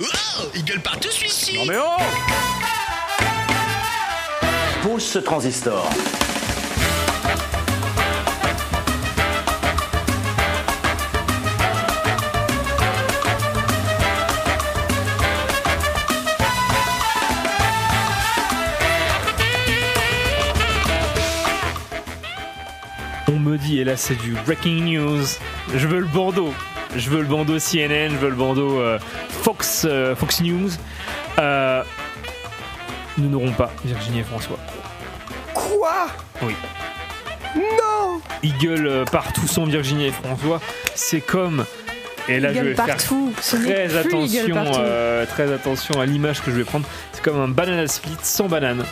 Oh, il gueule partout celui-ci Non mais oh Pose ce transistor. On me dit, et là c'est du breaking news, je veux le bandeau. Je veux le bandeau CNN, je veux le bandeau euh, Fox, euh, Fox News. Euh, nous n'aurons pas Virginie et François. Quoi? Oui. Non Ils gueulent partout sans Virginie et François. C'est comme. Et là, Il je vais partout. Très attention, euh, très attention à l'image que je vais prendre. C'est comme un banana split sans banane.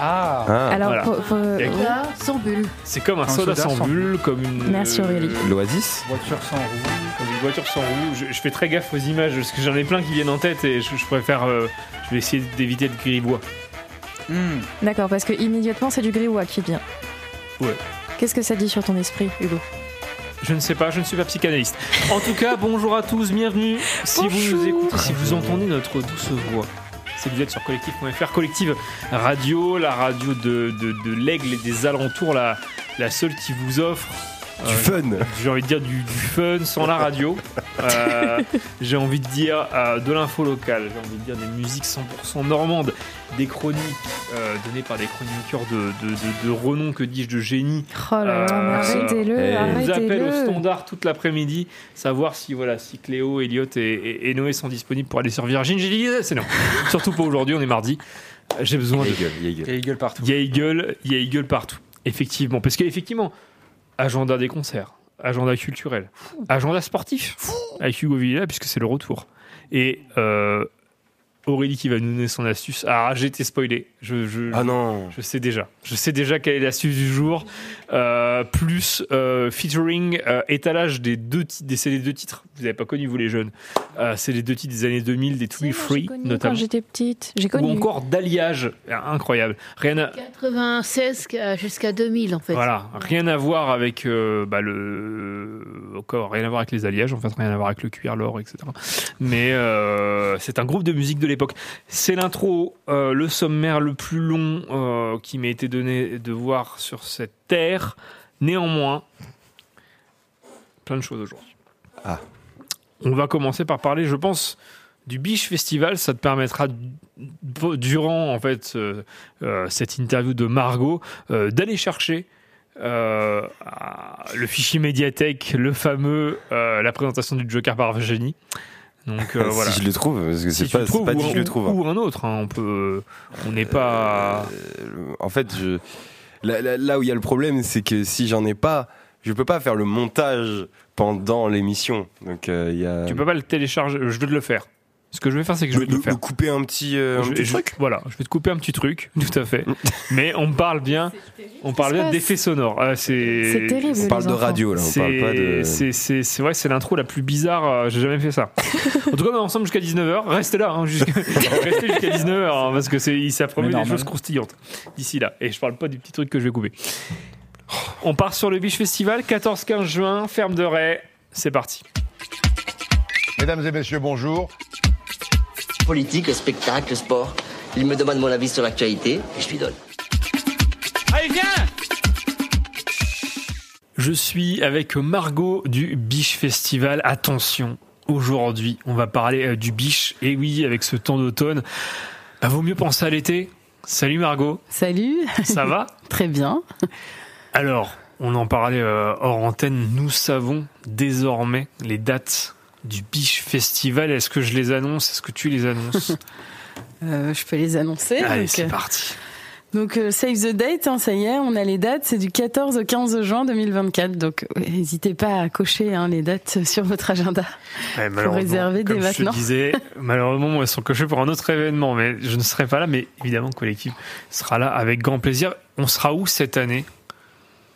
Ah, Ah, Alors, voilà. pour- pour- sans bulle. C'est comme un, Un soda, soda sans sans bulle, comme une. Merci, Aurélie. l'Oasis voiture sans roue. Comme une voiture sans roue. Je, je fais très gaffe aux images parce que j'en ai plein qui viennent en tête et je, je préfère. euh, je vais essayer d'éviter le grivois. Hmm. D'accord, parce que immédiatement c'est du grivois qui vient. Ouais. Qu'est-ce que ça dit sur ton esprit, Hugo? Je ne sais pas, je ne suis pas psychanalyste. En tout cas, bonjour à tous, bienvenue. Si vous nous Bonjour. écoutez, si vous entendez notre douce voix, c'est que vous êtes sur collectif.fr, collective radio, la radio de, de, de l'aigle et des alentours, la, la seule qui vous offre. Du euh, fun j'ai envie de dire du, du fun sans la radio. Euh, j'ai envie de dire euh, de l'info locale. J'ai envie de dire des musiques 100% normandes, des chroniques euh, données par des chroniqueurs de, de, de- de renom, que dis-je, de génie. Oh là là, Euh, mais arrêtez-le, eh, On vous appelle au standard toute l'après-midi, savoir si voilà si Cléo, Elliot et, et- et Noé sont disponibles pour aller sur Virgin. J'ai dit c'est non. Surtout pas aujourd'hui, on est mardi. J'ai besoin de. Il gueule, il gueule. Et il gueule partout. Il y a Eagle, il y a Eagle partout. Effectivement, parce qu'effectivement, agenda des concerts, agenda culturel, agenda sportif. Avec Hugo Villa puisque c'est le retour. Et euh, Aurélie qui va nous donner son astuce. Ah, j'ai été spoilé. Je, je, Ah non je sais déjà. Je sais déjà quelle est l'astuce du jour. Euh, plus euh, featuring euh, étalage des deux titres. Des, c'est les deux titres. Vous n'avez pas connu vous les jeunes. Euh, c'est les deux titres des années 2000, des To Be Free connu notamment. Quand j'étais petite, j'ai Ou connu. encore d'alliage incroyable. Rien à, 96 qu'à- jusqu'à 2000 en fait. Voilà, rien à voir avec euh, bah, le encore rien à voir avec les alliages, en fait rien à voir avec le cuir, l'or, etc. Mais euh, c'est un groupe de musique de l'époque. C'est l'intro, euh, le sommaire le plus long euh, qui m'a été donné de voir sur cette terre. Néanmoins, plein de choses aujourd'hui. Ah. On va commencer par parler, je pense, du Biche Festival. Ça te permettra, durant en fait euh, cette interview de Margot, d'aller chercher euh, le fichier médiathèque, le fameux, euh, la présentation du Joker par Virginie. Donc euh, voilà. Si je le trouve, parce que Si c'est tu pas, trouves, pas dit je le trouve. hein. ou un autre, hein, on peut, on n'est pas. Euh, en fait, je, là, là- là où il y a le problème, c'est que si j'en ai pas, je peux pas faire le montage pendant l'émission. Donc euh, il y a. Tu peux pas le télécharger. Je te le faire. Ce que je vais faire, c'est que je vais te le faire. couper un petit, euh, un Je- petit je- truc. Voilà, je vais te couper un petit truc, tout à fait. Mais on parle bien, on parle bien d'effets sonores. Ah, c'est C'est terrible. On parle les de radio là, on parle pas de. C'est, vrai, c'est l'intro la plus bizarre. euh, J'ai jamais fait ça. en tout cas, on est ensemble jusqu'à 19h. Restez là, hein, jusqu'à, restez jusqu'à 19h, hein, parce que c'est, ça promet des choses croustillantes d'ici là. Et je parle pas du petit truc que je vais couper. On part sur le Biche Festival, 14-15 juin, ferme de Ray. C'est parti. Mesdames et messieurs, bonjour. Politique, spectacle, sport. Il me demande mon avis sur l'actualité et je lui donne. Je suis avec Margot du Biche Festival. Attention, aujourd'hui, on va parler euh, du Biche. Et oui, avec ce temps d'automne, bah, vaut mieux penser à l'été. Salut Margot, Salut, ça va? Très bien. Alors, on en parlait euh, hors antenne. Nous savons désormais les dates du Biche Festival. Est-ce que je les annonce? Est-ce que tu les annonces? Euh, je peux les annoncer. Allez, c'est euh, parti. donc, euh, save the date, hein, ça y est, on a les dates. C'est du 14 au 15 juin 2024. Donc n'hésitez pas à cocher hein, les dates sur votre agenda. Ouais, malheureusement, réserver dès comme je maintenant. disais, malheureusement, elles sont cochées pour un autre événement, mais je ne serai pas là. Mais évidemment, Collectif sera là avec grand plaisir. On sera où cette année?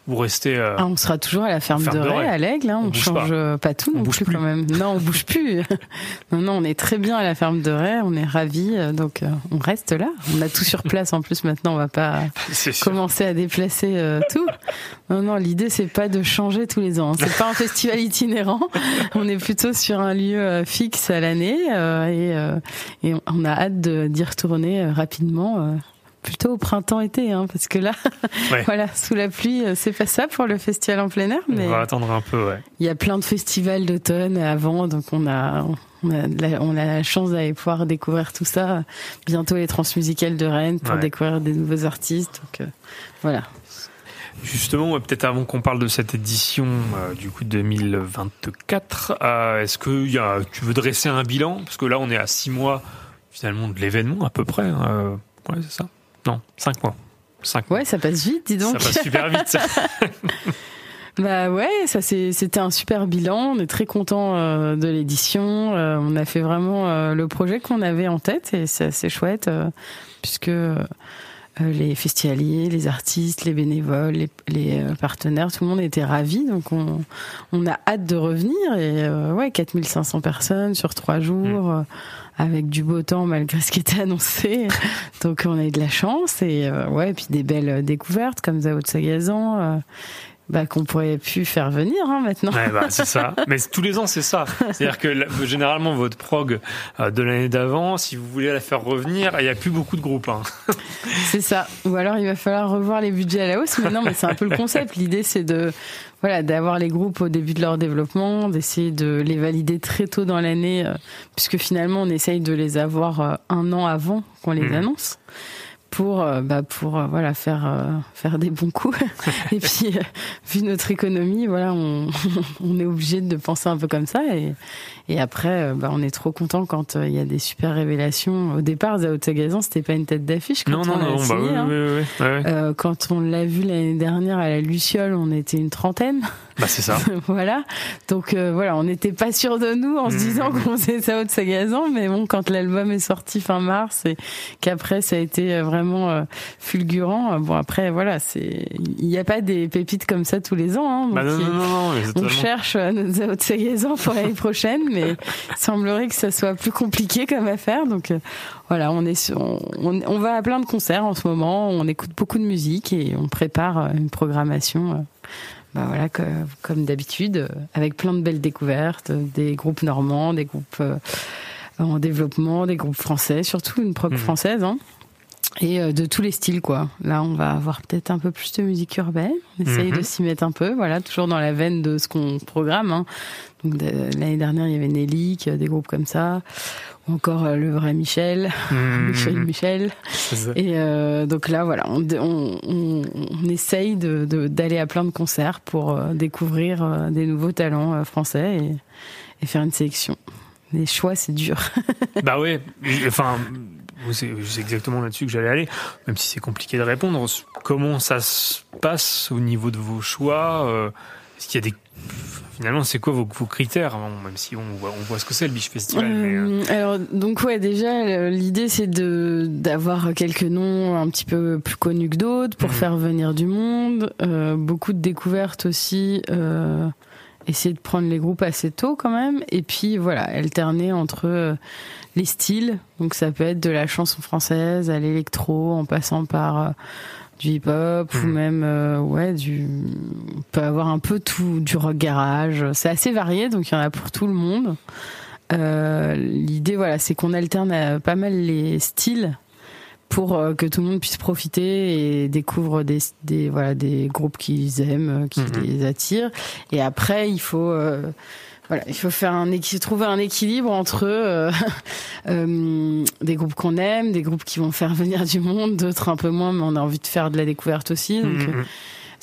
Vous restez. euh, Ah, on sera toujours à la ferme, Ferme de de Ray, Ray. à l'Aigle. Hein, On on, change pas. pas tout On non bouge plus, plus. quand même. Non, on bouge plus. non, non, on est très bien à la ferme de Ray. On est ravis. euh, Donc, euh, on reste là. On a tout sur place en plus maintenant. On va pas commencer à déplacer euh, tout. Non, non, l'idée c'est pas de changer tous les ans. hein. C'est pas un festival itinérant. On est plutôt sur un lieu fixe à l'année et, et on- a hâte d'y retourner rapidement. Plutôt au printemps-été, hein, parce que là, Ouais. voilà, sous la pluie, euh, c'est pas ça pour le festival en plein air, mais On va attendre un peu, ouais. il y a plein de festivals d'automne avant, donc on a, on a, la, on a la chance d'aller pouvoir découvrir tout ça. Bientôt les transmusicales de Rennes pour Ouais. découvrir des nouveaux artistes. Donc euh, voilà. Justement, peut-être avant qu'on parle de cette édition euh, du coup 2024, euh, est-ce que y a, tu veux dresser un bilan? Parce que là, on est à six mois finalement de l'événement à peu près. hein. Euh, ouais, c'est ça? Non, cinq mois. Cinq mois. Ouais, ça passe vite, dis donc. Ça passe super vite. ça. Bah ouais, ça c'était un super bilan. On est très content euh, de l'édition. Euh, on a fait vraiment euh, le projet qu'on avait en tête et c'est assez chouette euh, puisque les festivaliers, les artistes, les bénévoles, les, les, partenaires, tout le monde était ravi. Donc on, on a hâte de revenir et ouais, 4500 personnes sur trois jours. euh, avec du beau temps malgré ce qui était annoncé. Donc on a eu de la chance et euh, ouais, et puis des belles euh, découvertes comme Zao de Sagazan euh, bah, qu'on pourrait plus faire venir hein, maintenant. Ouais, bah, c'est ça. Mais tous les ans, c'est ça. C'est-à-dire que généralement, votre prog euh, de l'année d'avant, si vous voulez la faire revenir, il n'y a plus beaucoup de groupes. hein. C'est ça. Ou alors il va falloir revoir les budgets à la hausse. Mais non, mais c'est un peu le concept. L'idée c'est de voilà d'avoir les groupes au début de leur développement, d'essayer de les valider très tôt dans l'année, euh, puisque finalement on essaye de les avoir euh, un an avant qu'on les Mhm. annonce. Pour euh, bah pour euh, voilà faire euh, faire des bons coups et puis vu notre économie voilà on, on est obligé de penser un peu comme ça et et après bah on est trop content quand il y a des super révélations au départ Zao Tagazan c'était pas une tête d'affiche quand Non, non, on l'a non. Bah, signé, oui, hein. oui, oui, oui. Ouais. Euh, quand on l'a vu l'année dernière à la Luciole, on était une trentaine. Bah, c'est ça. voilà. Donc euh, voilà, on n'était pas sûr de nous en se Mhm. disant qu'on faisait ça au Sagazan, mais bon, quand l'album est sorti fin mars et qu'après ça a été euh, vraiment euh, fulgurant, bon après voilà, c'est il n'y a pas des pépites comme ça tous les ans. Hein, Bah, non, non, non, mais on totalement- cherche euh, de Sagazan pour l'année prochaine, mais il semblerait que ça soit plus compliqué comme affaire. Donc euh, voilà, on est sur- on, on va à plein de concerts en ce moment, on écoute beaucoup de musique et on prépare une programmation. bah voilà, que- comme d'habitude, avec plein de belles découvertes, des groupes normands, des groupes en développement, des groupes français, surtout une prog Mhm. française. Hein. Et euh, de tous les styles, quoi. Là, on va avoir peut-être un peu plus de musique urbaine. On essaye Mhm. de s'y mettre un peu, voilà, toujours dans la veine de ce qu'on programme. hein. Donc de- l'année dernière, il y avait Nelly, qui a des groupes comme ça, ou encore euh, le vrai Michel, Mhm. Michel Michel. Et euh, donc là, voilà, on, on, on, on essaye de- de- d'aller à plein de concerts pour euh, découvrir des nouveaux talents français et, et faire une sélection. Les choix, c'est dur. Bah ouais, enfin, c'est exactement là-dessus que j'allais aller, même si c'est compliqué de répondre. Comment ça se passe au niveau de vos choix euh, Est-ce qu'il y a des... Finalement, c'est quoi vos, vos critères Bon, Même si on voit, on voit ce que c'est le Biche Festival. euh, Euh, alors donc ouais déjà l'idée c'est de d'avoir quelques noms un petit peu plus connus que d'autres pour Mhm. faire venir du monde Euh, beaucoup de découvertes aussi euh, essayer de prendre les groupes assez tôt quand même. Et puis voilà alterner entre euh, les styles. Donc ça peut être de la chanson française à l'électro en passant par euh, du hip-hop ou Mhm. même euh, ouais du on peut avoir un peu tout du rock garage. C'est assez varié donc il y en a pour tout le monde. Euh, L'idée, voilà, c'est qu'on alterne pas mal les styles pour euh, que tout le monde puisse profiter et découvre des, des voilà des groupes qu'ils aiment, euh, qui Mhm. les attirent. Et après, il faut euh, voilà, il faut faire un trouver un équilibre entre euh, euh, des groupes qu'on aime, des groupes qui vont faire venir du monde, d'autres un peu moins, mais on a envie de faire de la découverte aussi. Donc, euh, mhm.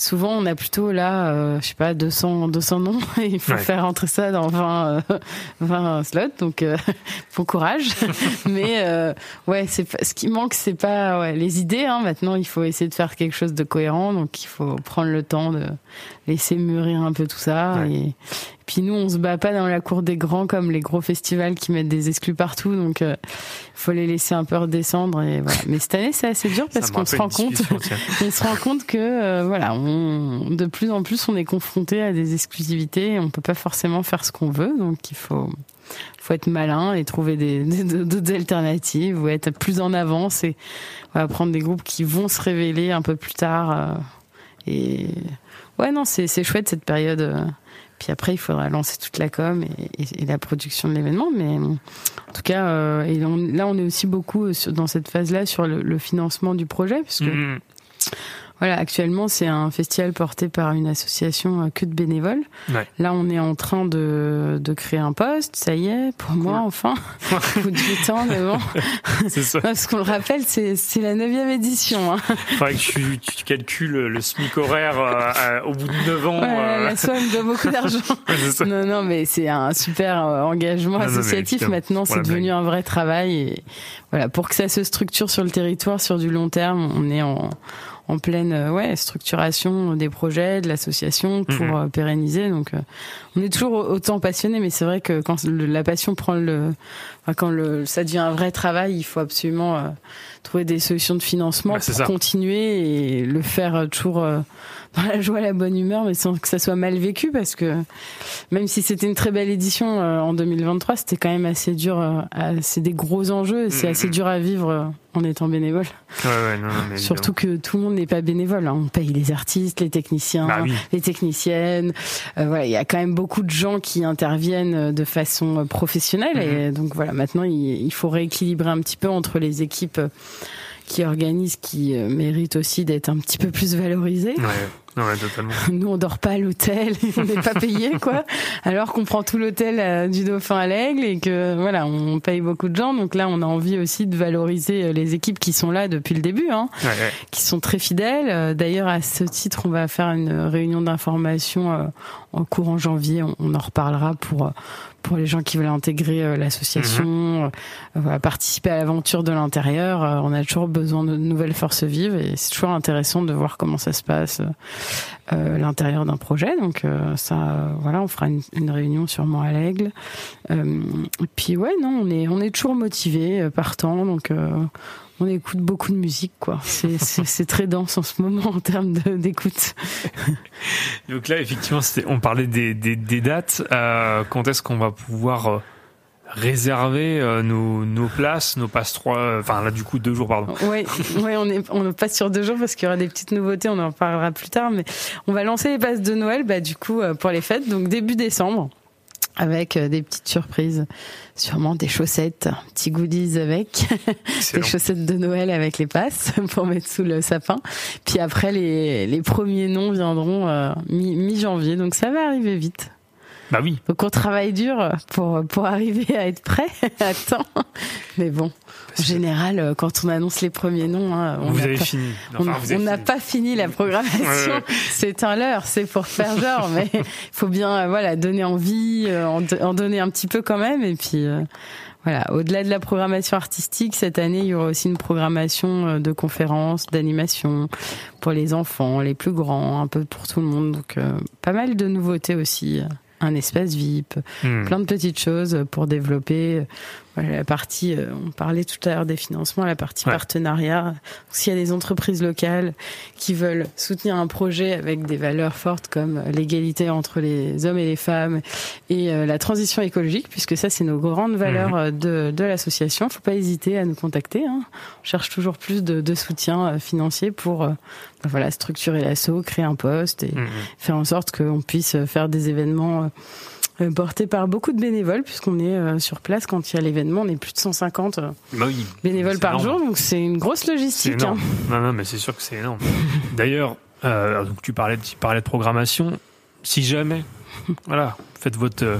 Souvent on a plutôt là euh, je sais pas 200 200 noms et il faut Ouais. faire rentrer ça dans 20 euh, 20 slots donc euh, bon courage mais euh, ouais c'est ce qui manque c'est pas ouais, les idées hein. maintenant il faut essayer de faire quelque chose de cohérent donc il faut prendre le temps de laisser mûrir un peu tout ça Ouais. et Puis nous, on se bat pas dans la cour des grands comme les gros festivals qui mettent des exclus partout, donc il faut les laisser un peu redescendre. Et voilà. Mais cette année, c'est assez dur parce qu'on se rend compte, on se rend compte que euh, voilà, on, de plus en plus, on est confronté à des exclusivités. Et on peut pas forcément faire ce qu'on veut, donc il faut faut être malin et trouver des d'autres alternatives ou être plus en avance et prendre des groupes qui vont se révéler un peu plus tard. euh, et ouais, non, c'est c'est chouette cette période. Puis après, il faudra lancer toute la com et, la production de l'événement. Mais en tout cas, euh, là, on est aussi beaucoup euh, dans cette phase-là sur le, financement du projet, puisque. Voilà, actuellement, c'est un festival porté par une association euh, que de bénévoles. Ouais. Là, on est en train de, de créer un poste, ça y est, pour moi, enfin. Au bout de 8 ans, mais bon. C'est ça. Parce qu'on le rappelle, c'est c'est la neuvième édition. Hein. Faudrait que tu, tu calcules le SMIC horaire euh, au bout de 9 ans. Ouais, euh, la somme doit beaucoup d'argent. ouais. Non, non, mais c'est un super euh, engagement Non, mais associatif. Maintenant, c'est devenu un vrai travail. Et voilà, pour que ça se structure sur le territoire sur du long terme, on est en, en pleine euh, ouais, structuration des projets, de l'association pour Mhm. euh, pérenniser. Donc, euh, on est toujours autant passionné, mais c'est vrai que quand la passion prend le, enfin, quand le, ça devient un vrai travail, il faut absolument trouver des solutions de financement Bah, pour ça. continuer et le faire toujours dans la joie, la bonne humeur, mais sans que ça soit mal vécu, parce que même si c'était une très belle édition euh, en 2023, c'était quand même assez dur. euh, c'est des gros enjeux, et c'est Mhm. assez dur à vivre euh, en étant bénévole. Ouais, ouais, non, non, mais Surtout que tout le monde n'est pas bénévole. hein. On paye les artistes, les techniciens, Bah oui. les techniciennes. Euh, voilà, il y a quand même beaucoup de gens qui interviennent euh, de façon euh, professionnelle. Et Mhm. donc voilà, maintenant il, il faut rééquilibrer un petit peu entre les équipes euh, qui organisent, qui euh, méritent aussi d'être un petit peu plus valorisées. Ouais, ouais, totalement. Nous, on dort pas à l'hôtel, on n'est pas payé, quoi. Alors qu'on prend tout l'hôtel euh, du Dauphin à l'Aigle et que, voilà, on paye beaucoup de gens. Donc là, on a envie aussi de valoriser euh, les équipes qui sont là depuis le début, hein, Ouais, ouais. qui sont très fidèles. D'ailleurs, à ce titre, on va faire une réunion d'information en courant janvier. On, en reparlera pour, pour les gens qui veulent intégrer euh, l'association, euh, voilà, participer à l'aventure de l'intérieur. Euh, on a toujours besoin de nouvelles forces vives et c'est toujours intéressant de voir comment ça se passe euh, euh, l'intérieur d'un projet. Donc euh, ça, euh, voilà, on fera une, une réunion sûrement à l'Aigle. Euh, et puis ouais, non, on est on est toujours motivé, euh, partant. Donc euh, on écoute beaucoup de musique, quoi. C'est très dense en ce moment en termes d'écoute. Donc là, effectivement, on parlait des, des, des dates. Euh, quand est-ce qu'on va pouvoir euh, réserver euh, nos, nos places, nos passe 3 Enfin, là, du coup, deux jours, pardon. Ouais, ouais, on est on passe sur deux jours parce qu'il y aura des petites nouveautés. On en parlera plus tard, mais on va lancer les passes de Noël, bah du coup pour les fêtes, donc début décembre. Avec euh, des petites surprises, sûrement des chaussettes, un petit goodies avec, des chaussettes de Noël avec les passes pour mettre sous le sapin. Puis après, les, les premiers noms viendront euh, mi- mi-janvier, donc ça va arriver vite. Bah oui. Donc on travaille dur pour, pour arriver à être prêt à temps. Mais bon, en général, euh, quand on annonce les premiers noms, hein, on n'a pas- fini. Enfin, on pas la programmation. Ouais, ouais. C'est un leurre, c'est pour faire genre, mais il faut bien euh, voilà donner envie, euh, en, do- en donner un petit peu quand même. Et puis euh, voilà, au-delà de la programmation artistique, cette année, il y aura aussi une programmation de conférences, d'animation pour les enfants, les plus grands, un peu pour tout le monde. Donc euh, pas mal de nouveautés aussi. Un espace VIP, Hmm. plein de petites choses pour développer euh, la partie, euh, on parlait tout à l'heure des financements, la partie Ouais. partenariat. S'il y a des entreprises locales qui veulent soutenir un projet avec des valeurs fortes comme l'égalité entre les hommes et les femmes et euh, la transition écologique, puisque ça c'est nos grandes valeurs euh, de, de l'association, faut pas hésiter à nous contacter. hein. On cherche toujours plus de, de soutien euh, financier pour euh, ben voilà structurer l'assaut, créer un poste et Hmm. faire en sorte qu'on puisse faire des événements euh, portés par beaucoup de bénévoles, puisqu'on est euh, sur place quand il y a l'événement, on est plus de 150 euh, Bah oui. bénévoles par énorme. jour, donc c'est une grosse logistique. hein. Non, non, mais c'est sûr que c'est énorme. D'ailleurs, euh, donc tu parlais, tu parlais de programmation. Si jamais, voilà, faites votre, euh,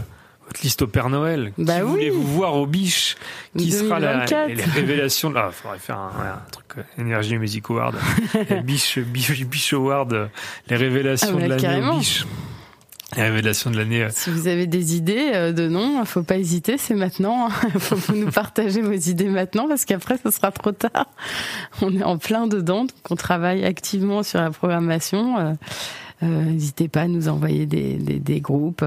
votre liste au Père Noël. Bah qui oui. voulez-vous voir au biche Qui sera la, 2024. les révélations de... Ah, faudrait faire un, truc euh, Energy Music Award. Biche, biche, biche Award. Les révélations Ah, bah, de l'année biche. Euh, Si vous avez des idées euh, de noms, faut pas hésiter, c'est maintenant. Il faut vous nous partager vos idées maintenant parce qu'après, ce sera trop tard. On est en plein dedans, donc on travaille activement sur la programmation. Euh, N'hésitez pas à nous envoyer des, des, des groupes.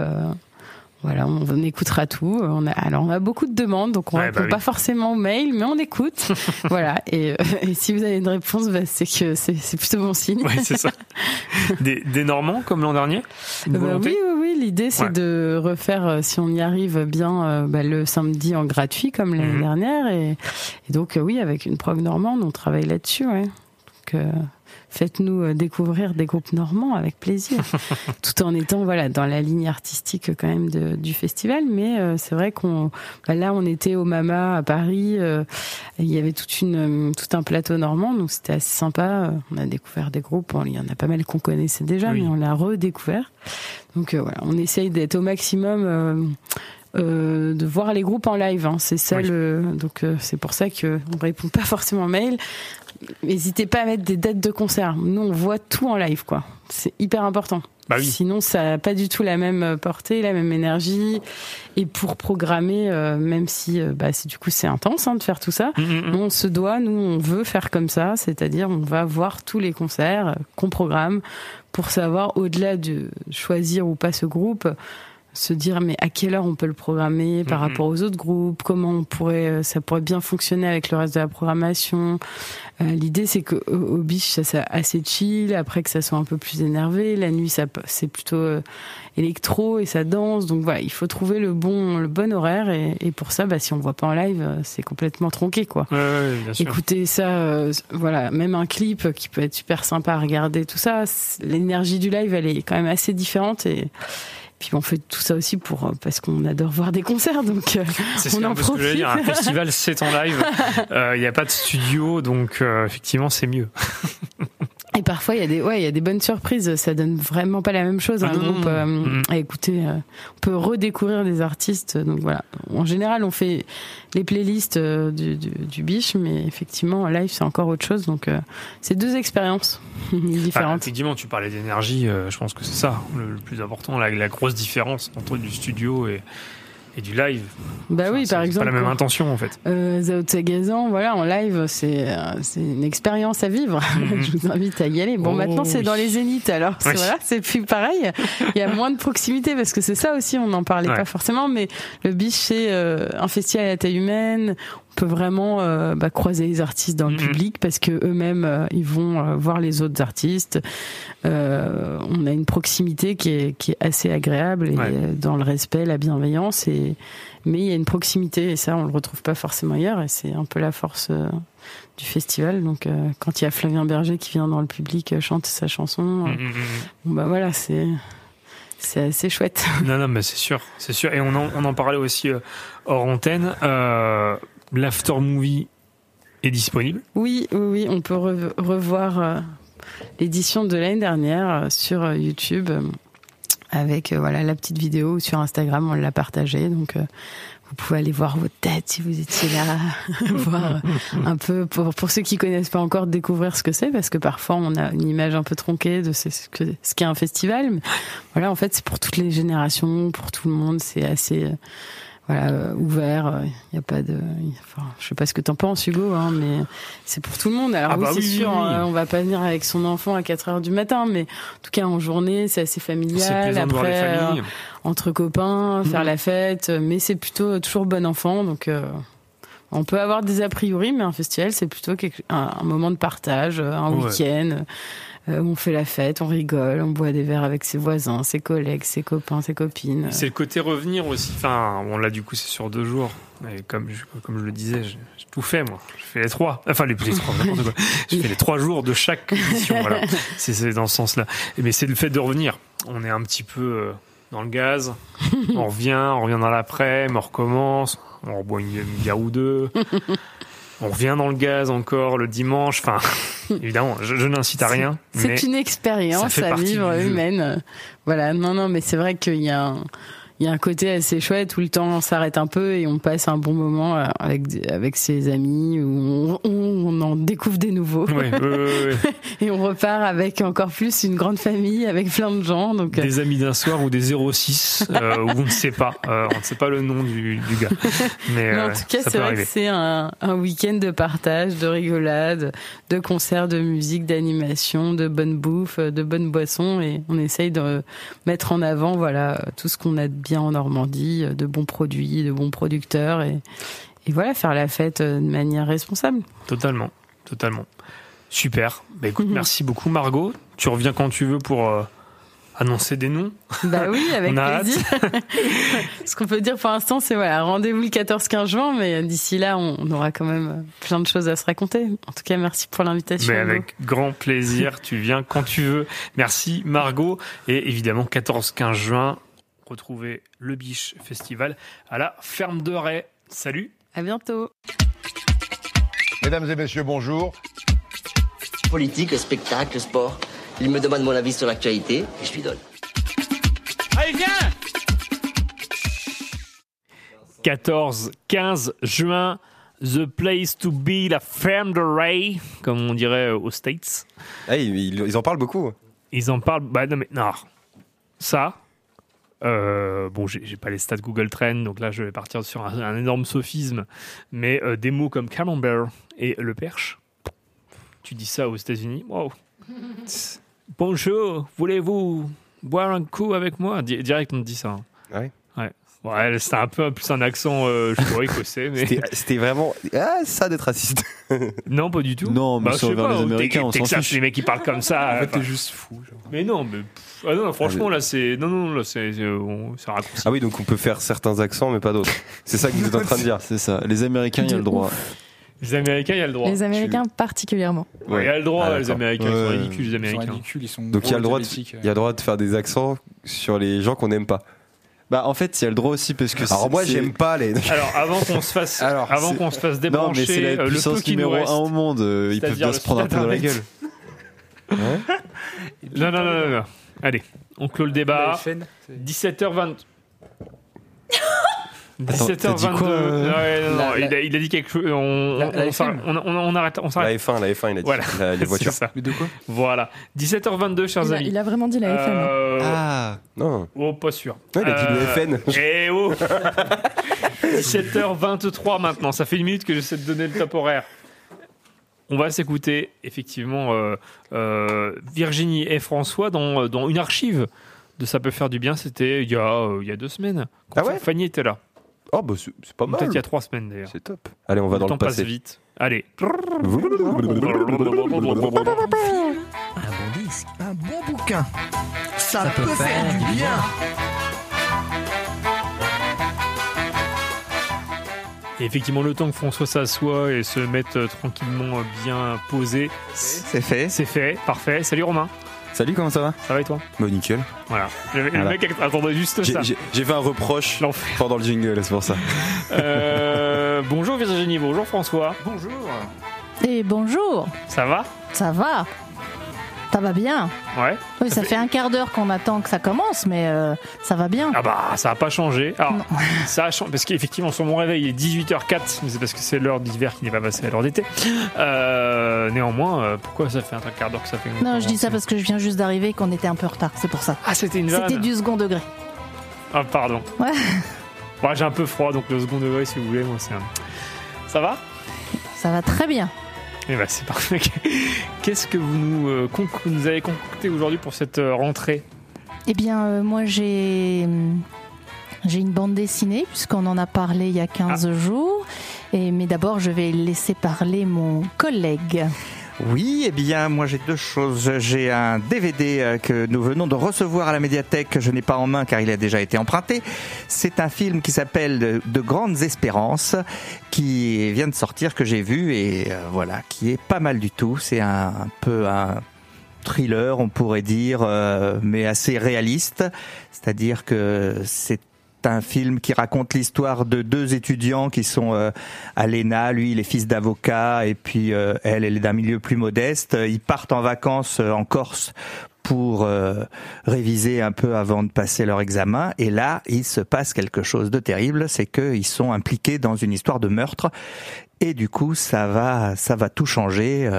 Voilà, on, écoutera tout. On a, alors, on a beaucoup de demandes, donc on Ouais, répond bah oui. pas forcément aux mails, mais on écoute. voilà. Et, euh, et si vous avez une réponse, bah, c'est que c'est plutôt bon signe. C'est ça. Des, des Normands comme l'an dernier? Bah oui, oui, oui. L'idée, c'est Ouais. de refaire, euh, si on y arrive bien, euh, le samedi en gratuit comme l'année Mhm. dernière. Et, et donc, oui, avec une prog normande, on travaille là-dessus. Ouais. Donc, euh, faites-nous euh, découvrir des groupes normands avec plaisir, tout en étant voilà dans la ligne artistique quand même de- du festival. Mais euh, c'est vrai qu'on bah, là, on était au Mama à Paris. euh, il y avait toute une, euh, tout un plateau normand, donc c'était assez sympa. Euh, On a découvert des groupes. Il y en a pas mal qu'on connaissait déjà, Oui. mais on l'a redécouvert. Donc euh, voilà, on essaye d'être au maximum. Euh, euh, de voir les groupes en live, hein. c'est ça Oui. le. Donc euh, c'est pour ça que on répond pas forcément aux mails. N'hésitez pas à mettre des dates de concert. Nous on voit tout en live, quoi. C'est hyper important. Bah oui. Sinon ça n'a pas du tout la même portée, la même énergie. Et pour programmer, euh, même si, euh, bah, c'est- du coup c'est intense hein, de faire tout ça, Mm, mm, mm. nous, on se doit, nous, on veut faire comme ça, c'est-à-dire on va voir tous les concerts euh, qu'on programme pour savoir, au-delà de choisir ou pas ce groupe, se dire mais à quelle heure on peut le programmer par Mhm. rapport aux autres groupes, comment on pourrait, euh, ça pourrait bien fonctionner avec le reste de la programmation? Euh, L'idée c'est que au, au biche ça soit assez chill, après que ça soit un peu plus énervé. La nuit ça c'est plutôt euh, électro et ça danse, donc voilà, il faut trouver le bon le bon horaire et, et pour ça, bah, si on voit pas en live, euh, c'est complètement tronqué quoi. Ouais, ouais, bien sûr. Écoutez ça, euh, voilà, même un clip qui peut être super sympa à regarder, tout ça, c'est- l'énergie du live, elle est quand même assez différente et puis on fait tout ça aussi pour euh, parce qu'on adore voir des concerts, donc euh, C'est on en que j'allais dire. Un profite. festival, c'est en live. Euh, Il n'y a pas de studio, donc euh, effectivement, c'est mieux. Et parfois il y a des ouais il y a des bonnes surprises, ça donne vraiment pas la même chose Ah un non, groupe euh, à écouter. euh, on peut redécouvrir des artistes, donc voilà. En général on fait les playlists euh, du, du, du biche, mais effectivement en live c'est encore autre chose, donc euh, c'est deux expériences différentes. effectivement, tu parlais d'énergie. je pense que c'est ça le, le plus important, la, la grosse différence entre du studio et, et du live. bah Enfin, oui par exemple. pas la même intention en fait. Euh, Zao voilà, en live, c'est euh, c'est une expérience à vivre. Mhm. Je vous invite à y aller. Bon, Oh, maintenant c'est oui. dans les zéniths, alors Oui. voilà, c'est plus pareil. Il y a moins de proximité parce que c'est ça aussi, on n'en parlait Ouais. pas forcément, mais le biche c'est euh, un festival à taille humaine. On peut vraiment euh, bah, croiser les artistes dans le Mhm. public parce que eux-mêmes euh, ils vont euh, voir les autres artistes. On a une proximité qui est, qui est assez agréable et Ouais. dans le respect, la bienveillance et mais il y a une proximité et ça on le retrouve pas forcément ailleurs et c'est un peu la force du festival donc quand il y a Flavien Berger qui vient dans le public chanter sa chanson euh, Mm, mm, mm. bon, bah voilà c'est c'est assez chouette Non, non, mais c'est sûr, c'est sûr. Et on en, on en parlait aussi hors antenne. Euh, L'after movie est disponible. oui oui on peut re- revoir euh, l'édition de l'année dernière euh, sur euh, YouTube avec voilà la petite vidéo sur Instagram on l'a partagée donc vous pouvez aller voir vos têtes si vous étiez là, voir un peu pour, pour ceux qui connaissent pas encore découvrir ce que c'est parce que parfois on a une image un peu tronquée de ce que ce qu'est un festival. Mais voilà, en fait, c'est pour toutes les générations, pour tout le monde, c'est assez voilà euh, ouvert. Il y a pas de, enfin, je sais pas ce que t'en penses, Hugo, hein, mais c'est pour tout le monde. Alors Ah oui, bah c'est oui, sûr, oui, euh, on va pas venir avec son enfant à 4 heures du matin, mais en tout cas en journée, c'est assez familial. Après, euh, entre copains, faire Mhm. la fête, mais c'est plutôt toujours bon enfant, donc euh, on peut avoir des a priori, mais un festival c'est plutôt quelque- un, un moment de partage, euh, un Ouais. week-end euh, on fait la fête, on rigole, on boit des verres avec ses voisins, ses collègues, ses copains, ses copines. C'est le côté revenir aussi. Enfin, bon, là, du coup, c'est sur deux jours. Et comme je, comme je le disais, j'ai tout fait, moi. Je fais les trois. Enfin, les, les trois, n'importe quoi. Je fais les trois jours de chaque édition, voilà. C'est dans ce sens-là. Mais c'est le fait de revenir. On est un petit peu euh, dans le gaz. On revient, on revient dans l'après, on recommence. On reboit une, une bière ou deux. On revient dans le gaz encore le dimanche. Enfin, évidemment, je, je n'incite à rien. C'est une expérience à vivre humaine. Voilà, non, non, mais c'est vrai qu'il y a un, il y a un côté assez chouette où le temps s'arrête un peu et on passe un bon moment euh, avec, avec ses amis, où on, on en découvre des nouveaux. Ouais, ouais, ouais, ouais. Et on repart avec encore plus une grande famille, avec plein de gens. Donc, euh, des amis d'un soir ou des 06 euh, où on ne sait pas Euh, on ne sait pas le nom du, du gars mais, mais en euh, tout cas, c'est vrai arriver que c'est un, un week-end de partage, de rigolade, de concerts, de musique, d'animation, de bonne bouffe, de bonnes boissons. Et on essaye de mettre en avant voilà, tout ce qu'on a bien en Normandie, euh, de bons produits, de bons producteurs et, et voilà, faire la fête euh, de manière responsable. Totalement, totalement. Super. Bah écoute, Mhm. merci beaucoup Margot. Tu reviens quand tu veux pour euh, annoncer des noms. Bah oui, avec plaisir. Ce qu'on peut dire pour l'instant, c'est voilà, rendez-vous le 14-15 juin, mais d'ici là, on, aura quand même plein de choses à se raconter. En tout cas, merci pour l'invitation. Mais avec grand plaisir, tu viens quand tu veux. Merci Margot. Et évidemment, 14-15 juin, retrouvez le Biche Festival à la Ferme de Ray. Salut À bientôt. Mesdames et messieurs, bonjour. Politique, spectacle, sport. Il me demande mon avis sur l'actualité et je lui donne. Allez, viens 14-15 juin, The Place to Be, la Ferme de Ray, comme on dirait aux States. Ah, ils, ils- ils en parlent beaucoup. Ils en parlent. Bah non, mais non. Ça. Euh, bon, j'ai pas les stats Google Trends, donc là je vais partir sur un, un énorme sophisme. Mais euh, des mots comme camembert et le perche, tu dis ça aux États-Unis, wow. Bonjour, voulez-vous boire un coup avec moi? Di- Direct, on te dit ça. hein. Ouais. Ouais. Ouais, c'était un peu plus un accent, euh, je crois, écossais, mais C'était vraiment ah, ça d'être raciste. non, pas du tout. Non, mais Bah, sur vers pas, les Américains, on s'en fiche. les mecs qui parlent comme ça. En fait, t'es juste fou. genre. mais non, mais ah non, franchement là c'est non non là c'est raccourci. Ah oui, donc on peut faire certains accents, mais pas d'autres. C'est ça que vous êtes en train de dire. C'est ça. Les Américains, il y a le droit. Les Américains, il y a le droit. Les Américains particulièrement. Ouais, Il y a le droit, Ah, les. Américains, ils sont Ouais. ridicules, les Ils sont Américains. ridicules, ils sont Donc il y a le droit, de, diabétiques. il y a le droit de faire des accents sur les gens qu'on n'aime pas. Bah, en fait, il y a le droit aussi parce que. Alors moi, j'aime pas les. Alors avant qu'on se fasse, Alors, avant qu'on se fasse Non, débrancher mais c'est la euh, le peu numéro reste. un au monde. euh, Ils peuvent bien se prendre un peu dans la gueule. Non non non non non. Allez, on clôt le débat. La FN, c'est- 17h20. Attends, t'as dit 17h22. quoi, euh Ouais, La- il, a, il a dit quelque chose. On, La- on, la on s'arrête- FM. on, on- on arrête. On La s'arrête. F1, la F1, il a dit. Voilà. La- les voitures. C'est ça. Mais de quoi? Voilà. 17h22, chers Il a, amis. il a vraiment dit la FM. hein. Euh, Ah, Non. Oh, pas sûr. Ouais, il a dit le FN. Eh oh 17h23 maintenant, ça fait une minute que j'essaie de donner le top horaire. On va s'écouter effectivement euh, euh, Virginie et François dans, dans une archive de Ça peut faire du bien. C'était il, y a, euh, il y a deux semaines. Quand Ah ouais? Fanny était là. Oh, bah c'est pas Peut-être mal. il y a trois semaines d'ailleurs. C'est top. Allez, on va dans le le temps passe passé. vite. Allez. Un bon disque, un bon bouquin. Ça, peut, faire, du bien. Et effectivement, le temps que François s'assoit et se mette euh, tranquillement euh, bien posé, C'est fait. c'est fait. Parfait. Salut Romain. Salut, comment ça va Ça va et toi Bah nickel. Voilà. Le, Voilà. mec attendait juste J'ai- ça. J'ai j'ai fait un reproche pendant le jingle, c'est pour ça. Euh, bonjour Virginie, bonjour François. Bonjour. Et bonjour, Ça va? Ça va Ça va bien Ouais. Oui, ça, fait... un quart d'heure qu'on attend que ça commence, mais euh, ça va bien. Ah bah ça a pas changé. Alors Non. ça a changé parce qu'effectivement sur mon réveil il est 18h04, mais c'est parce que c'est l'heure d'hiver qui n'est pas passée à l'heure d'été. Euh, néanmoins, euh, pourquoi ça fait un quart d'heure que ça fait Non, je dis ça parce que je viens juste d'arriver et qu'on était un peu en retard, c'est pour ça. Ah c'était une vanne. C'était du second degré. Ah pardon. Ouais. Bon, j'ai un peu froid donc le second degré si vous voulez moi c'est un... Ça va? Ça va très bien. Eh ben c'est parfait. Qu'est-ce que vous nous, euh, nous avez concocté aujourd'hui pour cette euh, rentrée? Eh bien, euh, moi, j'ai hum, j'ai une bande dessinée, puisqu'on en a parlé il y a 15 jours. Et, mais d'abord, je vais laisser parler mon collègue. Oui, eh bien, moi j'ai deux choses. J'ai un DVD euh, que nous venons de recevoir à la médiathèque que je n'ai pas en main car il a déjà été emprunté. C'est un film qui s'appelle de, De grandes espérances qui vient de sortir que j'ai vu et euh, voilà, qui est pas mal du tout. C'est un, un peu un thriller, on pourrait dire, euh, mais assez réaliste. C'est-à-dire que c'est un film qui raconte l'histoire de deux étudiants qui sont euh, à l'ENA. Lui, il est fils d'avocat et puis euh, elle, elle est d'un milieu plus modeste. Ils partent en vacances euh, en Corse pour euh, réviser un peu avant de passer leur examen. Et là, il se passe quelque chose de terrible, c'est qu'ils sont impliqués dans une histoire de meurtre. Et du coup, ça va, ça va tout changer.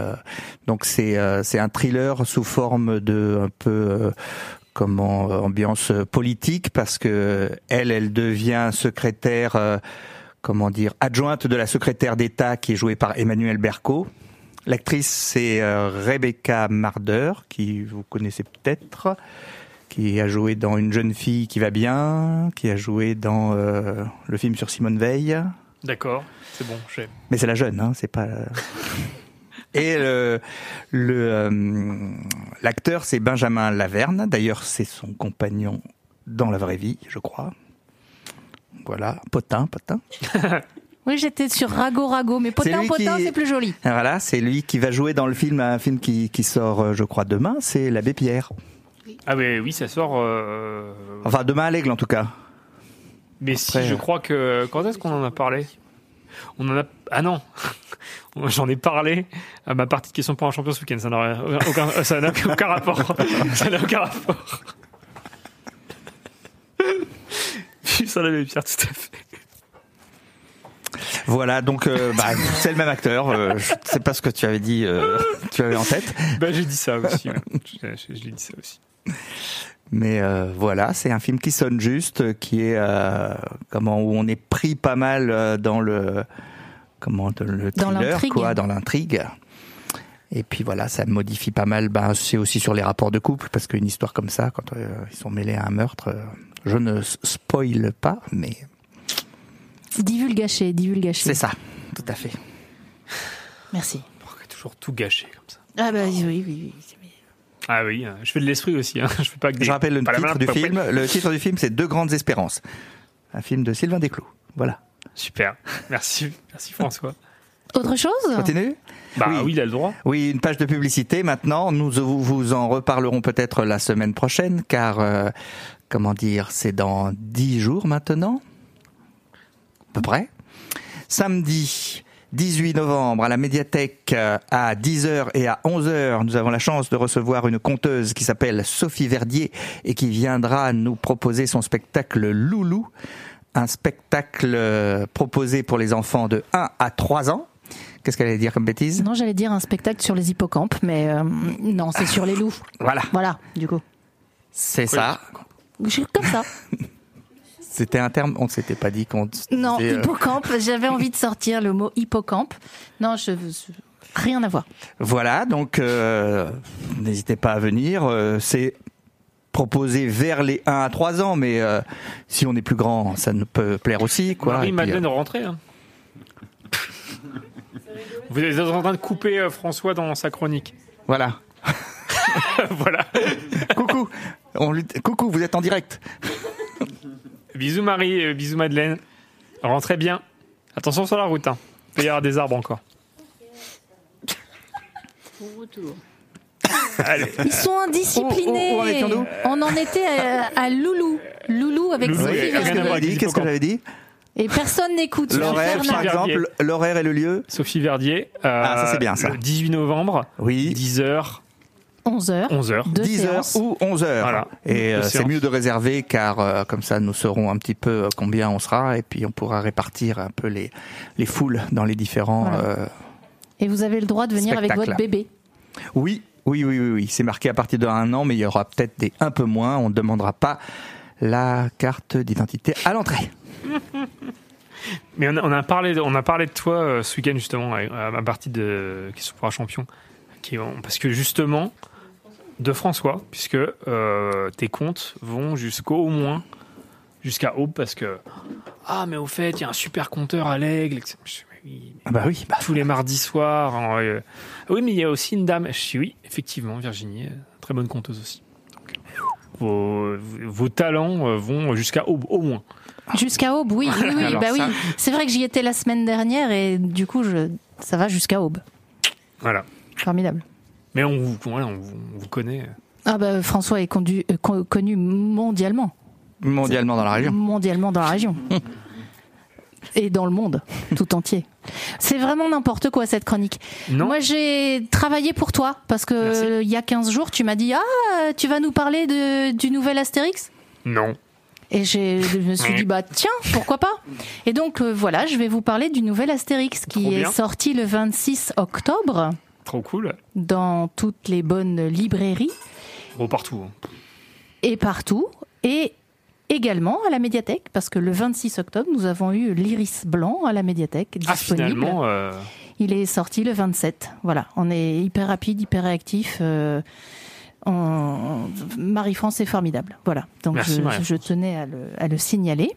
donc c'est c'est un thriller sous forme de un peu comment euh, ambiance euh, politique parce que elle, elle devient secrétaire, euh, comment dire, adjointe de la secrétaire d'État qui est jouée par Emmanuel Berco. L'actrice c'est Rebecca Marder qui vous connaissez peut-être. qui a joué dans Une jeune fille qui va bien, qui a joué dans euh, le film sur Simone Veil. D'accord, c'est bon, j'ai. Mais c'est la jeune, hein, c'est pas. Et le le, euh, l'acteur c'est Benjamin Laverne. D'ailleurs, c'est son compagnon dans la vraie vie, je crois. Voilà, potin, potin. Oui, j'étais sur Rago Rago, mais potin potin, qui- c'est plus joli. Voilà, c'est lui qui va jouer dans le film, un film qui, qui sort, euh, je crois, demain. C'est l'abbé Pierre. Ah mais oui, ça sort. euh, Enfin, demain à l'aigle en tout cas. Mais Après, si, je crois que. Quand est-ce qu'on en a parlé? On en a. Ah non J'en ai parlé à ma partie de questions pour un champion ce week-end. Ça n'a aucun, ça n'a aucun rapport. ça n'a aucun rapport. ça l'avait Pierre, tout à fait. Voilà, donc euh, bah, c'est le même acteur. euh, je sais pas ce que tu avais dit, euh, tu avais en tête. Bah, j'ai dit ça aussi. ouais. Je, je- je l'ai dit ça aussi. Mais euh, voilà, c'est un film qui sonne juste, qui est euh, comment où on est pris pas mal euh, dans le comment dans le Dans thriller, l'intrigue. quoi, dans l'intrigue. Et puis voilà, ça modifie pas mal. Ben, c'est aussi sur les rapports de couple, parce qu'une histoire comme ça, quand euh, ils sont mêlés à un meurtre, je ne spoil pas, mais Divulgaché, divulgaché. c'est ça, tout à fait. Merci. Pourquoi toujours tout gâché comme ça Ah bah oui, oui, oui. Ah oui, euh, je fais de l'esprit aussi. Hein. Je fais pas que des. Je rappelle le pas titre du film. Le titre du film, c'est Deux grandes espérances, un film de Sylvain Desclous. Voilà. Super. Merci, merci François. Autre chose Continue. Bah oui, il a le droit. Oui, une page de publicité maintenant. Nous vous vous en reparlerons peut-être la semaine prochaine, car euh, comment dire, c'est dans dix jours maintenant, à peu près. Samedi 18 novembre à la médiathèque euh, à 10h et à 11h, nous avons la chance de recevoir une conteuse qui s'appelle Sophie Verdier et qui viendra nous proposer son spectacle Loulou, un spectacle euh, proposé pour les enfants de 1 à 3 ans. Qu'est-ce qu'elle allait dire comme bêtise? Non, j'allais dire un spectacle sur les hippocampes, mais euh, non, c'est sur les loups. Voilà. Voilà, du coup. C'est ça. Je- Comme ça. C'était un terme, on ne s'était pas dit qu'on. Non, disait, euh, hippocampe, j'avais envie de sortir le mot hippocampe. Non, je, je- rien à voir. Voilà, donc euh, n'hésitez pas à venir. euh, c'est proposé vers les 1 à 3 ans, mais euh, si on est plus grand, ça nous peut plaire aussi. Quoi. Marie-Madeleine euh, rentrée. Hein. Vous êtes en train de couper euh, François dans sa chronique. voilà. voilà. coucou, on lui- coucou, vous êtes en direct. Bisous Marie, euh, bisous Madeleine. Rentrez bien. Attention sur la route. Hein. Il peut y avoir des arbres encore. Bon retour. Allez. Ils sont indisciplinés. Où- où- où en étions-nous On en était à, à Loulou. Loulou avec Loulou, Sophie Verdier. Qu'est-ce que j'avais dit Et personne n'écoute. L'horaire, par exemple, l'horaire et le lieu Sophie Verdier. euh, Ah, ça, c'est bien, ça. Le 18 novembre, Oui. 10h, 11h. 11h. Deux 10 heures séances. ou 11 heures. Voilà. Et euh, c'est mieux de réserver car euh, comme ça nous saurons un petit peu euh, combien on sera et puis on pourra répartir un peu les, les foules dans les différents. Voilà. euh, Et vous avez le droit de venir avec votre bébé? Oui, oui, oui, oui, oui. C'est marqué à partir de un an, mais il y aura peut-être des un peu moins. On ne demandera pas la carte d'identité à l'entrée. Mais on a, on a parlé, de, on a parlé de toi euh, ce week-end justement à, à ma partie de qui pour un champion, qui parce que justement de François, puisque euh, tes comptes vont jusqu'au au moins jusqu'à Aube, parce que ah mais au fait il y a un super compteur à l'aigle. Ah bah oui, bah, tous les mardis soirs. en, euh, oui mais il y a aussi une dame. Je dis oui effectivement Virginie, euh, très bonne conteuse aussi. Donc, vos, vos talents vont jusqu'à Aube au moins. Jusqu'à Aube, oui, oui, oui, bah oui. C'est vrai que j'y étais la semaine dernière et du coup, je, ça va jusqu'à Aube. Voilà. Formidable. Mais on vous, voilà, on vous, on vous connaît. Ah bah François est condu- euh, con- connu mondialement. mondialement dans la région. Mondialement dans la région. Et dans le monde tout entier. C'est vraiment n'importe quoi cette chronique. Non. Moi j'ai travaillé pour toi parce que Merci. il y a 15 jours tu m'as dit Ah, tu vas nous parler de, du nouvel Astérix? Non. Et je me suis dit, bah tiens, pourquoi pas? Et donc euh, voilà, je vais vous parler du nouvel Astérix qui Trop est bien. sorti le 26 octobre Trop cool. dans toutes les bonnes librairies Bon, partout. hein. et partout. Et également à la médiathèque, parce que le 26 octobre, nous avons eu l'Iris Blanc à la médiathèque Ah, disponible. finalement, euh, Il est sorti le 27. Voilà, on est hyper rapide, hyper réactif. euh, On- Marie-France est formidable. Voilà. Donc Merci, je, tenais à le, à le signaler.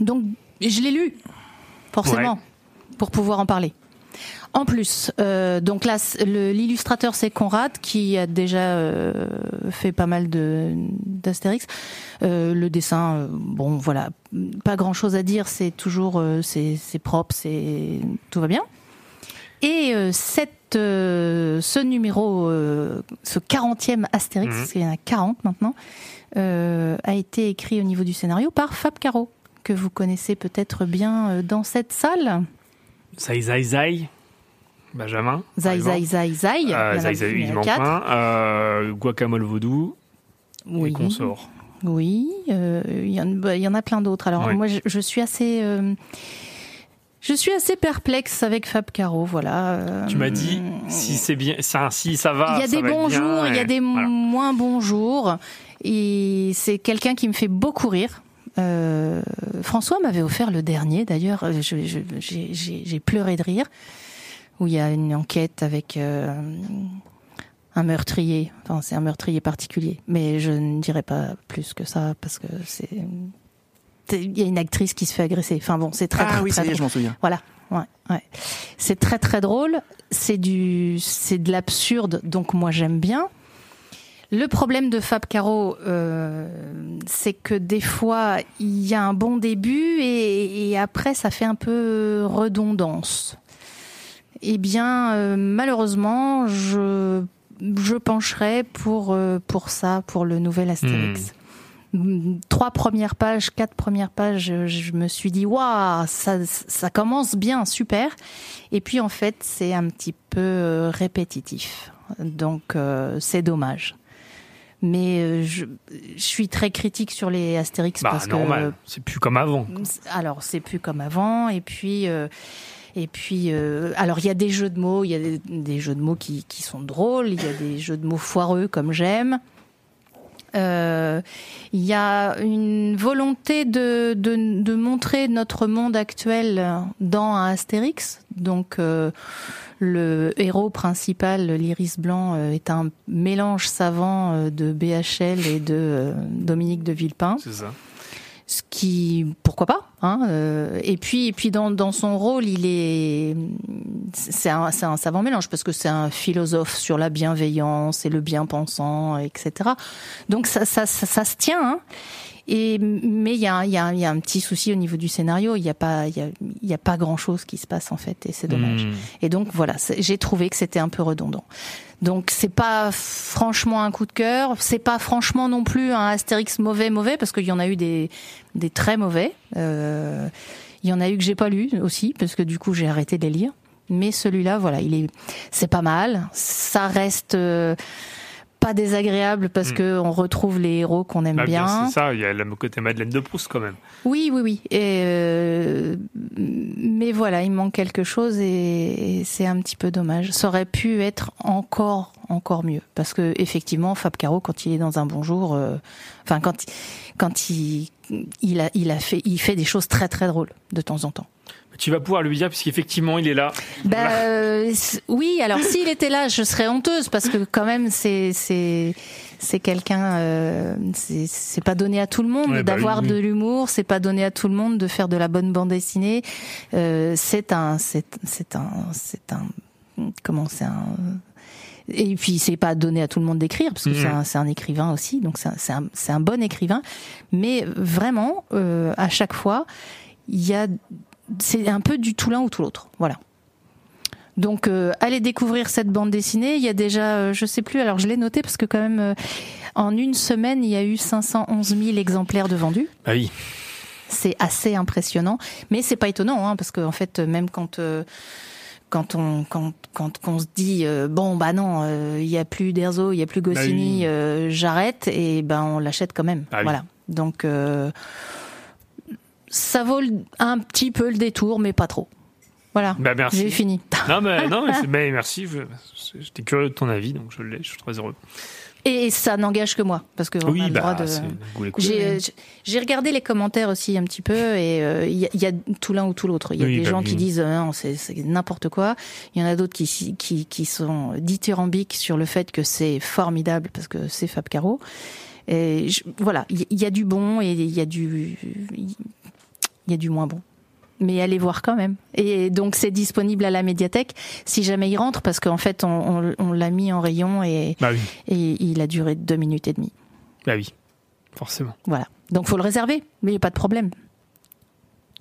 Donc je l'ai lu, forcément, pour pouvoir en parler. En plus, euh, donc là, l'illustrateur c'est Conrad qui a déjà euh, fait pas mal de d'Astérix. Euh, le dessin, bon voilà, pas grand chose à dire. C'est toujours, c'est propre, c'est tout va bien. Et cette, ce numéro, ce 40e Astérix, Mhm. parce qu'il y en a 40 maintenant, a été écrit au niveau du scénario par Fab Caro, que vous connaissez peut-être bien dans cette salle. Zai Zai Zai, Benjamin. Zai Zai. Zai Zai, il y en Euh, a Zai Zai, il manque un. Euh, Guacamole Vaudou Oui. et Consort. Oui, euh, il y, en- bah, il y en a plein d'autres. Alors moi, je, je suis assez, euh, je suis assez perplexe avec Fab Caro. Voilà. Tu m'as dit si c'est bien, ça, si ça va. Il y a des bons jours, il y a des voilà. moins bons jours. Et c'est quelqu'un qui me fait beaucoup rire. Euh, François m'avait offert le dernier, d'ailleurs, euh, j'ai pleuré de rire, où il y a une enquête avec euh, un meurtrier. Enfin, c'est un meurtrier particulier, mais je ne dirai pas plus que ça parce que c'est. Il y a une actrice qui se fait agresser. Enfin bon, c'est très Ah très, oui, très je drôle. m'en souviens. Voilà, ouais, ouais. C'est très très drôle. C'est du, c'est de l'absurde, donc moi j'aime bien. Le problème de Fab Caro, euh, c'est que des fois il y a un bon début et, et après ça fait un peu redondance. Eh bien, euh, malheureusement, je je pencherai pour euh, pour ça, pour le nouvel Astérix. Mm, Trois premières pages, quatre premières pages, je, je me suis dit waouh, ça ça commence bien, super. Et puis en fait, c'est un petit peu répétitif, donc euh, c'est dommage. Mais euh, je, je suis très critique sur les Astérix Bah, parce normal. que C'est plus comme avant. alors c'est plus comme avant et puis euh, et puis euh, alors il y a des jeux de mots, il y a des, des jeux de mots qui, qui sont drôles, il y a des jeux de mots foireux comme j'aime. Euh, Il y a une volonté de, montrer notre monde actuel dans un Astérix. Donc euh, le héros principal, l'Iris Blanc, euh, est un mélange savant de BHL et de Dominique de Villepin C'est ça. Ce qui pourquoi pas hein, euh, et puis et puis dans, dans son rôle il est c'est un, un savant mélange parce que c'est un philosophe sur la bienveillance et le bien pensant etc donc ça ça, ça, ça se tient hein. Et mais il y y, y a un petit souci au niveau du scénario il y a pas il y a, y a pas grand chose qui se passe en fait et c'est dommage Hmm. et donc voilà, j'ai trouvé que c'était un peu redondant. Donc c'est pas franchement un coup de cœur, c'est pas franchement non plus un Astérix mauvais mauvais parce qu'il y en a eu des des très mauvais. Euh, il y en a eu que j'ai pas lu aussi parce que du coup j'ai arrêté de les lire. Mais celui-là, voilà, il est c'est pas mal. Ça reste euh, pas désagréable parce Mm. que on retrouve les héros qu'on aime Bah, bien, bien. c'est ça. Il y a le côté Madeleine de Proust quand même. Oui, oui, oui. Et euh, mais voilà, il manque quelque chose et, et c'est un petit peu dommage. Ça aurait pu être encore, encore mieux. Parce que effectivement, Fab Caro, quand il est dans un bon jour, euh, enfin quand quand il il a il a fait il fait des choses très très drôles de temps en temps. Tu vas pouvoir lui dire puisqu'effectivement il est là. Ben euh, oui, alors s'il était là, je serais honteuse parce que quand même c'est c'est c'est quelqu'un euh, c'est c'est pas donné à tout le monde Ouais, bah d'avoir oui. de l'humour, c'est pas donné à tout le monde de faire de la bonne bande dessinée. Euh, c'est un c'est c'est un c'est un comment c'est un et puis c'est pas donné à tout le monde d'écrire parce que c'est un, c'est un écrivain aussi, donc c'est un, c'est un, c'est un bon écrivain. Mais vraiment, euh, à chaque fois, il y a c'est un peu du tout l'un ou tout l'autre. Voilà. Donc euh, allez découvrir cette bande dessinée. Il y a déjà, euh, je sais plus, alors je l'ai noté parce que quand même, euh, en une semaine, il y a eu 511 000 exemplaires de vendus. Bah oui. C'est assez impressionnant, mais c'est pas étonnant, hein, parce qu'en fait, même quand euh, quand on quand quand on se dit euh, bon bah non, euh, il y a plus d'Erzo, il y a plus Goscinny, oui. euh, j'arrête, et ben on l'achète quand même. Ah oui. Voilà. Donc euh, ça vaut un petit peu le détour, mais pas trop. Voilà. Bah merci. J'ai fini. Non mais non mais, merci. J'étais curieux de ton avis donc je l'ai. Je suis très heureux. Et ça n'engage que moi, parce que on Oui, a le bah, droit de. les couleurs. J'ai regardé les commentaires aussi un petit peu, et euh, il y, a- il y a tout l'un ou tout l'autre. Il y a Oui, des bah gens oui. qui disent euh, non, c'est c'est n'importe quoi. Il y en a d'autres qui, qui, qui sont dithyrambiques sur le fait que c'est formidable parce que c'est Fab Caro. Et je- voilà, il y, il y a du bon et il y a du, il y a du moins bon. Mais allez voir quand même. Et donc c'est disponible à la médiathèque si jamais il rentre, parce qu'en fait on, on- on l'a mis en rayon et, Bah oui, et il a duré deux minutes et demie. bah oui, forcément. Voilà. Donc faut le réserver, mais il n'y a pas de problème.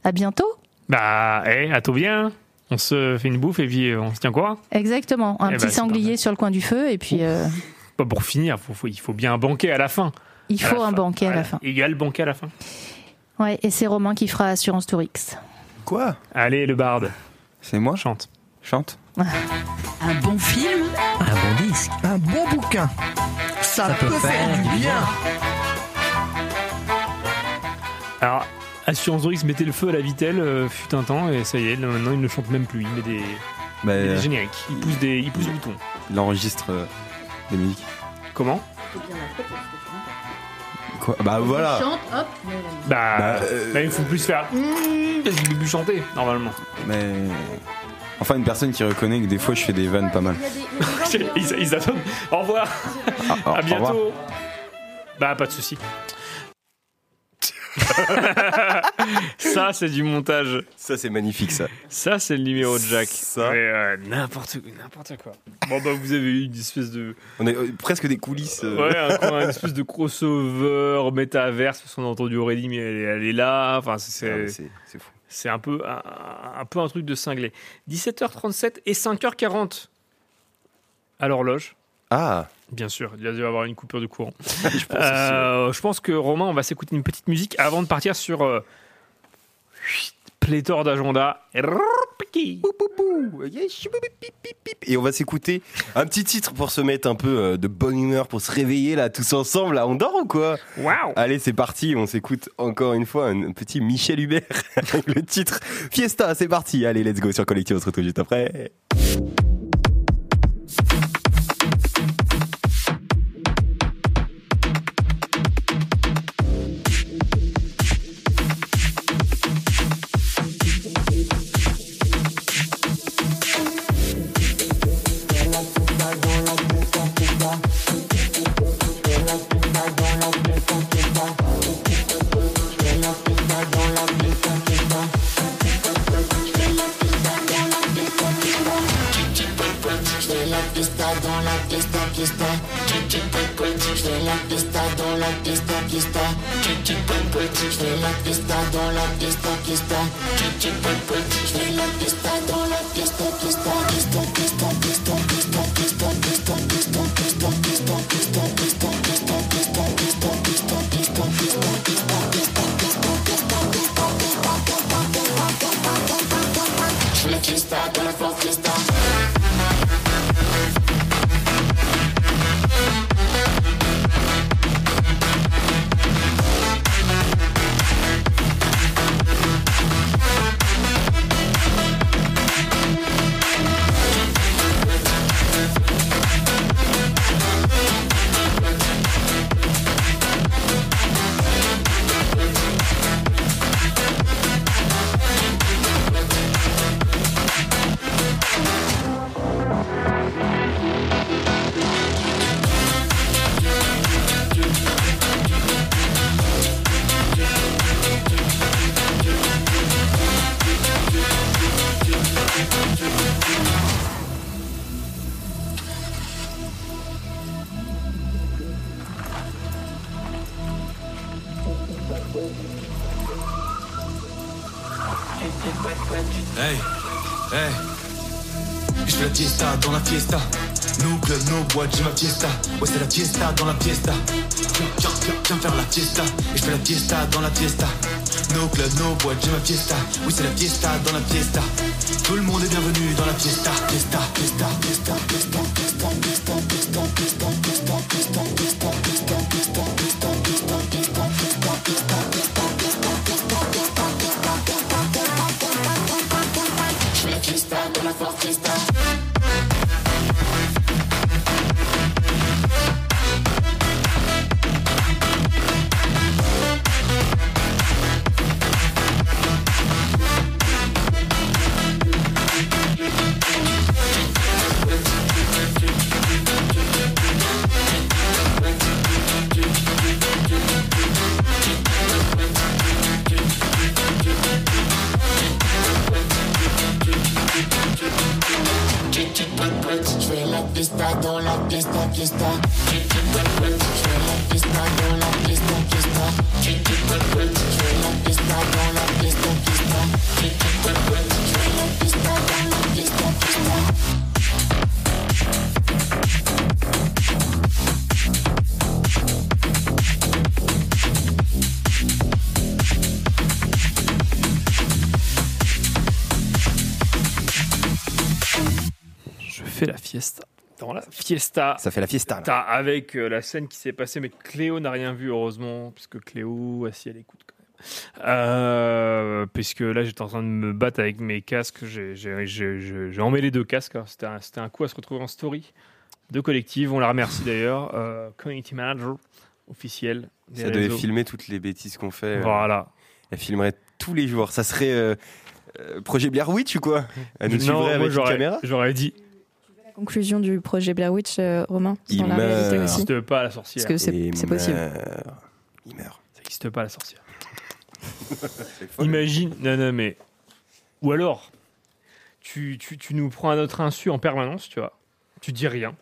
À bientôt. Bah, eh, à tout bien. On se fait une bouffe et puis euh, on se tient quoi Exactement. Un Eh petit c'est sanglier sur le coin du feu et puis euh, Bah, Pour finir, faut- faut- il faut bien un banquet à la fin. il À faut la un fin. banquet à la Voilà. fin. Il y a le banquet à la fin. Ouais, et c'est Romain qui fera Assurance Tourix. Quoi? Allez, le barde, C'est moi? Chante. Chante Un bon film, un bon disque, un bon bouquin. Ça, peut, faire, du bien. Alors, Assurance Dorix mettait le feu à la vitelle, euh, fut un temps, et ça y est, maintenant il ne chante même plus. Il met des, Bah, il met des euh, génériques, il pousse des, il pousse des boutons. Il enregistre euh, des musiques. Comment? Quoi Bah voilà Chante, hop. Bah, Bah, euh, il faut plus faire Mmh parce qu'il peut plus chanter, normalement. Mais. Enfin, une personne qui reconnaît que des fois je fais des vannes pas mal. ils, ils attendent. Au revoir, Ah, au- à au revoir. bientôt. Bah, pas de souci. ça, c'est du montage. Ça, c'est magnifique, ça. Ça, c'est le numéro de Jack. Ça. Euh, n'importe n'importe quoi. Bon, bah, vous avez eu une espèce de. On est euh, presque des coulisses. euh. Ouais, un, une espèce de crossover métaverse, parce qu'on a entendu Aurélie, mais elle, est- elle est là. Enfin, c'est. Ah, c'est c'est fou. C'est un peu un, un peu un truc de cinglé. 17h37 et 5h40 à l'horloge. Ah, Bien sûr, il a dû y avoir une coupure de courant. je pense. Euh, je pense que Romain, on va s'écouter une petite musique avant de partir sur euh, pléthore d'agenda. Et on va s'écouter un petit titre pour se mettre un peu euh, de bonne humeur, pour se réveiller là tous ensemble. Là, on dort ou quoi? Waouh Allez, c'est parti. On s'écoute encore une fois un petit Michel Hubert avec le titre Fiesta. C'est parti. Allez, let's go sur Collectif. On se retrouve juste après. pista, chichi de la pista, dans la pista, pista, chichi de la pista, dans la pista, pista, chichi de la pista, dans la pista, pista. Dans la fiesta. Viens, faire la fiesta. Et je fais la fiesta dans la fiesta. Nos clubs, nos boîtes, j'ai ma fiesta. Oui, c'est la fiesta dans la fiesta. Tout le monde est bienvenu dans la fiesta, fiesta, fiesta, fiesta. Ça fait la fiesta. là. Avec euh, la scène qui s'est passée, mais Cléo n'a rien vu, heureusement, puisque Cléo, ah, si elle écoute quand même. Euh, puisque là, j'étais en train de me battre avec mes casques. J'ai- emmêlé deux casques. hein. C'était un, coup à se retrouver en story de collective. On la remercie d'ailleurs. Euh, community manager officiel. des Ça devait filmer toutes les bêtises qu'on fait. Voilà. Elle filmerait tous les jours. Ça serait projet Blair Witch ou quoi? Elle nous Non, suivrait avec une caméra? J'aurais dit. La conclusion du projet Blair Witch, euh, Romain, Il dans la réalité meurt. aussi. n'existe pas la sorcière. Parce que c'est Il c'est possible. meurt. Il meurt. Ça n'existe pas la sorcière. Imagine, non, non, mais. Ou alors, tu, tu, tu nous prends à notre insu en permanence, tu vois. Tu dis rien.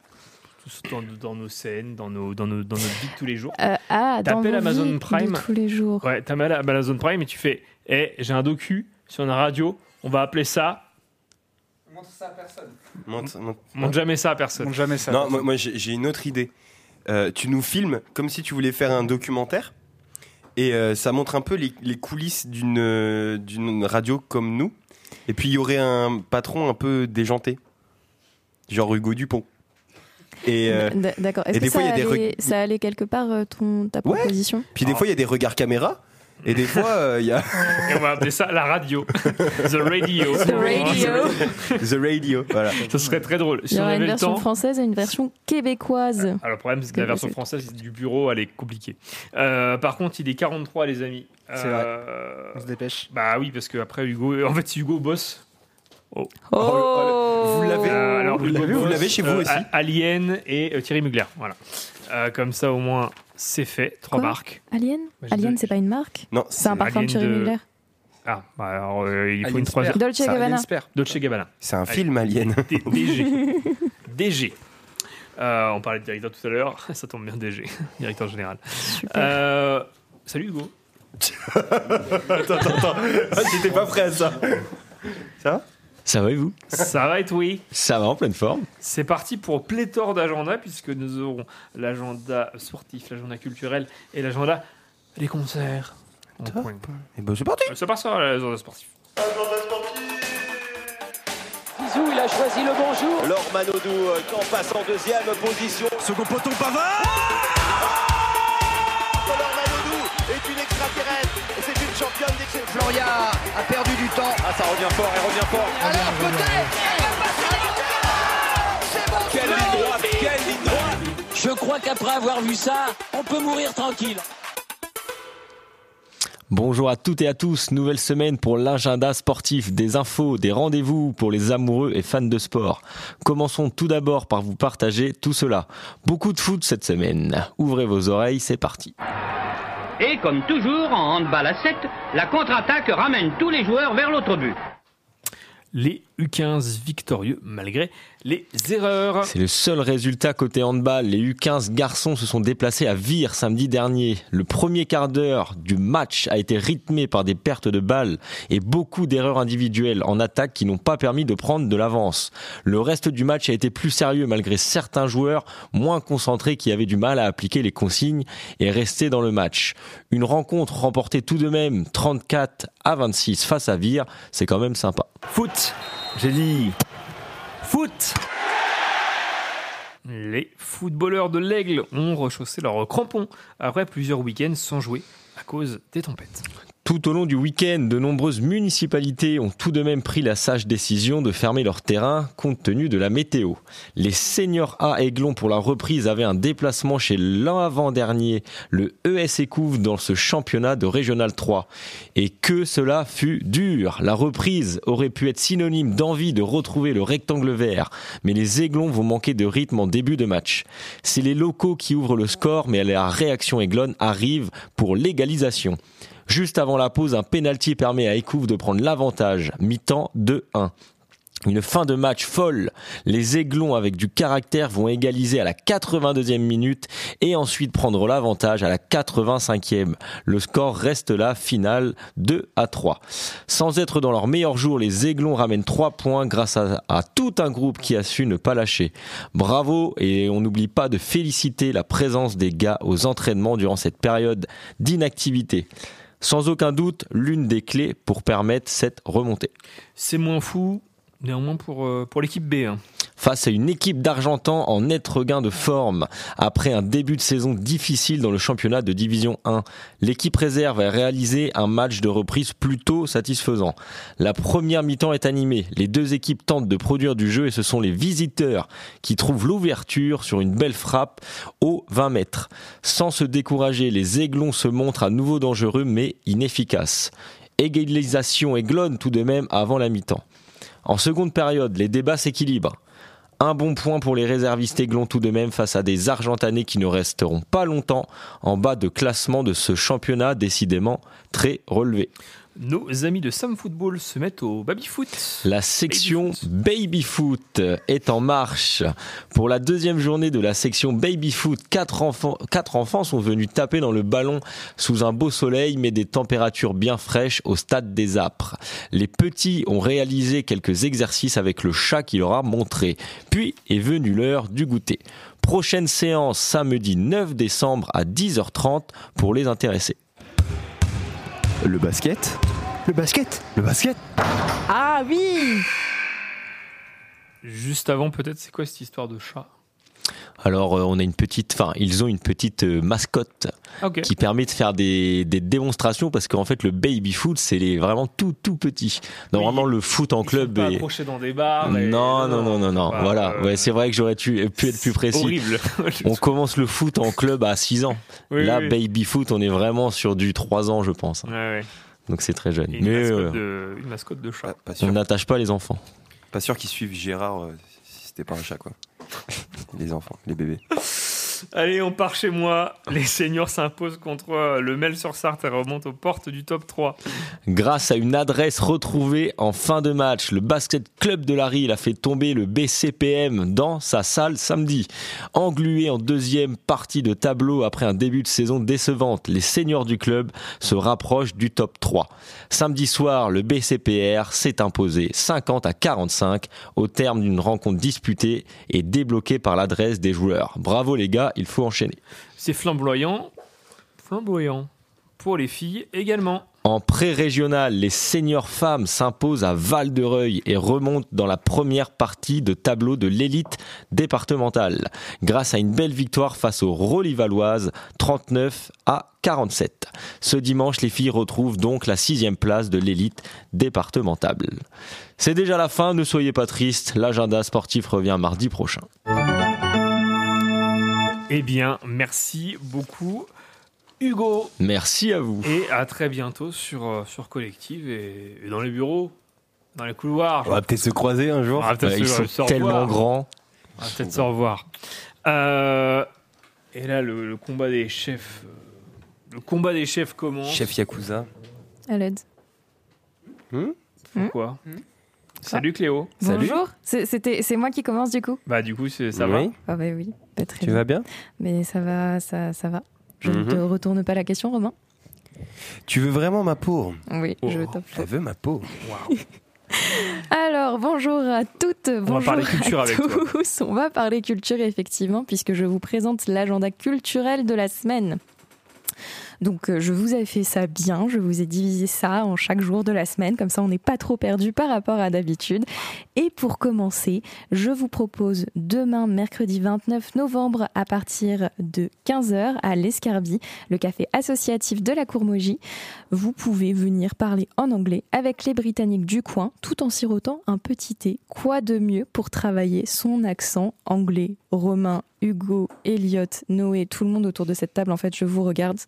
Tous Dans, dans nos scènes, dans, nos, dans, nos, dans notre vie de tous les jours. Euh, ah, dans T'appelles vos Amazon vies de Prime. tous les jours. Ouais, t'as mal à Amazon Prime et tu fais Eh, j'ai un docu sur une radio, on va appeler ça. Montre ça à personne. Montre jamais ça à personne. Montre jamais ça. Non, moi, moi, j'ai une autre idée. Euh, tu nous filmes comme si tu voulais faire un documentaire. Et euh, ça montre un peu les, les coulisses d'une euh, d'une radio comme nous. Et puis il y aurait un patron un peu déjanté. Genre Hugo Dupont. Et euh, D'accord. et Est-ce des que fois, ça, il y a des allait, ça allait quelque part, euh, ton, ta Ouais. proposition? Puis des fois il y a des regards caméra. Et des fois euh, il y a Et on va appeler ça la radio. The radio. The radio. The Radio. Voilà. Ça serait très drôle. Il Si y on aura une version temps. française et une version québécoise. Alors, le problème, c'est que la version française du bureau, elle est compliquée. Euh, par contre, il est 43, les amis. C'est Euh, On se dépêche. Bah oui, parce qu'après, Hugo. En fait, si Hugo bosse. Oh. Oh, Vous l'avez Euh, alors, Vous Hugo l'avez- vous bosse, l'avez chez vous euh, aussi Alien et euh, Thierry Mugler. Voilà. Euh, comme ça, au moins, c'est fait. Trois Quoi marques. Alien Bah, Alien, c'est pas une marque Non, C'est un parfum de Thierry Mugler Ah, bah alors, euh, il faut Alien une troisième. Dolce Ça, Gabbana. Dolce Gabbana. C'est un Allez. film Alien. D- DG. DG. Euh, on parlait de directeur tout à l'heure. Ça tombe bien, DG. Directeur général. Super. Euh, salut Hugo. attends, attends, attends. Ah, J'étais pas prêt à ça. Ça va? Ça va et vous? Ça va et oui Ça va en pleine forme. C'est parti pour pléthore d'agenda puisque nous aurons l'agenda sportif, l'agenda culturel et l'agenda des concerts. Top. Et ben c'est parti. Euh, C'est parti l'agenda sportif. Zizou, il a choisi le bonjour. Laure Manodou euh, qui en passe en deuxième position. Second poteau Pavard Laure Manodou est une extraterrestre championne d'exception. Floria a perdu du temps. Ah ça revient fort, elle revient fort. Alors peut-être C'est bon Quelle ligne droite, quelle ligne droite Je crois qu'après avoir vu ça, on peut mourir tranquille. Bonjour à toutes et à tous, nouvelle semaine pour l'agenda sportif, des infos, des rendez-vous pour les amoureux et fans de sport. Commençons tout d'abord par vous partager tout cela. Beaucoup de foot cette semaine. Ouvrez vos oreilles, c'est parti. Et comme toujours en handball à 7, la contre-attaque ramène tous les joueurs vers l'autre but. U15 victorieux malgré les erreurs. C'est le seul résultat côté handball. Les U15 garçons se sont déplacés à Vire samedi dernier. Le premier quart d'heure du match a été rythmé par des pertes de balles et beaucoup d'erreurs individuelles en attaque qui n'ont pas permis de prendre de l'avance. Le reste du match a été plus sérieux malgré certains joueurs moins concentrés qui avaient du mal à appliquer les consignes et rester dans le match. Une rencontre remportée tout de même 34 à 26 face à Vire, c'est quand même sympa. Foot, j'ai dit. Foot Les footballeurs de l'Aigle ont rechaussé leurs crampons après plusieurs week-ends sans jouer à cause des tempêtes. Tout au long du week-end, de nombreuses municipalités ont tout de même pris la sage décision de fermer leur terrain compte tenu de la météo. Les seniors A Aiglon pour la reprise avaient un déplacement chez l'avant-dernier, le ES Couve dans ce championnat de Régional 3. Et que cela fut dur. La reprise aurait pu être synonyme d'envie de retrouver le rectangle vert, mais les Aiglons vont manquer de rythme en début de match. C'est les locaux qui ouvrent le score, mais la réaction aiglonne arrive pour l'égalisation. Juste avant la pause, un pénalty permet à Écouve de prendre l'avantage, mi-temps 2-1. Une fin de match folle. Les Aiglons avec du caractère vont égaliser à la 82e minute et ensuite prendre l'avantage à la 85e. Le score reste là, final 2 à 3. Sans être dans leur meilleur jour, les Aiglons ramènent 3 points grâce à tout un groupe qui a su ne pas lâcher. Bravo et on n'oublie pas de féliciter la présence des gars aux entraînements durant cette période d'inactivité. Sans aucun doute, l'une des clés pour permettre cette remontée. C'est moins fou, néanmoins, pour, euh, pour l'équipe B. hein. face à une équipe d'Argentins en net regain de forme. Après un début de saison difficile dans le championnat de Division 1, l'équipe réserve a réalisé un match de reprise plutôt satisfaisant. La première mi-temps est animée, les deux équipes tentent de produire du jeu et ce sont les visiteurs qui trouvent l'ouverture sur une belle frappe au 20 mètres. Sans se décourager, les Aiglons se montrent à nouveau dangereux mais inefficaces. Égalisation aiglonne tout de même avant la mi-temps. En seconde période, les débats s'équilibrent. Un bon point pour les réservistes aiglons tout de même face à des Argentanais qui ne resteront pas longtemps en bas de classement de ce championnat décidément très relevé. Nos amis de Sam Football se mettent au baby-foot. La section Baby Foot est en marche. Pour la deuxième journée de la section Baby Foot, quatre enfants, quatre enfants sont venus taper dans le ballon sous un beau soleil mais des températures bien fraîches au stade des Apres. Les petits ont réalisé quelques exercices avec le chat qui leur a montré. Puis est venue l'heure du goûter. Prochaine séance samedi 9 décembre à 10h30 pour les intéressés. Le basket. Le basket. Le basket. Ah oui. Juste avant, peut-être, c'est quoi cette histoire de chat? Alors, euh, on a une petite, enfin, ils ont une petite euh, mascotte qui permet de faire des, des démonstrations parce qu'en fait, le baby foot, c'est les vraiment tout, tout petit. Normalement, le foot en club Pas est. accroché dans des bars. et- Non, non, non, non, non. Bah, voilà. euh, Ouais, c'est vrai que j'aurais pu, être plus précis. horrible. On commence le foot en club à 6 ans. Oui, Là, oui. baby foot, on est vraiment sur du 3 ans, je pense. Ouais, ouais. Donc c'est très jeune. Une, Mais mascotte euh, de, une mascotte de chat. Pas sûr, on n'attache pas les enfants. pas sûr qu'ils suivent Gérard euh, c'était pas un chat, quoi. les enfants, les bébés. Allez, on part chez moi. Les seniors s'imposent contre euh, le Mel sur Sarthe et remontent aux portes du top 3. Grâce à une adresse retrouvée en fin de match, le basket club de Larry a fait tomber le BCPM dans sa salle samedi. Englué en deuxième partie de tableau après un début de saison décevante, les seniors du club se rapprochent du top 3. Samedi soir, le BCPR s'est imposé 50 à 45 au terme d'une rencontre disputée et débloquée par l'adresse des joueurs. Bravo les gars, il faut enchaîner. C'est flamboyant. Flamboyant. Pour les filles également. En pré-régional, les seniors femmes s'imposent à Val-de-Reuil et remontent dans la première partie de tableau de l'élite départementale, grâce à une belle victoire face aux Rolly-Valoises, 39 à 47. Ce dimanche, les filles retrouvent donc la sixième place de l'élite départementale. C'est déjà la fin, ne soyez pas tristes, l'agenda sportif revient mardi prochain. Eh bien, merci beaucoup, Hugo. Merci à vous. Et à très bientôt sur, euh, sur Collective et, et dans les bureaux, dans les couloirs. On va peut-être se croiser un jour. On va peut-être Ouais, ils se- sont se tellement grands. On va peut-être se revoir. Euh, et là, le, le combat des chefs. euh, Le combat des chefs commence. Chef Yakuza. À l'aide. Pourquoi Salut Cléo. Bonjour. C'est- C'était, c'est moi qui commence du coup? Bah du coup, c'est- ça Oui. Ah bah oui. Très Tu bien. vas bien? Mais ça va, ça, ça va. Je ne Mhm. te retourne pas la question, Romain. Tu veux vraiment ma peau? Oui, je t'en Elle veut ma peau. Alors, bonjour à toutes, bonjour parler culture à avec toi. tous. On va parler culture, effectivement, puisque je vous présente l'agenda culturel de la semaine. Donc, euh, je vous ai fait ça bien, je vous ai divisé ça en chaque jour de la semaine, comme ça on n'est pas trop perdu par rapport à d'habitude. Et pour commencer, je vous propose demain, mercredi 29 novembre, à partir de 15h à l'Escarbie, le café associatif de la Courmogie. Vous pouvez venir parler en anglais avec les Britanniques du coin tout en sirotant un petit thé. Quoi de mieux pour travailler son accent anglais? Romain, Hugo, Elliot, Noé, tout le monde autour de cette table, en fait, je vous regarde.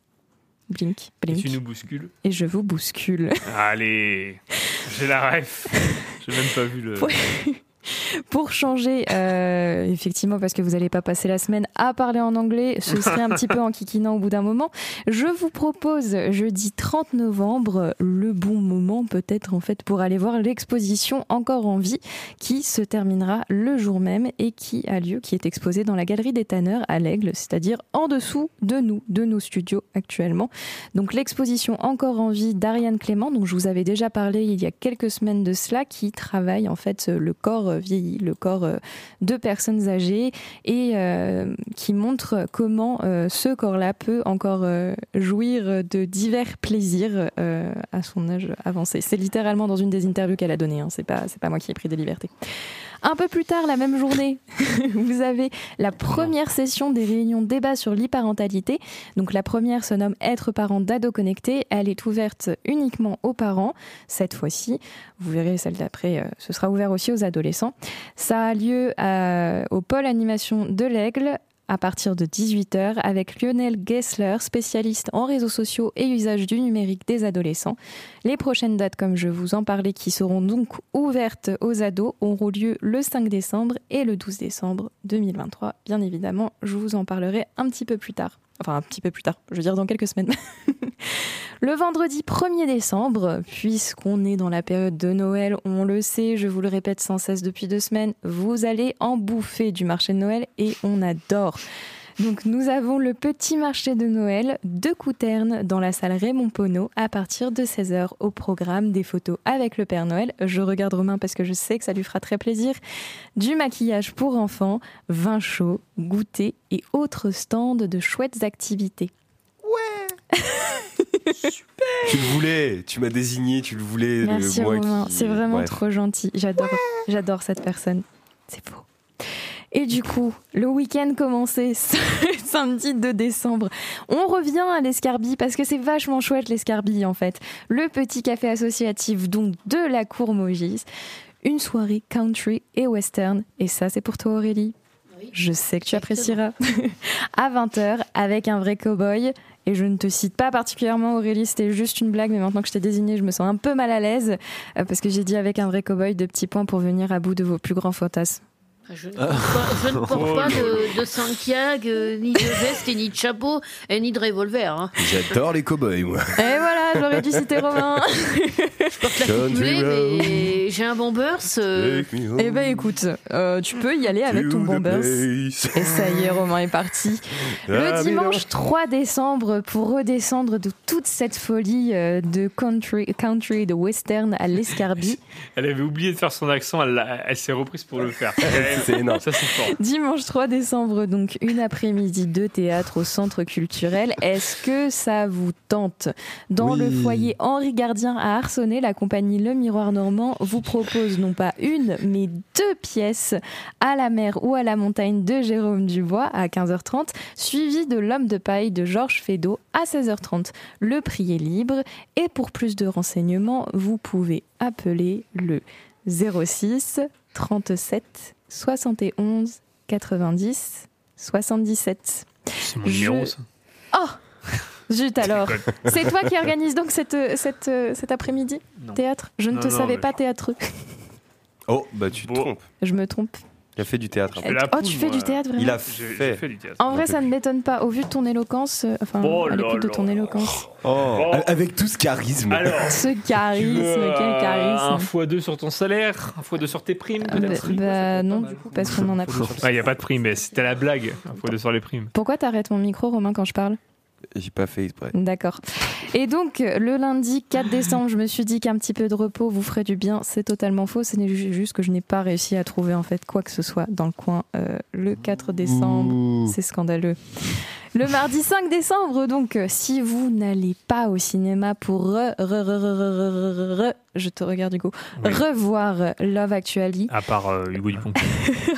Blink, Et blink. tu nous bouscules. Et je vous bouscule. Allez, j'ai la ref. J'ai même pas vu le. Pour- changer, euh, effectivement, parce que vous n'allez pas passer la semaine à parler en anglais, ce serait un petit peu en kikinant au bout d'un moment. Je vous propose jeudi 30 novembre le bon moment peut-être en fait pour aller voir l'exposition Encore en vie qui se terminera le jour même et qui a lieu, qui est exposée dans la galerie des Tanneurs à l'Aigle, c'est-à-dire en dessous de nous, de nos studios actuellement. Donc l'exposition Encore en vie d'Ariane Clément, dont je vous avais déjà parlé il y a quelques semaines de cela, qui travaille en fait le corps vieilli, le corps euh, de personnes âgées et euh, qui montre comment euh, ce corps-là peut encore euh, jouir de divers plaisirs euh, à son âge avancé. C'est littéralement dans une des interviews qu'elle a données, hein, c'est pas moi qui ai pris des libertés. Un peu plus tard, la même journée, vous avez la première session des réunions débat sur l'e-parentalité. Donc la première se nomme Être parent d'ado connecté. Elle est ouverte uniquement aux parents. Cette fois-ci, vous verrez celle d'après, euh, ce sera ouvert aussi aux adolescents. Ça a lieu à- au pôle animation de l'Aigle à partir de 18h avec Lionel Gessler, spécialiste en réseaux sociaux et usage du numérique des adolescents. Les prochaines dates, comme je vous en parlais, qui seront donc ouvertes aux ados, auront lieu le 5 décembre et le 12 décembre 2023. Bien évidemment, je vous en parlerai un petit peu plus tard. Enfin, un petit peu plus tard, je veux dire dans quelques semaines. Le vendredi 1er décembre, puisqu'on est dans la période de Noël, on le sait, je vous le répète sans cesse depuis deux semaines, vous allez en bouffer du marché de Noël et on adore. Donc nous avons le petit marché de Noël de Couterne dans la salle Raymond Pono à partir de 16h au programme des photos avec le Père Noël. Je regarde Romain parce que je sais que ça lui fera très plaisir. Du maquillage pour enfants, vin chaud, goûter et autres stands de chouettes activités. Tu le voulais, tu m'as désigné, tu le voulais. Merci le moi Romain, qui- c'est vraiment trop gentil. J'adore, j'adore cette personne. C'est faux. Et du coup, le week-end commençait samedi 2 décembre. On revient à l'escarbille parce que c'est vachement chouette l'escarbille en fait. Le petit café associatif donc de la cour Mogis. Une soirée country et western. Et ça, c'est pour toi Aurélie. Je sais que tu apprécieras. à 20h avec un vrai cow-boy. Et je ne te cite pas particulièrement Aurélie, c'était juste une blague, mais maintenant que je t'ai désigné, je me sens un peu mal à l'aise euh, parce que j'ai dit avec un vrai cow-boy de petits points pour venir à bout de vos plus grands fantasmes. Je ne porte pas, je ne porte Oh pas de, de Santiago, euh, ni de veste, et ni de chapeau, et ni de revolver. Hein. J'adore les cow-boys, moi. Et voilà, j'aurais dû citer Romain. Je porte la mais j'ai un bon burst. euh, Eh ben écoute, euh, tu peux y aller avec ton bombers. Et ça y est, Romain est parti. Le Ah, dimanche 3 décembre, pour redescendre de toute cette folie euh, de country, country de western à l'escarbie, Elle avait oublié de faire son accent, elle, elle s'est reprise pour le faire. C'est énorme. Ça, c'est fort. Dimanche 3 décembre, donc une après-midi de théâtre au centre culturel. Est-ce que ça vous tente? Dans Oui. le foyer Henri Gardien à Arcenay, la compagnie Le Miroir Normand vous propose non pas une, mais deux pièces à la mer ou à la montagne de Jérôme Dubois à 15h30, suivi de L'homme de paille de Georges Feydeau à 16h30. Le prix est libre et pour plus de renseignements, vous pouvez appeler le 06 37 71 90 77. C'est mon Je- numéro, ça. Oh Zut alors. C'est toi qui organise donc cette, cette, cet après-midi. Théâtre? Je ne Non, te non, savais pas théâtreux. Oh, bah tu te trompes. Je me trompe. Il a fait du théâtre. la Oh, tu fais moi. du théâtre vraiment Il a J'ai- j'ai fait. fait du théâtre. En vrai, ça ne m'étonne pas. Au vu de ton éloquence, euh, enfin, Oh à l'écoute de ton éloquence. Oh, avec tout ce charisme. Alors, Ce charisme, veux, quel euh, charisme. un fois deux sur ton salaire, un fois deux sur tes primes, Ah, peut-être. bah, bah, non, du coup, parce qu'on en a plus. Il n'y a pas de prime, mais c'était la blague. Un fois deux sur les primes. Pourquoi t'arrêtes mon micro, Romain, quand je parle? J'ai pas fait exprès. D'accord. Et donc, le lundi 4 décembre, je me suis dit qu'un petit peu de repos vous ferait du bien. C'est totalement faux. Ce n'est ju- juste que je n'ai pas réussi à trouver en fait quoi que ce soit dans le coin euh, le 4 décembre. C'est scandaleux. Le mardi 5 décembre, donc, si vous n'allez pas au cinéma pour re, re, re, je te regarde Hugo, Oui. revoir euh, Love Actually, À part euh, Hugo Dupont.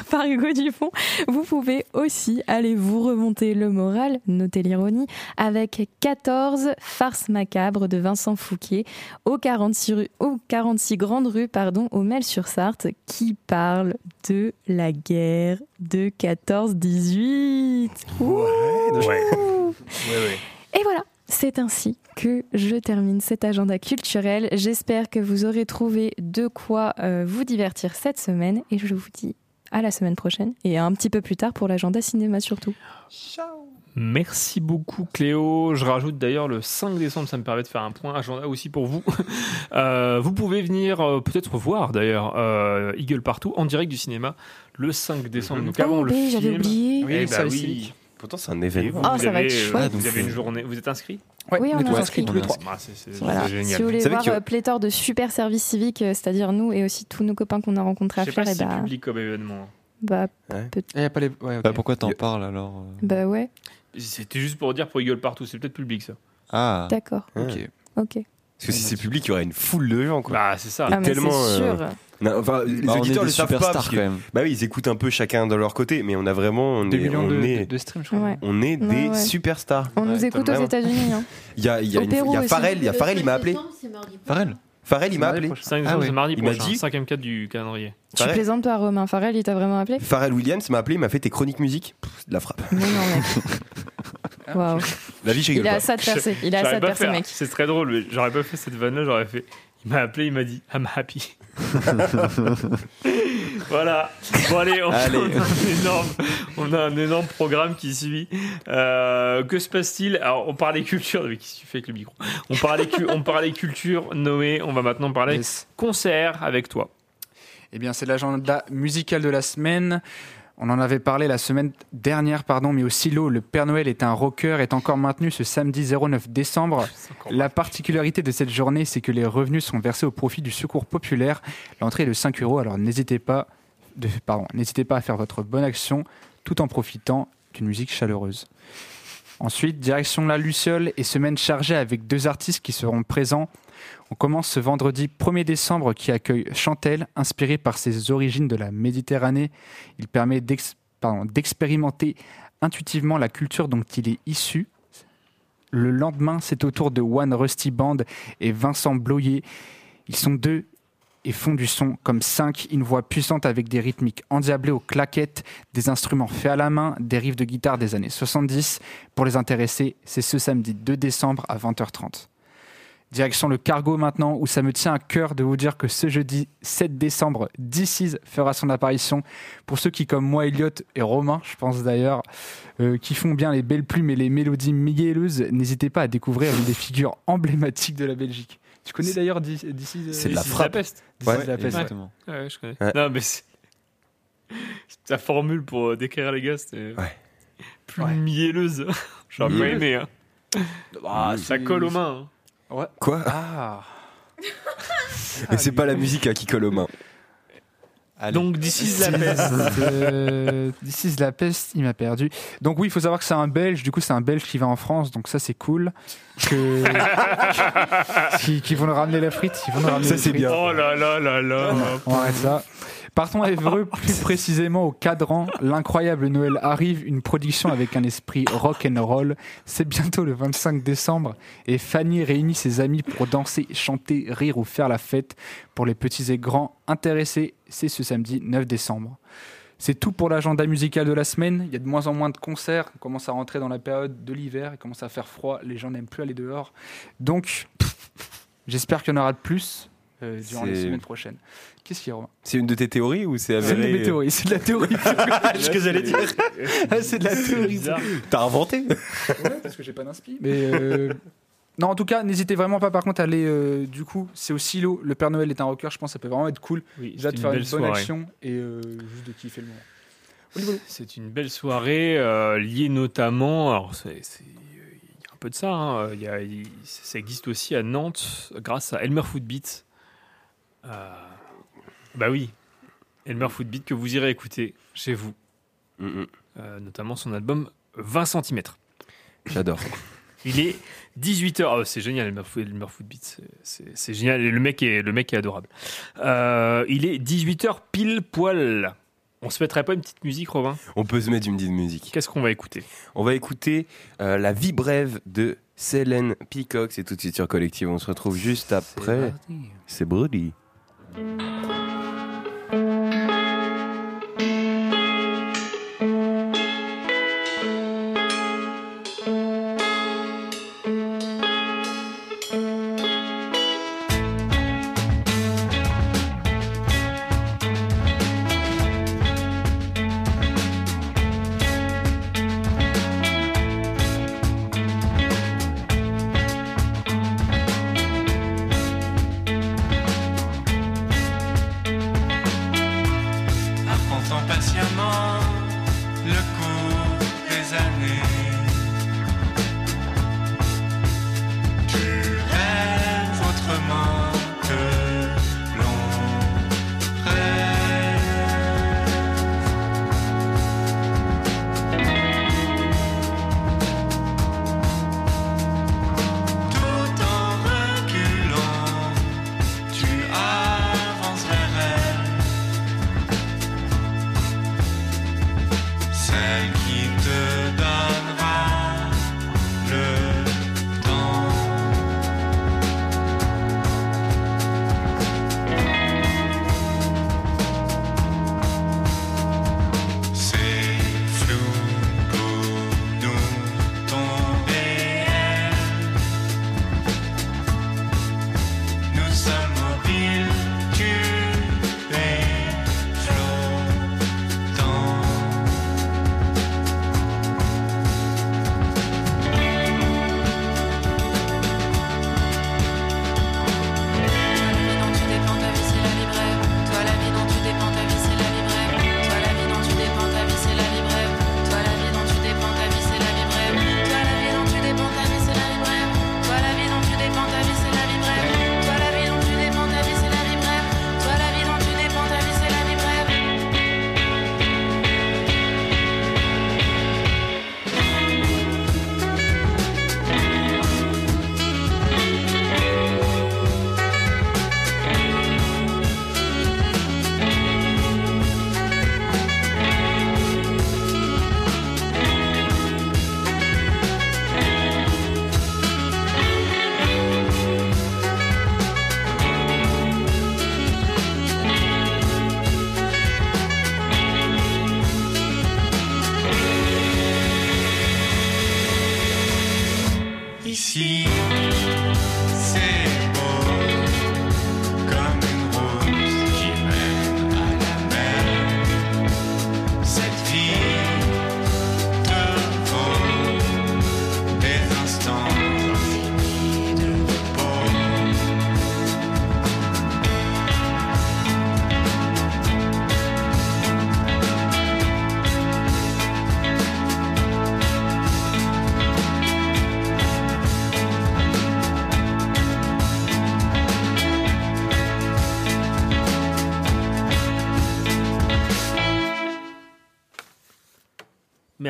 par Hugo Dupont, vous pouvez aussi aller vous remonter le moral, notez l'ironie, avec 14 farces macabres de Vincent Fouquier au 46, rue, au 46 Grande Rue pardon, au Mel-sur-Sarthe qui parle de la guerre de 14-18. Ouh. Ouais. Et voilà, C'est ainsi que je termine cet agenda culturel. J'espère que vous aurez trouvé de quoi euh, vous divertir cette semaine et je vous dis à la semaine prochaine et un petit peu plus tard pour l'agenda cinéma surtout. Merci beaucoup Cléo. Je rajoute d'ailleurs le 5 décembre, ça me permet de faire un point agenda aussi pour vous. Euh, vous pouvez venir euh, peut-être voir d'ailleurs euh, Eagle Partout en direct du cinéma le 5 décembre. Donc avant Oh, le oui, j'avais film. oublié. Eh Oui, bah ça oui. Pourtant, c'est un événement. Oh, Vous ça va avez, être euh, chouette. Vous avez une journée. Vous êtes inscrit Oui, on est inscrit. tous les trois. Ah, c'est- c'est- Voilà. c'est génial. Si vous voulez Vous voir que- euh, pléthore de super services civiques, euh, c'est-à-dire nous et aussi tous nos copains qu'on a rencontrés à Je sais pas faire, si et c'est bah, public comme événement. bah, peut- Y a pas les... ouais, ok. Bah, pourquoi t'en parles alors euh bah ouais, C'était juste pour dire pour Eagle Partout, c'est peut-être public ça. Ah. d'accord. Ok. Ok. Parce que si c'est public, il y aurait une foule de gens. Quoi. Bah, c'est ça. Ah, tellement. c'est sûr. Non, enfin, les Bah, auditeurs des le savent pas. superstars, parce que- quand même. Bah oui, ils écoutent un peu chacun de leur côté, mais on a vraiment. On Deux est, millions on de, est, de, de streams, je crois. Ouais. on est des ouais. superstars. On nous écoute aux. États-Unis. Hein. Il y a, il y a, une- il y a. Farrell, il y a Farrell, il m'a appelé. Farrell Farrell, il m'a appelé. 5 décembre, Ah ouais. mardi Il m'a dit. 5ème 4 du calendrier. Tu Farrell, plaisantes toi, Romain Farrell, il t'a vraiment appelé? Farrell Williams m'a appelé, il m'a fait tes chroniques musique. Pff, c'est de la frappe. Mais non, mec. Waouh. La vie, je rigole Il a pas. ça de percer. Il a ça de percer, fait- mec. C'est très drôle, mais j'aurais pas fait cette vanne-là, j'aurais fait. Il m'a appelé, il m'a dit I'm happy. voilà. Bon allez, on, Allez. on a un énorme, on a un énorme programme qui suit. Euh, que se passe-t-il? Alors on parlait culture, mais qu'est-ce que tu fais avec le micro? On parlait, cu- on parlait culture, Noé. On va maintenant parler Yes. concert avec toi. Eh bien, c'est l'agenda musical de la semaine. On en avait parlé la semaine dernière, pardon, mais au silo, le Père Noël est un rocker est encore maintenu ce samedi 09 décembre. La particularité de cette journée, c'est que les revenus sont versés au profit du secours populaire. L'entrée est de 5 euros, alors n'hésitez pas, de, pardon, n'hésitez pas à faire votre bonne action tout en profitant d'une musique chaleureuse. Ensuite, direction la Luciole et semaine chargée avec deux artistes qui seront présents. On commence ce vendredi 1er décembre qui accueille Chantel, inspiré par ses origines de la Méditerranée. Il permet d'expérimenter intuitivement la culture dont il est issu. Le lendemain, c'est au tour de One Rusty Band et Vincent Bloyer. Ils sont deux et font du son comme cinq, une voix puissante avec des rythmiques endiablées aux claquettes, des instruments faits à la main, des riffs de guitare des années 70. Pour les intéressés, c'est ce samedi 2 décembre à 20h30. Direction le cargo maintenant, où ça me tient à cœur de vous dire que ce jeudi 7 décembre, DC's fera son apparition. Pour ceux qui, comme moi, Elliot et Romain, je pense d'ailleurs, euh, qui font bien les belles plumes et les mélodies mielleuses, n'hésitez pas à découvrir une des figures emblématiques de la Belgique. Tu connais d'ailleurs DC's euh, C'est de la frappe. Ouais, is la peste. exactement. Ouais, je connais. Ouais. Non, mais c'est. Ta formule pour euh, décrire les gars, c'était. Ouais. Plus Ouais. mielleuse. J'aurais pas aimé. Hein. Ah, Ça colle aux mains. hein. Ouais. Quoi Ah. Mais c'est pas la musique hein, qui colle aux mains. Allez. Donc, d'ici la peste. Euh, This is la peste, il m'a perdu. Donc oui, il faut savoir que c'est un Belge, du coup c'est un Belge qui va en France, donc ça c'est cool. Que... qui, qui vont nous ramener la frite, ils vont nous ramener Ça, c'est bien. Oh là là là là. On arrête ça. Partons à Évreux, plus précisément au cadran. L'incroyable Noël arrive, une production avec un esprit rock and roll. C'est bientôt le 25 décembre et Fanny réunit ses amis pour danser, chanter, rire ou faire la fête. Pour les petits et grands intéressés, c'est ce samedi 9 décembre. C'est tout pour l'agenda musical de la semaine. Il y a de moins en moins de concerts. On commence à rentrer dans la période de l'hiver. Il commence à faire froid. Les gens n'aiment plus aller dehors. Donc, j'espère qu'il y en aura de plus euh, durant les semaines prochaines. Qu'est-ce qu'il y a, Romain C'est une de tes théories ou c'est C'est une de avéré mes théories. C'est de la théorie. ce que j'allais dire. C'est de la théorie. T'as inventé Ouais, parce que j'ai pas d'inspi. Mais euh, non, en tout cas, n'hésitez vraiment pas. Par contre, à aller. euh, du coup, c'est au silo. Le Père Noël est un rocker. Je pense que ça peut vraiment être cool. Oui, Déjà de une faire une belle bonne soirée. action et euh, juste de kiffer le moment. C'est une belle soirée euh, liée notamment. Alors, c'est, c'est- il y a un peu de ça. hein, il y a- il- ça existe aussi à Nantes grâce à Elmer Footbeat. Euh, bah oui, Elmer Footbeat que vous irez écouter chez vous, Mm, euh, notamment son album 20 cm. J'adore. Il est 18h. c'est génial, Elmer, Elmer Footbeat. C'est, génial. Et le mec est, le mec est adorable. Euh, il est 18h pile poil. On se mettrait pas une petite musique, Robin? On peut se mettre une petite musique. Qu'est-ce qu'on va écouter? On va écouter euh, La vie brève de Célène Peacock. C'est tout de suite sur Collective. On se retrouve juste après. C'est Brody.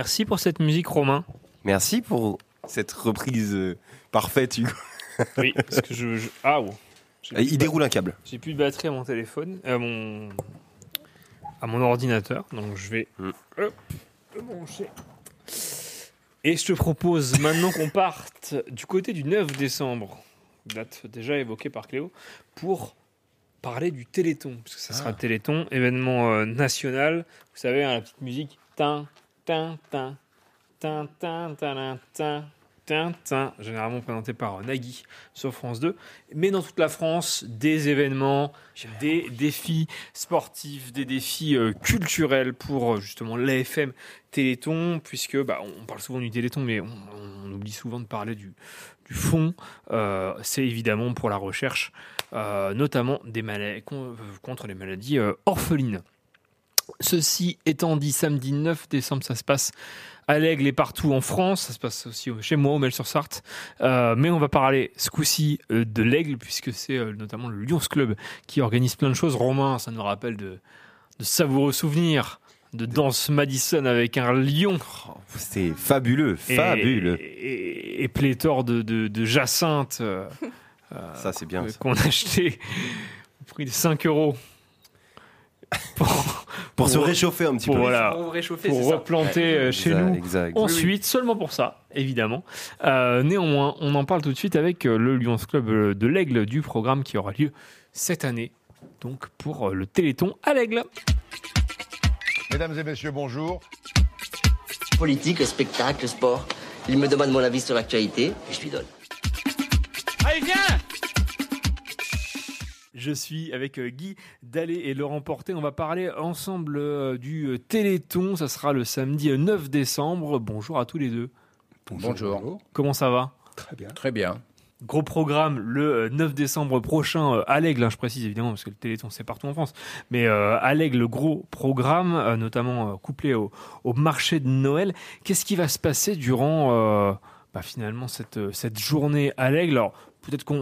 Merci pour cette musique, Romain. Merci pour cette reprise euh, parfaite, Hugo. Oui, parce que je. je- Ah, oh. Plus Il déroule un câble. J'ai plus de batterie à mon téléphone, à mon, à mon ordinateur, donc je vais hop, le brancher. Et je te propose maintenant qu'on parte du côté du 9 décembre, date déjà évoquée par Cléo, pour parler du Téléthon, parce que ça sera Ah. le Téléthon, événement euh, national. Vous savez, hein, la petite musique. Tin, Tintin. Généralement présenté par euh, Nagui sur France 2, mais dans toute la France, des événements, des défis sportifs, des défis euh, culturels pour euh, justement l'AFM Téléthon, puisque bah, on parle souvent du Téléthon, mais on, oublie souvent de parler du, fond. C'est évidemment pour la recherche, notamment contre les maladies orphelines. Ceci étant dit, samedi 9 décembre, ça se passe à l'Aigle et partout en France. Ça se passe aussi chez moi, au Mel-sur-Sarthe. Euh, mais on va parler ce coup-ci euh, de l'Aigle, puisque c'est euh, notamment le Lions Club qui organise plein de choses. Romain, ça nous rappelle de, de savoureux souvenirs de danse Madison avec un lion. C'est fabuleux, fabuleux. Et, et pléthore de, de, de jacinthe. euh, Ça, c'est bien. Qu'on a acheté au prix de 5 euros. Pour, Pour se réchauffer un petit pour, peu. Voilà, Pour réchauffer, pour ça. replanter euh, chez Exact, nous. exact. Ensuite, seulement pour ça, évidemment. Euh, néanmoins, on en parle tout de suite avec euh, le Lions Club de l'Aigle du programme qui aura lieu cette année. Donc pour le Téléthon à l'Aigle. Mesdames et messieurs, bonjour. Politique, spectacle, sport. Il me demande mon avis sur l'actualité et je lui donne. Allez, viens Je suis avec euh, Guy Dallet et Laurent Porté. On va parler ensemble euh, du euh, Téléthon. Ça sera le samedi euh, 9 décembre. Bonjour à tous les deux. Bonjour. Comment ça va? Très bien. Très bien. Gros programme le euh, 9 décembre prochain à l'Aigle, hein, je précise évidemment parce que le Téléthon c'est partout en France, mais à l'Aigle, le gros programme, notamment couplé au, au marché de Noël. Qu'est-ce qui va se passer durant euh, bah, finalement cette, cette journée à l'Aigle? Alors peut-être qu'on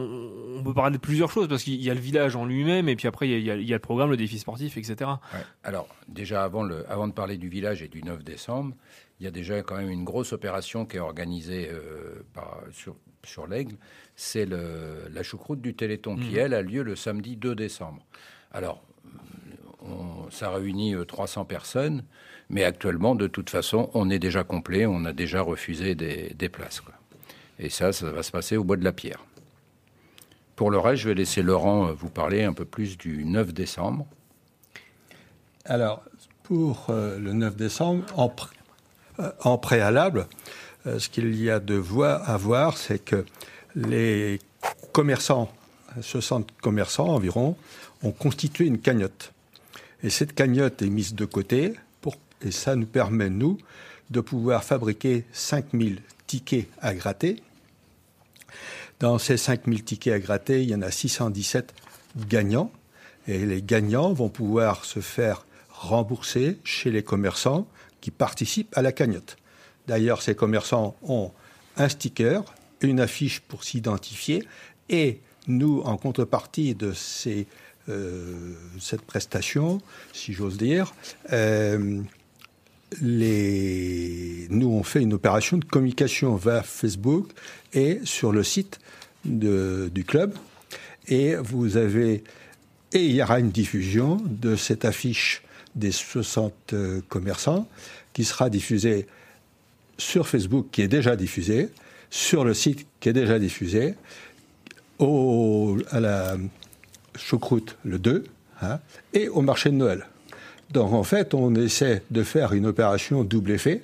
on peut parler de plusieurs choses parce qu'il y a le village en lui-même et puis après il y, a, il y le programme, le défi sportif, etc. Ouais. Alors, déjà, avant, le, avant de parler du village et du 9 décembre, il y a déjà quand même une grosse opération qui est organisée euh, par, sur, sur l'Aigle. C'est la choucroute du Téléthon qui, Mhm. elle, a lieu le samedi 2 décembre. Alors, on- ça réunit euh, 300 personnes, mais actuellement, de toute façon, on est déjà complet, on a déjà refusé des, des places. quoi. Et ça, ça va se passer au Bois de la Pierre. Pour le reste, je vais laisser Laurent euh, vous parler un peu plus du 9 décembre. Alors, pour euh, le 9 décembre, en, euh, préalable, ce qu'il y a de voi- à voir, c'est que les commerçants, 60 commerçants environ, ont constitué une cagnotte. Et cette cagnotte est mise de côté, pour, et ça nous permet, nous, de pouvoir fabriquer 5000 tickets à gratter. Dans ces 5000 tickets à gratter, il y en a 617 gagnants. Et les gagnants vont pouvoir se faire rembourser chez les commerçants qui participent à la cagnotte. D'ailleurs, ces commerçants ont un sticker, une affiche pour s'identifier, et nous, en contrepartie de euh, cette prestation, si j'ose dire, euh, nous on fait une opération de communication vers Facebook et sur le site du club. Et vous avez et il y aura une diffusion de cette affiche des 60 euh, commerçants qui sera diffusée sur Facebook, qui est déjà diffusée, sur le site qui est déjà diffusé, au, à la choucroute le 2, hein, et au marché de Noël. Donc en fait, on essaie de faire une opération double effet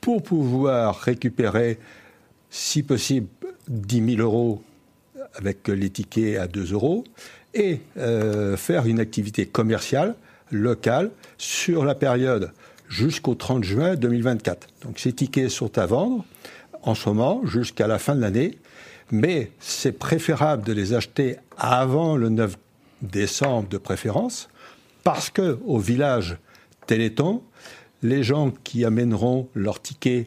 pour pouvoir récupérer, si possible, 10 000 euros avec les tickets à 2 euros et euh, faire une activité commerciale locale sur la période jusqu'au 30 juin 2024. Donc ces tickets sont à vendre en ce moment jusqu'à la fin de l'année, mais c'est préférable de les acheter avant le 9 décembre de préférence parce que au village Téléthon, les gens qui amèneront leur ticket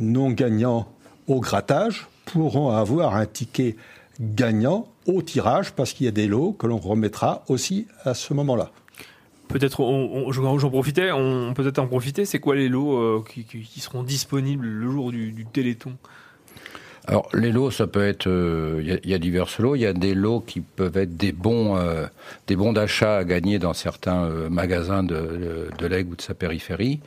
non gagnant au grattage pourront avoir un ticket gagnant au tirage parce qu'il y a des lots que l'on remettra aussi à ce moment-là. Peut-être, on- j'en profitais, peut-être en profiter. C'est quoi les lots euh, qui, seront disponibles le jour du Téléthon? Alors, les lots, ça peut être. euh, Il y, a- il y a divers lots. Il y a des lots qui peuvent être des bons, euh, des bons d'achat à gagner dans certains euh, magasins de, de, l'Aigle ou de sa périphérie.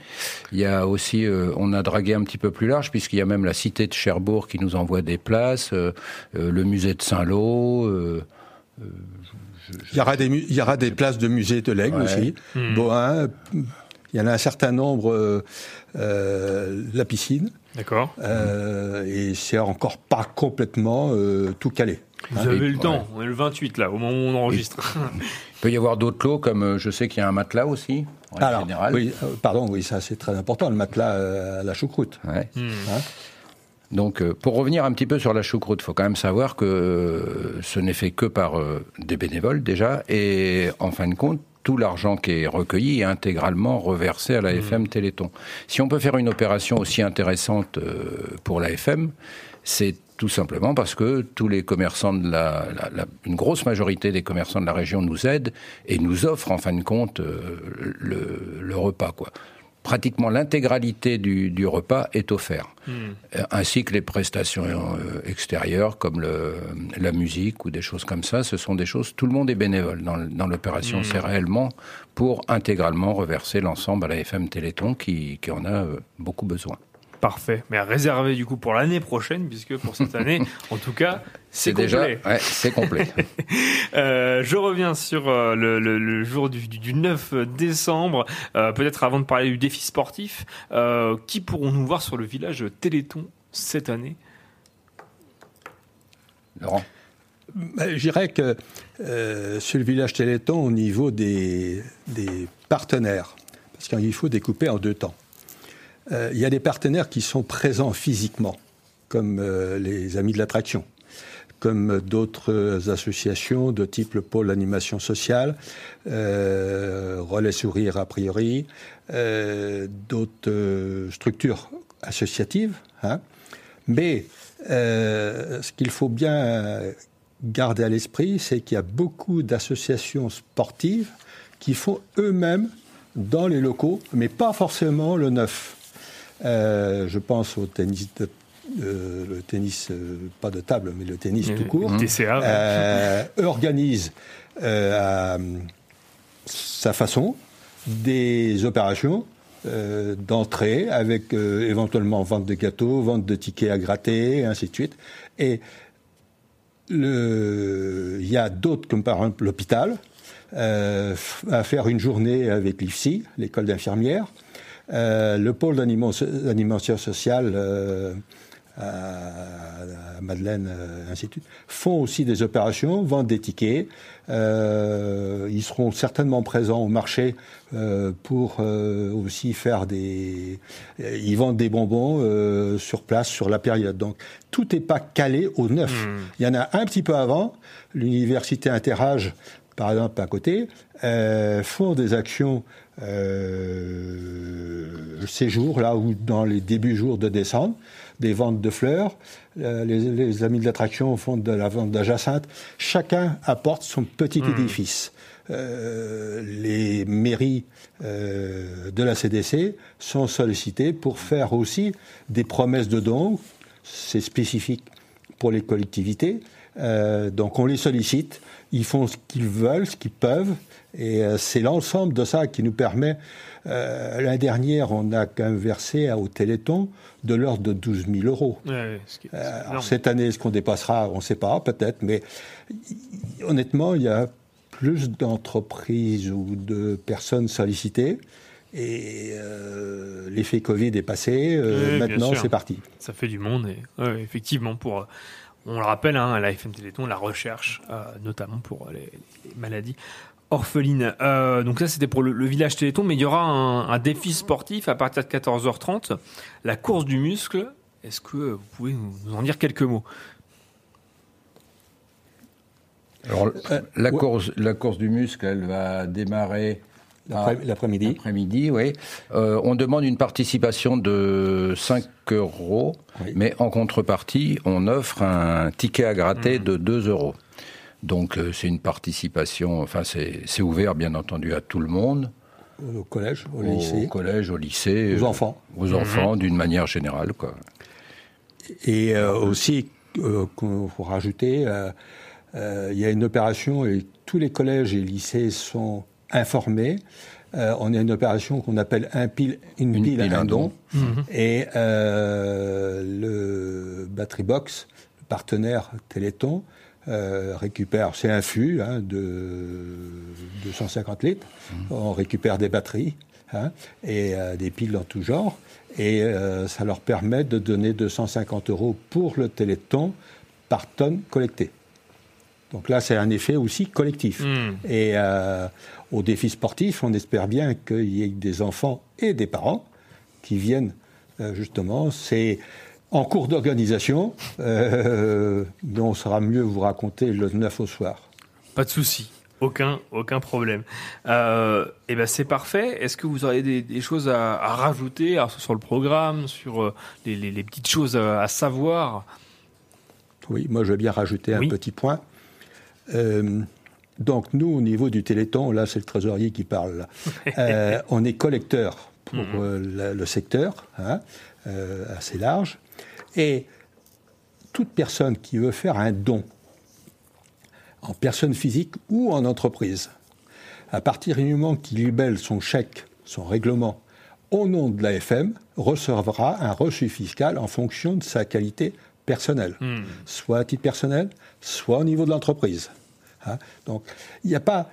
Il y a aussi. euh, on a dragué un petit peu plus large, puisqu'il y a même la cité de Cherbourg qui nous envoie des places, euh, euh, le musée de Saint-Lô. euh, Il y aura des, il y aura des places de musée de l'Aigle Ouais. aussi. Hmm. Bohain, il y en a un certain nombre. euh, euh, la piscine. D'accord. Euh, et c'est encore pas complètement euh, tout calé. Vous Hein. avez le temps, on est le 28 là, au moment où on enregistre. Il peut y avoir d'autres lots, comme euh, je sais qu'il y a un matelas aussi, en Alors, général. oui, euh, pardon, oui, ça c'est très important, le matelas euh, à la choucroute. Ouais. Hmm. Hein Donc, euh, pour revenir un petit peu sur la choucroute, il faut quand même savoir que euh, ce n'est fait que par euh, des bénévoles déjà, et en fin de compte, tout l'argent qui est recueilli est intégralement reversé à la FM Téléthon. Si on peut faire une opération aussi intéressante euh, pour la FM, c'est tout simplement parce que tous les commerçants de la, la- la- une grosse majorité des commerçants de la région nous aident et nous offrent en fin de compte euh, le, le repas quoi. Pratiquement l'intégralité du, du repas est offert, Euh, ainsi que les prestations euh, extérieures comme le, la musique ou des choses comme ça. Ce sont des choses. Tout le monde est bénévole dans, l'opération. Mm. C'est réellement pour intégralement reverser l'ensemble à la FM Téléthon qui, qui en a euh, beaucoup besoin. Parfait. Mais réservé du coup pour l'année prochaine, puisque pour cette année, en tout cas, c'est déjà, ouais, c'est complet. Euh, je reviens sur euh, le, le- le jour du, du 9 décembre. Euh, Peut-être avant de parler du défi sportif, euh, qui pourrons-nous voir sur le village Téléthon cette année? Laurent Ben, Je dirais que euh, sur le village Téléthon, au niveau des, des partenaires, parce qu'il faut découper en deux temps. Euh, il y a des partenaires qui sont présents physiquement, comme euh, les Amis de l'Attraction, comme d'autres associations de type le pôle animation sociale, euh, Relais Sourire a priori, d'autres structures associatives. hein. Mais ce qu'il faut bien garder à l'esprit, c'est qu'il y a beaucoup d'associations sportives qui font eux-mêmes dans les locaux, mais pas forcément le neuf. Euh, je pense au tennis, de- euh, le tennis euh, pas de table, mais le tennis tout court. TCA, ouais. Euh, organise à sa façon des opérations d'entrée avec éventuellement vente de gâteaux, vente de tickets à gratter, et ainsi de suite. Et il y a d'autres, comme par exemple l'hôpital, à faire une journée avec l'IFSI, l'école d'infirmières, le pôle d'anima- d'animation sociale euh, à, Madeleine, euh, suite, font aussi des opérations, vendent des tickets. Euh, ils seront certainement présents au marché euh, pour euh, aussi faire des. euh, Ils vendent des bonbons euh, sur place sur la période. Donc tout n'est pas calé au neuf. Il y en a un petit peu avant. L'université Interage, par exemple, à côté, euh, font des actions euh, ces jours-là ou dans les débuts jours de décembre, des ventes de fleurs. Euh, les, les amis de l'attraction font de la vente d'ajacinthe. Chacun apporte son petit Hmm. édifice. Euh, les mairies de la CDC sont sollicitées pour faire aussi des promesses de dons. C'est spécifique pour les collectivités. Euh, donc on les sollicite, ils font ce qu'ils veulent, ce qu'ils peuvent, et euh, c'est l'ensemble de ça qui nous permet. Euh, L'année dernière, on a quand même versé au Téléthon de l'ordre de 12 000 euros. Ouais, ce qui est- c'est Euh, alors cette année, est-ce qu'on dépassera? On ne sait pas, peut-être, mais honnêtement, il y a plus d'entreprises ou de personnes sollicitées. Et euh, l'effet Covid est passé. euh, Oui, maintenant, c'est parti. Ça fait du monde et ouais, effectivement pour, on le rappelle, hein, à la FM Téléthon, la recherche, euh, notamment pour les, les maladies orphelines. Euh, donc ça c'était pour le, le village Téléthon, mais il y aura un, un défi sportif à partir de 14h30, la course du muscle. Est-ce que vous pouvez nous, en dire quelques mots? Alors, Euh, la, course, la course du muscle, elle va démarrer L'après-midi. L'après-midi, oui. Euh, on demande une participation de 5 euros, mais en contrepartie, on offre un ticket à gratter de 2 euros. Donc euh, c'est une participation, enfin c'est c'est ouvert bien entendu à tout le monde. Au collège, au, Au lycée. collège, au lycée. Aux euh, enfants. Aux enfants, d'une manière générale. Quoi. Et euh, aussi, euh, qu'on faut rajouter, euh, euh, il y a une opération et tous les collèges et lycées sont informés. Euh, on a une opération qu'on appelle un pile, une, Une pile, pile, un don. don. Mhm. Et euh, le Battery Box, le partenaire Téléthon, euh, récupère, c'est un fût hein, de 250 litres. On récupère des batteries hein, et euh, des piles dans tout genre. Et euh, ça leur permet de donner 250 euros pour le Téléthon par tonne collectée. Donc là, c'est un effet aussi collectif. Mm. Et euh, au défi sportif, on espère bien qu'il y ait des enfants et des parents qui viennent euh, justement. C'est en cours d'organisation, euh, mais on saura mieux vous raconter le 9 au soir. Pas de souci. Aucun, aucun problème. Euh, et ben c'est parfait. Est-ce que vous auriez des, des choses à, à rajouter alors, sur le programme, sur euh, les, les- les petites choses à, à savoir? Oui, moi je veux bien rajouter un petit point. Euh, donc nous, au niveau du Téléthon, là c'est le trésorier qui parle. Euh, on est collecteur pour Mhm. euh, le secteur, hein, euh, assez large. Et toute personne qui veut faire un don, en personne physique ou en entreprise, à partir du moment qu'il libelle son chèque, son règlement, au nom de l'AFM, recevra un reçu fiscal en fonction de sa qualité personnelle, Hmm. soit à titre personnel, soit au niveau de l'entreprise. Hein. Donc, il n'y a pas,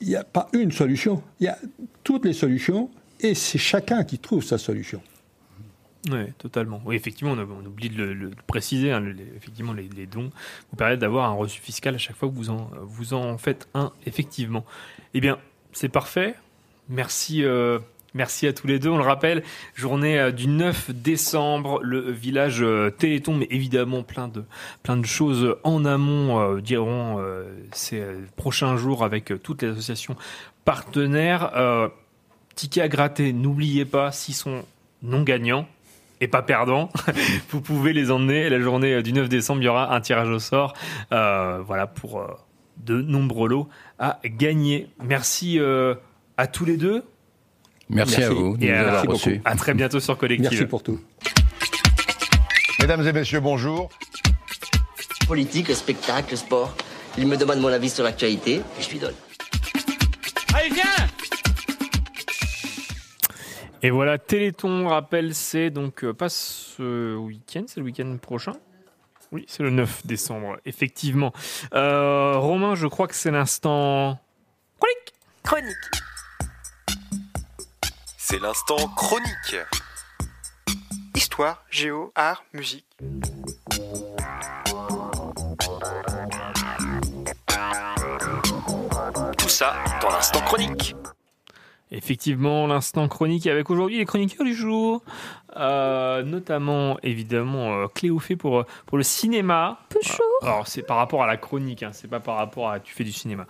il n'y a pas une solution. Il y a toutes les solutions, et c'est chacun qui trouve sa solution. Oui, totalement. Oui, effectivement, on, oublie de le, préciser. hein, le- les- effectivement, les, les dons vous permettent d'avoir un reçu fiscal à chaque fois que vous en, vous en faites un, effectivement. Eh bien, c'est parfait. Merci, euh, merci à tous les deux. On le rappelle, journée euh, du 9 décembre, le village euh, Téléthon, mais évidemment plein de, choses en amont euh, diront ces prochains jours avec toutes les associations partenaires. Euh, tickets à gratter, n'oubliez pas, s'ils sont non gagnants et pas perdants, vous pouvez les emmener. La journée du 9 décembre, il y aura un tirage au sort voilà, pour de nombreux lots à gagner. Merci à tous les deux. Merci, à vous de Et nous à, avoir reçus. à très bientôt sur Collective. Merci pour tout. Mesdames et messieurs, bonjour. Politique, spectacle, sport. Il me demande mon avis sur l'actualité et je lui donne. Allez, viens Et voilà, Téléthon, rappel, c'est donc euh, pas ce week-end, c'est le week-end prochain? Oui, c'est le 9 décembre, effectivement. Euh, Romain, je crois que c'est l'instant. Chronique Chronique. C'est l'instant chronique. Histoire, géo, art, musique. Tout ça dans l'instant chronique. Effectivement, l'instant chronique avec aujourd'hui les chroniqueurs du jour. Euh, notamment, évidemment, euh, Cléophée pour, pour le cinéma. Bonjour. Alors, c'est par rapport à la chronique, hein, c'est pas par rapport à tu fais du cinéma.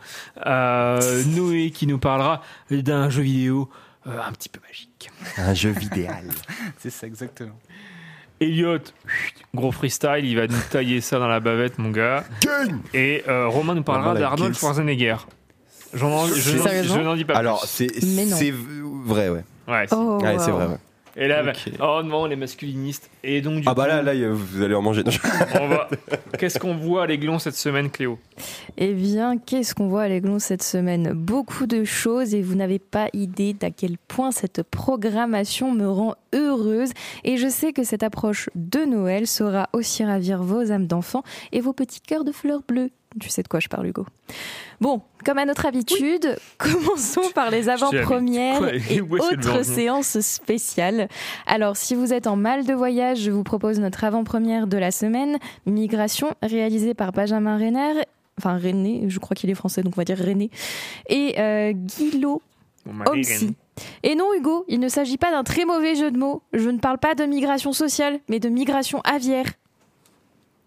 Euh, Noé qui nous parlera d'un jeu vidéo euh, un petit peu magique. Un jeu vidéal. C'est ça, exactement. Elliot, gros freestyle, il va nous tailler ça dans la bavette, mon gars. Et euh, Romain nous parlera d'Arnold. Schwarzenegger. J'en je n'en- dis pas Alors, plus. non. c'est vrai, ouais. Ouais, c'est- Oh, Ouais, c'est wow. vrai, ouais. Et là, bah, Ok. oh non, les masculinistes. Et donc, du Ah bah coup, là, là, vous allez en manger. on va... Qu'est-ce qu'on voit à l'Aiglon cette semaine, Cléo? Eh bien, qu'est-ce qu'on voit à l'Aiglon cette semaine? Beaucoup de choses et vous n'avez pas idée d'à quel point cette programmation me rend heureuse. Et je sais que cette approche de Noël saura aussi ravir vos âmes d'enfants et vos petits cœurs de fleurs bleues. Tu sais de quoi je parle, Hugo. Bon, comme à notre habitude, commençons par les avant-premières et autres séances spéciales. Alors, si vous êtes en mal de voyage, je vous propose notre avant-première de la semaine, Migration, réalisée par Benjamin Renner, enfin René, je crois qu'il est français, donc on va dire René, et euh, Guillot. René. Et non, Hugo, il ne s'agit pas d'un très mauvais jeu de mots. Je ne parle pas de migration sociale, mais de migration aviaire.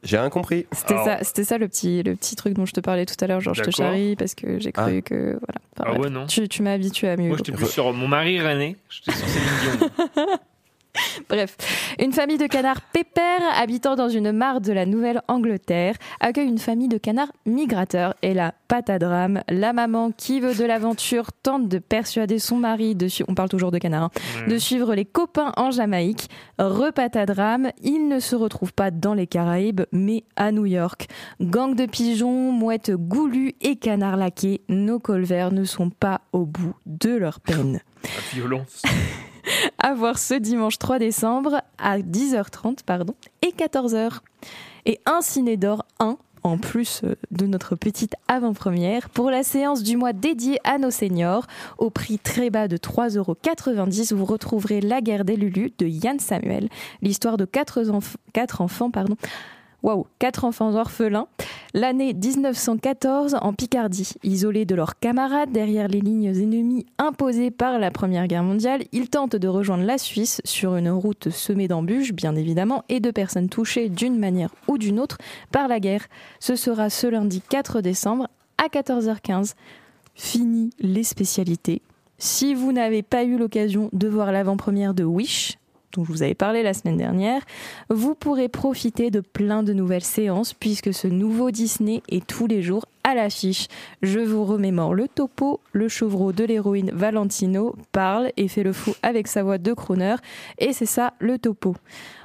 J'ai rien compris. C'était Alors- ça, c'était ça le petit, le petit truc dont je te parlais tout à l'heure. Genre, je te charrie parce que j'ai cru Ah. que. Voilà. Enfin, Ah ouais, non. Tu, tu m'as habitué à mieux. Moi, j'étais plus sur mon mari René. J'étais sur Céline Dion. Bref, une famille de canards pépères habitant dans une mare de la Nouvelle-Angleterre accueille une famille de canards migrateurs. Et là, patadrame, la maman qui veut de l'aventure tente de persuader son mari de on parle toujours de canards, hein, de suivre les copains en Jamaïque. Repatadrame, il ne se retrouve pas dans les Caraïbes, mais à New York. Gang de pigeons, mouettes goulues et canards laqués, nos colverts ne sont pas au bout de leur peine. La violence. À voir ce dimanche 3 décembre à 10h30 pardon, et 14h. Et un ciné d'or 1 en plus euh, de notre petite avant-première pour la séance du mois dédiée à nos seniors. Au prix très bas de 3,90€, vous retrouverez La guerre des Lulus de Yann Samuel, l'histoire de quatre, quatre enfants pardon, Waouh, quatre enfants orphelins. L'année 1914 en Picardie, isolés de leurs camarades derrière les lignes ennemies imposées par la Première Guerre mondiale, ils tentent de rejoindre la Suisse sur une route semée d'embûches, bien évidemment, et de personnes touchées d'une manière ou d'une autre par la guerre. Ce sera ce lundi 4 décembre à 14h15. Fini les spécialités. Si vous n'avez pas eu l'occasion de voir l'avant-première de Wish, dont je vous avais parlé la semaine dernière, vous pourrez profiter de plein de nouvelles séances puisque ce nouveau Disney est tous les jours à l'affiche. Je vous remémore le topo, le chevreau de l'héroïne Valentino parle et fait le fou avec sa voix de crooner et c'est ça le topo.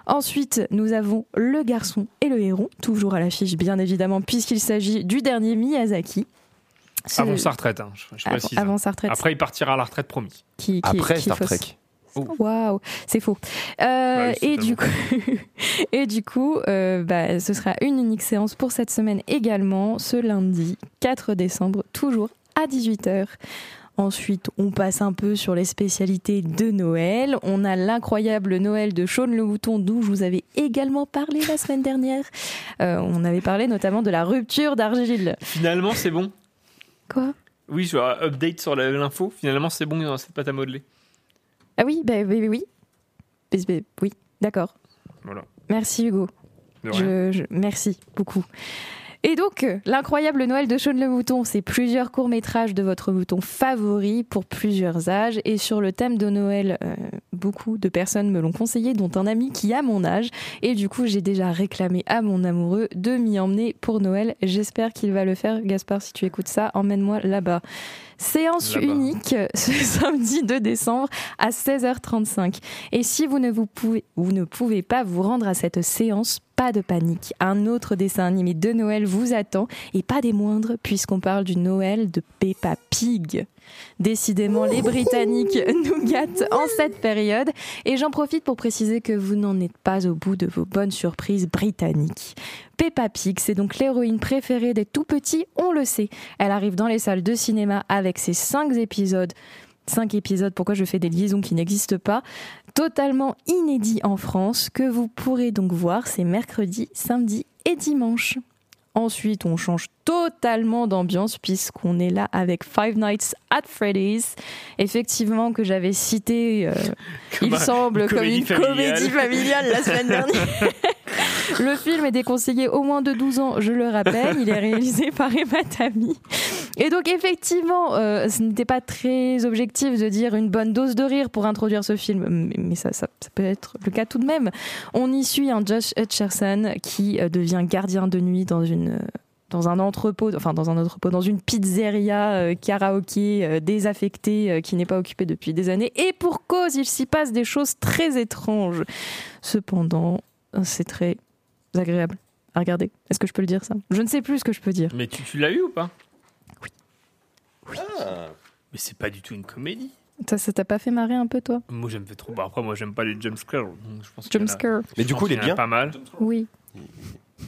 Ensuite, nous avons le garçon et le héron, toujours à l'affiche bien évidemment puisqu'il s'agit du dernier Miyazaki. Ce- Avant sa retraite, hein, je, je Avant- précise. avant sa retraite. Après, il partira à la retraite, promis. qui, qui- qui fausse. Waouh, c'est faux. Euh, Bah oui, et, du coup, et du coup, euh, bah, ce sera une unique séance pour cette semaine également, ce lundi 4 décembre, toujours à 18h. Ensuite, on passe un peu sur les spécialités de Noël. On a l'incroyable Noël de Shaun le Mouton, d'où je vous avais également parlé la semaine dernière. Euh, on avait parlé notamment de la rupture d'Argile. Finalement, c'est bon. Quoi? Oui, je vois, update sur l'info. Finalement, c'est bon dans cette pâte à modeler. Ah oui, bah, oui, oui, oui. D'accord. Voilà. Merci Hugo. De Je, rien. je- merci beaucoup. Et donc, euh, l'incroyable Noël de Shaun le Mouton, c'est plusieurs courts-métrages de votre mouton favori pour plusieurs âges. Et sur le thème de Noël, euh, beaucoup de personnes me l'ont conseillé, dont un ami qui a mon âge. Et du coup, j'ai déjà réclamé à mon amoureux de m'y emmener pour Noël. J'espère qu'il va le faire. Gaspard, si tu écoutes ça, emmène-moi là-bas. Séance unique ce samedi 2 décembre à 16h35. Et si vous ne, vous pouvez, vous ne pouvez pas vous rendre à cette séance, pas de panique. Un autre dessin animé de Noël vous attend et pas des moindres puisqu'on parle du Noël de Peppa Pig. Décidément, les Britanniques nous gâtent en cette période. Et j'en profite pour préciser que vous n'en êtes pas au bout de vos bonnes surprises britanniques. Peppa Pig, c'est donc l'héroïne préférée des tout petits, on le sait. Elle arrive dans les salles de cinéma avec ses cinq épisodes. Cinq épisodes, pourquoi je fais des liaisons qui n'existent pas, totalement inédits en France, que vous pourrez donc voir ces mercredis, samedis et dimanches. Ensuite, on change totalement d'ambiance puisqu'on est là avec Five Nights at Freddy's, effectivement que j'avais cité, euh, il semble, comme une familiale. comédie familiale la semaine dernière. Le film est déconseillé au moins de 12 ans, je le rappelle. Il est réalisé par Emma Tammy. Et donc, effectivement, euh, ce n'était pas très objectif de dire une bonne dose de rire pour introduire ce film, mais, ça, ça- peut être le cas tout de même. On y suit un Josh Hutcherson qui euh, devient gardien de nuit dans une. euh, dans un entrepôt, enfin dans un entrepôt, dans une pizzeria karaoké euh, désaffectée qui n'est pas occupée depuis des années. Et pour cause, il s'y passe des choses très étranges. Cependant, c'est très agréable à regarder. Est-ce que je peux le dire ça? Je ne sais plus ce que je peux dire. Mais tu, tu l'as eu ou pas? Oui. Ah. Mais c'est pas du tout une comédie. Ça, ça t'a pas fait marrer un peu, toi? Moi, j'aime trop. Bah, après, moi, j'aime pas les jumpscares. donc je pense qu'il y en a- Jumpscare. je pense qu'il y en a Pas mal. Oui.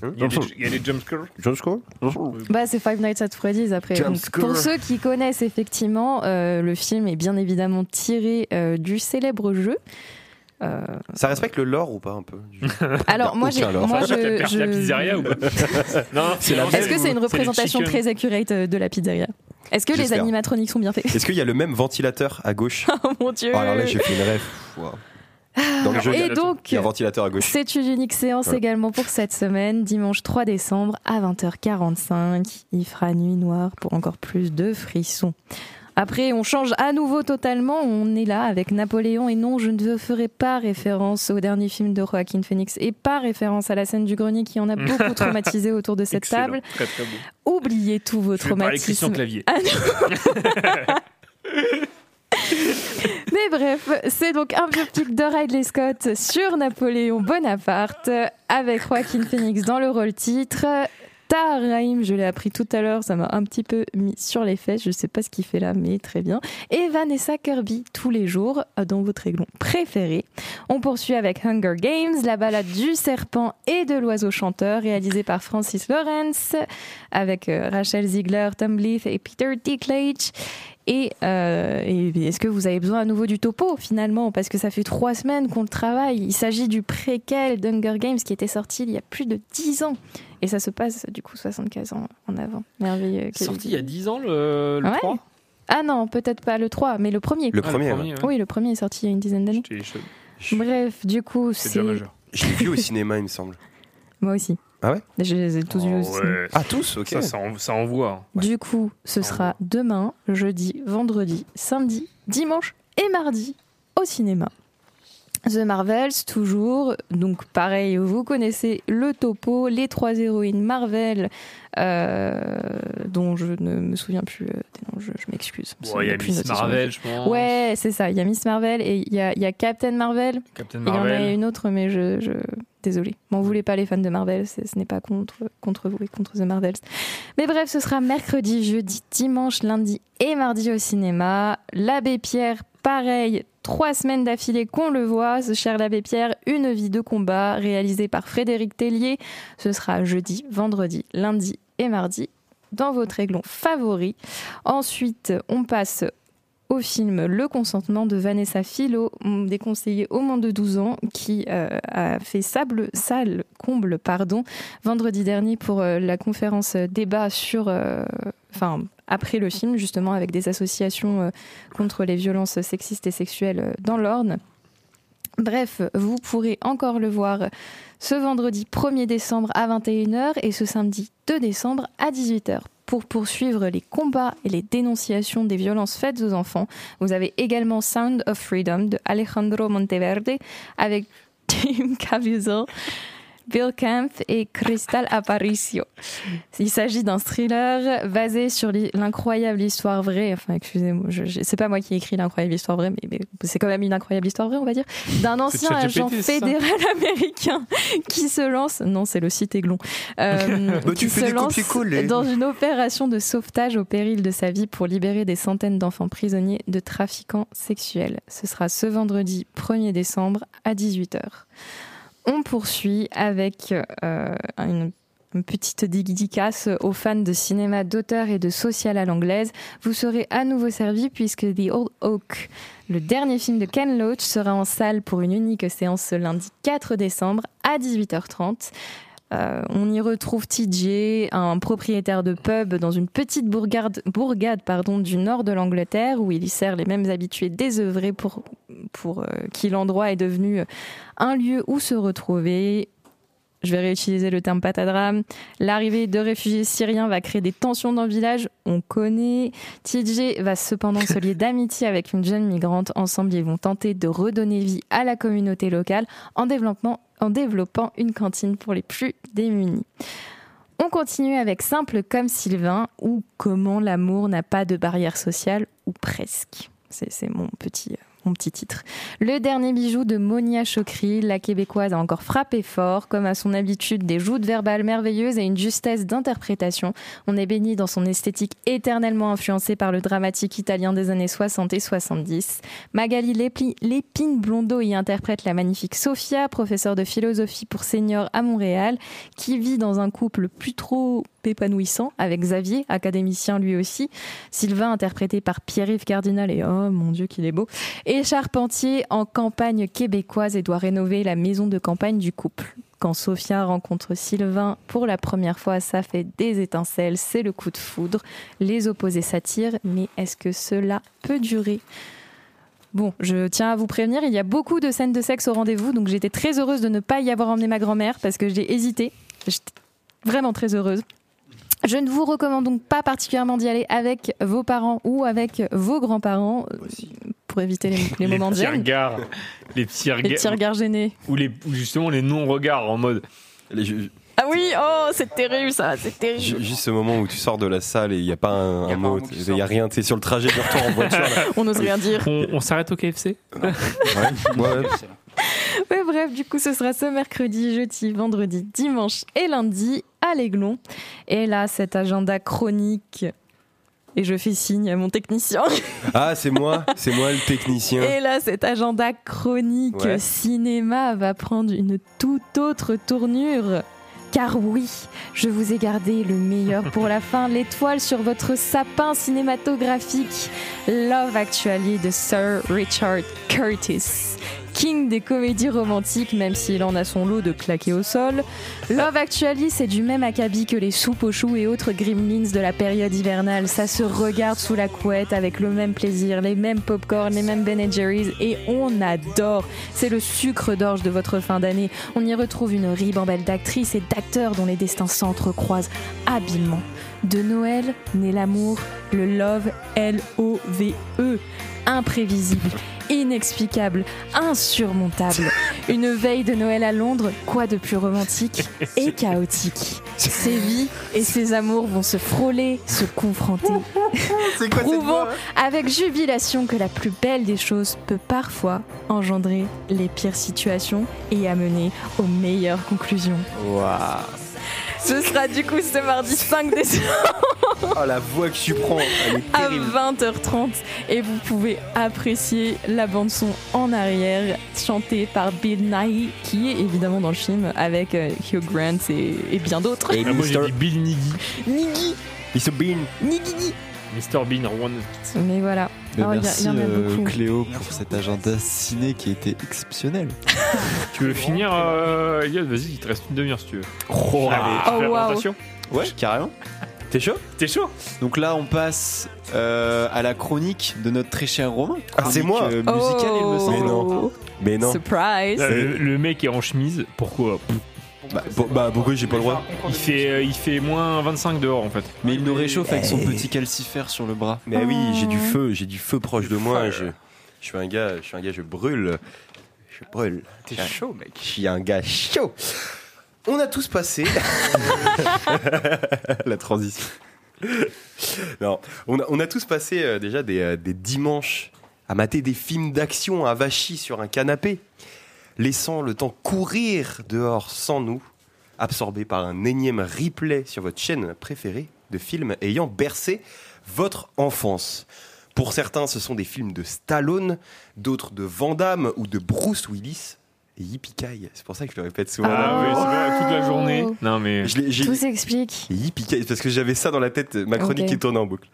Il y a des, il y a des jumpscares. Bah, c'est Five Nights at Freddy's après. Donc, pour ceux qui connaissent effectivement, euh, le film est bien évidemment tiré euh, du célèbre jeu. Euh, Ça respecte le lore ou pas un peu Alors, moi, j'ai- moi, je- la pizzeria ou pas Non, C'est la Est-ce que c'est une représentation très accurate euh, de la pizzeria? Est-ce que les animatroniques sont bien faits? Est-ce qu'il y a le même ventilateur à gauche? Oh mon dieu Oh, alors là, j'ai fait une rêve. Wow. Dans le jeu, Et il y a- donc, il y a un ventilateur à gauche. C'est une unique séance Voilà. également pour cette semaine, dimanche 3 décembre à 20h45. Il fera nuit noire pour encore plus de frissons. Après, on change à nouveau totalement. On est là avec Napoléon. Et non, je ne ferai pas référence au dernier film de Joaquin Phoenix et pas référence à la scène du grenier qui en a beaucoup traumatisé autour de cette Excellent. table. Très, très bon. Oubliez tous vos Je traumatismes. Clavier. Ah. Mais bref, c'est donc un biopic de Ridley Scott sur Napoléon Bonaparte avec Joaquin Phoenix dans le rôle titre. Rahim, je l'ai appris tout à l'heure, ça m'a un petit peu mis sur les fesses, je sais pas ce qu'il fait là, mais très bien. Et Vanessa Kirby, tous les jours, euh, dans votre aiglon préféré. On poursuit avec Hunger Games, la balade du serpent et de l'oiseau chanteur, réalisée par Francis Lawrence, avec euh, Rachel Ziegler, Tom Leaf et Peter Dinklage. Et, euh, et est-ce que vous avez besoin à nouveau du topo finalement? Parce que ça fait trois semaines qu'on le travaille. Il s'agit du préquel d'Hunger Games qui était sorti il y a plus de 10 ans. Et ça se passe du coup 75 ans en avant. Merveilleux. C'est sorti il y a 10 ans le, le Ouais. 3 Ah non, peut-être pas le 3, mais le premier. Le Ah, le premier, premier, ouais. Oui, le premier est sorti il y a une dizaine d'années. Bref, du coup, C'est. Je l'ai vu au cinéma, il me semble. Moi aussi. Ah ouais Je les ai tous vus Oh, aussi. ouais. Ah, tous Ok. Ça, ça, en- ça envoie. Du coup, ce sera demain, jeudi, vendredi, samedi, dimanche et mardi au cinéma. The Marvels, toujours. Donc, pareil, vous connaissez le topo, les trois héroïnes Marvel, euh, dont je ne me souviens plus euh, des noms, je, je m'excuse. Bon, il y a plus Miss Marvel, je pense. Ouais, c'est ça. Il y a Miss Marvel et il y a, il y a Captain Marvel. Captain Et Il y en a Marvel. une autre, mais je. je... Désolée. M'en voulez pas les fans de Marvel, ce n'est pas contre, contre vous et contre The Marvels. Mais bref, ce sera mercredi, jeudi, dimanche, lundi et mardi au cinéma. L'abbé Pierre, pareil, trois semaines d'affilée qu'on le voit. Ce cher l'abbé Pierre, une vie de combat, réalisé par Frédéric Tellier. Ce sera jeudi, vendredi, lundi et mardi dans votre aiglon favori. Ensuite, on passe au film Le consentement de Vanessa Philo, déconseillé au moins de 12 ans, qui euh, a fait sable, salle comble pardon, vendredi dernier pour euh, la conférence débat sur, euh, enfin après le film justement avec des associations contre les violences sexistes et sexuelles dans l'Orne. Bref, vous pourrez encore le voir ce vendredi 1er décembre à 21h et ce samedi 2 décembre à 18h. Pour poursuivre les combats et les dénonciations des violences faites aux enfants, vous avez également Sound of Freedom de Alejandro Monteverde avec Tim Caviezel, Bill Camp et Crystal Aparicio. Il s'agit d'un thriller basé sur l'incroyable histoire vraie, enfin excusez-moi, c'est pas moi qui ai écrit l'incroyable histoire vraie, mais, mais c'est quand même une incroyable histoire vraie, on va dire, d'un ancien agent fédéral américain qui se lance, non c'est le site Aiglon, euh, Bah, tu qui fais se lance dans une opération de sauvetage au péril de sa vie pour libérer des centaines d'enfants prisonniers de trafiquants sexuels. Ce sera ce vendredi 1er décembre à 18h. On poursuit avec euh, une, petite dédicace aux fans de cinéma d'auteur et de social à l'anglaise. Vous serez à nouveau servi puisque The Old Oak, le dernier film de Ken Loach, sera en salle pour une unique séance ce lundi 4 décembre à 18h30. Euh, on y retrouve TJ, un propriétaire de pub dans une petite bourgade, du nord de l'Angleterre où il y sert les mêmes habitués désœuvrés pour, pour euh, qui l'endroit est devenu un lieu où se retrouver. Je vais réutiliser le terme patadrame. L'arrivée de réfugiés syriens va créer des tensions dans le village. On connaît. TJ va cependant se lier d'amitié avec une jeune migrante. Ensemble, ils vont tenter de redonner vie à la communauté locale en développant, en développant une cantine pour les plus démunis. On continue avec Simple comme Sylvain ou Comment l'amour n'a pas de barrière sociale ou presque. C'est mon petit, mon petit titre. Le dernier bijou de Monia Chokri, la québécoise a encore frappé fort, comme à son habitude, des joutes verbales merveilleuses et une justesse d'interprétation. On est béni dans son esthétique éternellement influencée par le dramatique italien des années 60 et 70. Magali Lépi- Lépine Blondeau y interprète la magnifique Sophia, professeure de philosophie pour seniors à Montréal, qui vit dans un couple plus trop épanouissant avec Xavier, académicien lui aussi, Sylvain interprété par Pierre-Yves Cardinal et oh mon dieu qu'il est beau, et Charpentier en campagne québécoise et doit rénover la maison de campagne du couple. Quand Sophia rencontre Sylvain pour la première fois, ça fait des étincelles, c'est le coup de foudre. Les opposés s'attirent, mais est-ce que cela peut durer? Bon, je tiens à vous prévenir, il y a beaucoup de scènes de sexe au rendez-vous, donc j'étais très heureuse de ne pas y avoir emmené ma grand-mère parce que j'ai hésité. J'étais vraiment très heureuse. Je ne vous recommande donc pas particulièrement d'y aller avec vos parents ou avec vos grands-parents euh, pour éviter les, les moments de gêne. regards, les petits regards, Les petits regards gênés. ou les justement les non-regards en mode. Ah oui, oh, c'est terrible ça, c'est terrible. Ju- Juste ce moment où tu sors de la salle et il n'y a pas un, un mot, il n'y a rien, tu es sur le trajet de retour en voiture. là. On n'ose rien dire. On, on s'arrête au KFC Ouais, ouais. Ouais, bref, du coup, ce sera ce mercredi, jeudi, vendredi, dimanche et lundi à l'Aiglon. Et là, cet agenda chronique. Et je fais signe à mon technicien. Ah, c'est moi, c'est moi le technicien. Et là, cet agenda chronique Ouais. cinéma va prendre une toute autre tournure. Car oui, je vous ai gardé le meilleur pour la fin, l'étoile sur votre sapin cinématographique, Love Actually de Sir Richard Curtis. King des comédies romantiques, même s'il en a son lot de claquer au sol. Love Actually, c'est du même acabit que les soupes aux choux et autres gremlins de la période hivernale. Ça se regarde sous la couette avec le même plaisir, les mêmes popcorn, les mêmes Ben Jerry's et on adore. C'est le sucre d'orge de votre fin d'année. On y retrouve une ribambelle d'actrices et d'acteurs dont les destins s'entrecroisent habilement. De Noël naît l'amour, le love, L-O-V-E, imprévisible, inexplicable, insurmontable. Une veille de Noël à Londres, quoi de plus romantique et chaotique Ces vies et ces amours vont se frôler, se confronter. Prouvons avec jubilation que la plus belle des choses peut parfois engendrer les pires situations et amener aux meilleures conclusions. Waouh. Ce sera du coup ce mardi 5 décembre Oh, la voix que tu prends, elle est à terrible. 20h30 et vous pouvez apprécier la bande son en arrière chantée par Bill Nighy qui est évidemment dans le film avec euh, Hugh Grant et, et bien d'autres. Ah, moi j'ai dit Bill Nighy. Niggy, Mr Bean. Niggy. Mr Bean, One. Mais voilà. A- merci a euh. Cléo pour cet agenda ciné qui était exceptionnel. Tu veux finir, euh, Vas-y, il te reste une demi-heure si tu veux. Oh, Allez, tu Oh, fais la wow. présentation Ouais, carrément. T'es chaud? T'es chaud? Donc là, on passe euh, à la chronique de notre très cher Romain. Ah, c'est moi euh, il me Oh. semble. Mais non. Mais non. Surprise Là, le, le mec est en chemise, pourquoi? Bah, pour- bah, pourquoi j'ai pas le droit il fait, euh, il fait moins 25 dehors en fait. Mais il nous réchauffe avec son petit calcifère sur le bras. Mais oui, j'ai du feu, j'ai du feu proche de moi. Je, je suis un gars, je suis un gars, je brûle. Je brûle. T'es chaud, mec. Je suis un gars chaud. On a tous passé la transition. Non, on a, on a tous passé euh, déjà des, euh, des dimanches à mater des films d'action avachis sur un canapé, laissant le temps courir dehors sans nous, absorbé par un énième replay sur votre chaîne préférée de films ayant bercé votre enfance. Pour certains, ce sont des films de Stallone, d'autres de Van Damme ou de Bruce Willis. Et C'est pour ça que je le répète souvent. Ah, oui, c'est vrai, toute la journée. Non mais. Je l'ai- j'ai- Tout s'explique. Yippee parce que j'avais ça dans la tête, ma chronique Ok. qui tourne en boucle.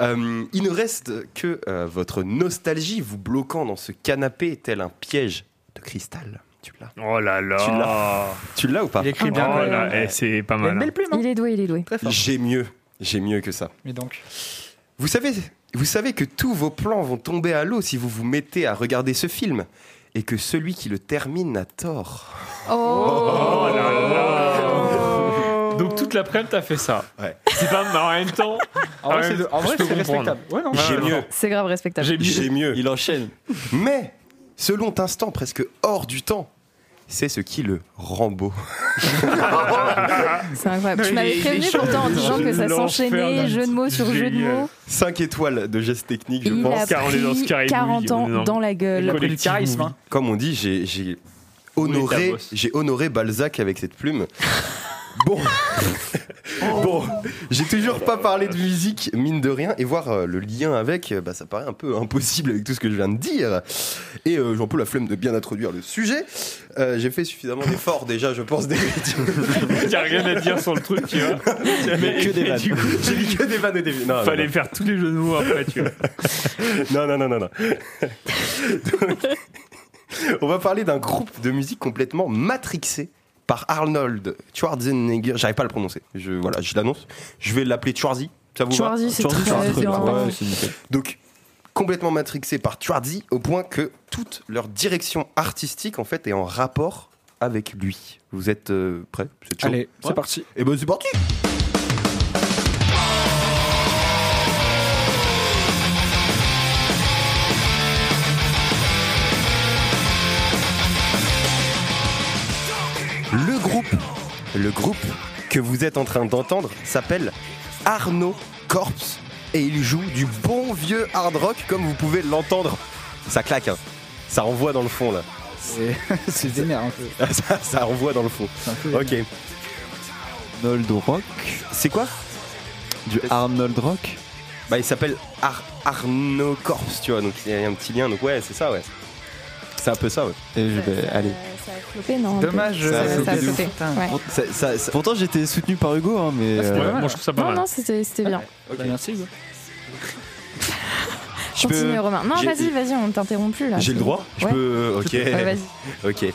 Euh, il ne reste que euh, votre nostalgie vous bloquant dans ce canapé tel un piège de cristal. Tu l'as Oh là là. Tu l'as Tu l'as ou pas Il écrit bien. Oh là, eh, c'est pas Il a une mal. belle plume. hein. Il est doué, il est doué. J'ai mieux. J'ai mieux que ça. Mais donc. Vous savez, vous savez que tous vos plans vont tomber à l'eau si vous vous mettez à regarder ce film et que celui qui le termine a tort. Oh là là. Donc toute l'après-midi t'as fait ça. Ouais. C'est pas mais en même temps. En vrai, c'est- respectable. Ouais, non, J'ai Ouais, mieux. non. C'est grave respectable. J'ai mieux. J'ai mieux. Il enchaîne. Mais ce long instant presque hors du temps, c'est ce qui le rend beau. C'est incroyable. Tu m'avais prévenu pourtant en disant que ça s'enchaînait, jeu de mots sur jeu de mots. 5 étoiles de gestes techniques, je Il pense. a car on est dans ce pris carré 40 louis, ans dans- dans la gueule. Il a pris du Collectif charisme. hein. Comme on dit, Oui, j'ai honoré Balzac avec cette plume. Bon, bon, j'ai toujours pas parlé de musique, mine de rien, et voir euh, le lien avec, euh, bah, ça paraît un peu impossible avec tout ce que je viens de dire. Et euh, j'ai un peu la flemme de bien introduire le sujet. Euh, j'ai fait suffisamment d'efforts déjà, je pense, des Il a rien à dire sur le truc, tu vois. Mais que des vannes. J'ai mis que des vannes et des non, non, fallait non. faire tous les jeux de mots après, tu vois. Non, non, non, non, non. Donc, on va parler d'un groupe de musique complètement matrixé par Arnold Schwarzenegger. J'arrive pas à le prononcer. Je, voilà, je l'annonce. Je vais l'appeler Schwarzy. Ça vous Schwarzy, va c'est très bien. Ouais, c'est nickel. Donc, complètement matrixé par Schwarzy au point que toute leur direction artistique, en fait, est en rapport avec lui. Vous êtes euh, prêts? Allez, c'est parti. Et ben c'est parti groupe que vous êtes en train d'entendre s'appelle Arnaud Corps et il joue du bon vieux hard rock comme vous pouvez l'entendre. Ça claque, hein. ça envoie dans le fond là. C'est vénère un peu. ça, ça envoie dans le fond. Ok. Arnold Rock. C'est quoi? Du Arnold Rock Bah il s'appelle Ar- Arnaud Corps, tu vois, donc il y a un petit lien, donc ouais, c'est ça, ouais. C'est un peu ça, ouais. Et je vais aller. Flopé, non Dommage, Ça, euh, ça a flopé. Ouais. Ça- ça- ça- Pourtant, j'étais soutenu par Hugo, hein, mais. Ah, euh. Moi, je trouve ça pas Non, mal. non, c'était c'était bien. Bah, merci, Hugo. Je peux- Continue, Romain. Non, vas-y, vas-y, on t'interrompt plus là. J'ai le droit? Je Ouais. peux. Ok. Ouais, vas-y. ok.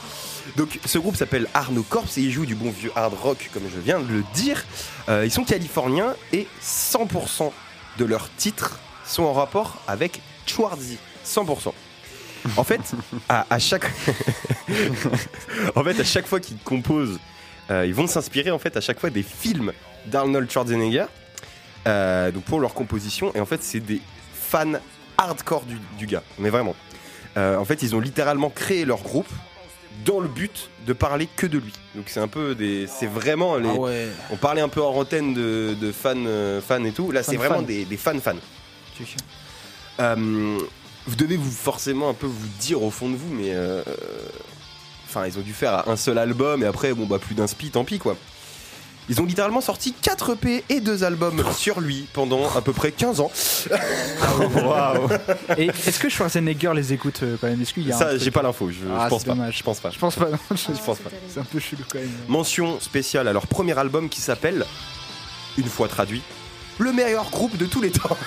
Donc ce groupe s'appelle Arnaud Corps et il joue du bon vieux hard rock comme je viens de le dire. Euh, ils sont californiens et 100% de leurs titres sont en rapport avec Schwarzy. 100%. En fait, à, à chaque en fait, à chaque fois qu'ils composent, euh, ils vont s'inspirer en fait à chaque fois des films d'Arnold Schwarzenegger euh, donc pour leur composition. Et en fait, c'est des fans hardcore du, du gars, mais vraiment. Euh, en fait, ils ont littéralement créé leur groupe dans le but de parler que de lui. Donc c'est un peu des, c'est vraiment les. Ah ouais. On parlait un peu en antenne de, de fans, fans et tout. Là, c'est vraiment fan. des, des fans fans. Euh, vous devez vous forcément un peu vous dire au fond de vous, mais euh, enfin, ils ont dû faire un seul album et après, bon bah plus d'un spi, tant pis quoi. Ils ont littéralement sorti 4 EP et 2 albums sur lui pendant à peu près 15 ans. Waouh. Et est-ce que Schwarzenegger les écoute euh, quand même? Est-ce qu'il y a un Ça, j'ai pas l'info, je, je Ah, pense pas. dommage. Je pense pas. Je pense pas. non. Je pense pas. C'est un peu chelou quand même. Mention spéciale à leur premier album qui s'appelle, une fois traduit, le meilleur groupe de tous les temps.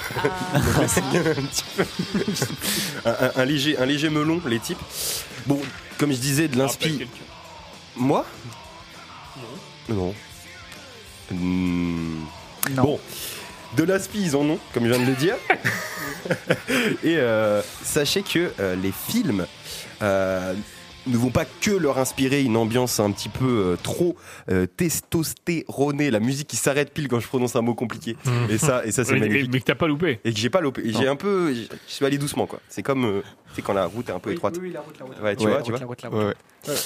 C'est un, petit peu- un- un- un léger, un léger melon, les types. Bon, comme je disais, de l'inspi. Moi Non. Hmm. Bon, de l'inspi, ils en ont, comme je viens de le dire. Et euh, sachez que euh, les films euh, ne vont pas que leur inspirer une ambiance un petit peu euh, trop euh, testostéronée, la musique qui s'arrête pile quand je prononce un mot compliqué. Et ça, et ça c'est Mais- magnifique. Mais que t'as pas loupé. Et que j'ai pas loupé. J'ai un peu, je suis allé doucement quoi. C'est comme, euh, c'est quand la route est un peu étroite. Oui, oui, la route, la route. Ouais, tu Ouais, vois, la tu route, vois. la route, la route. Ouais, ouais.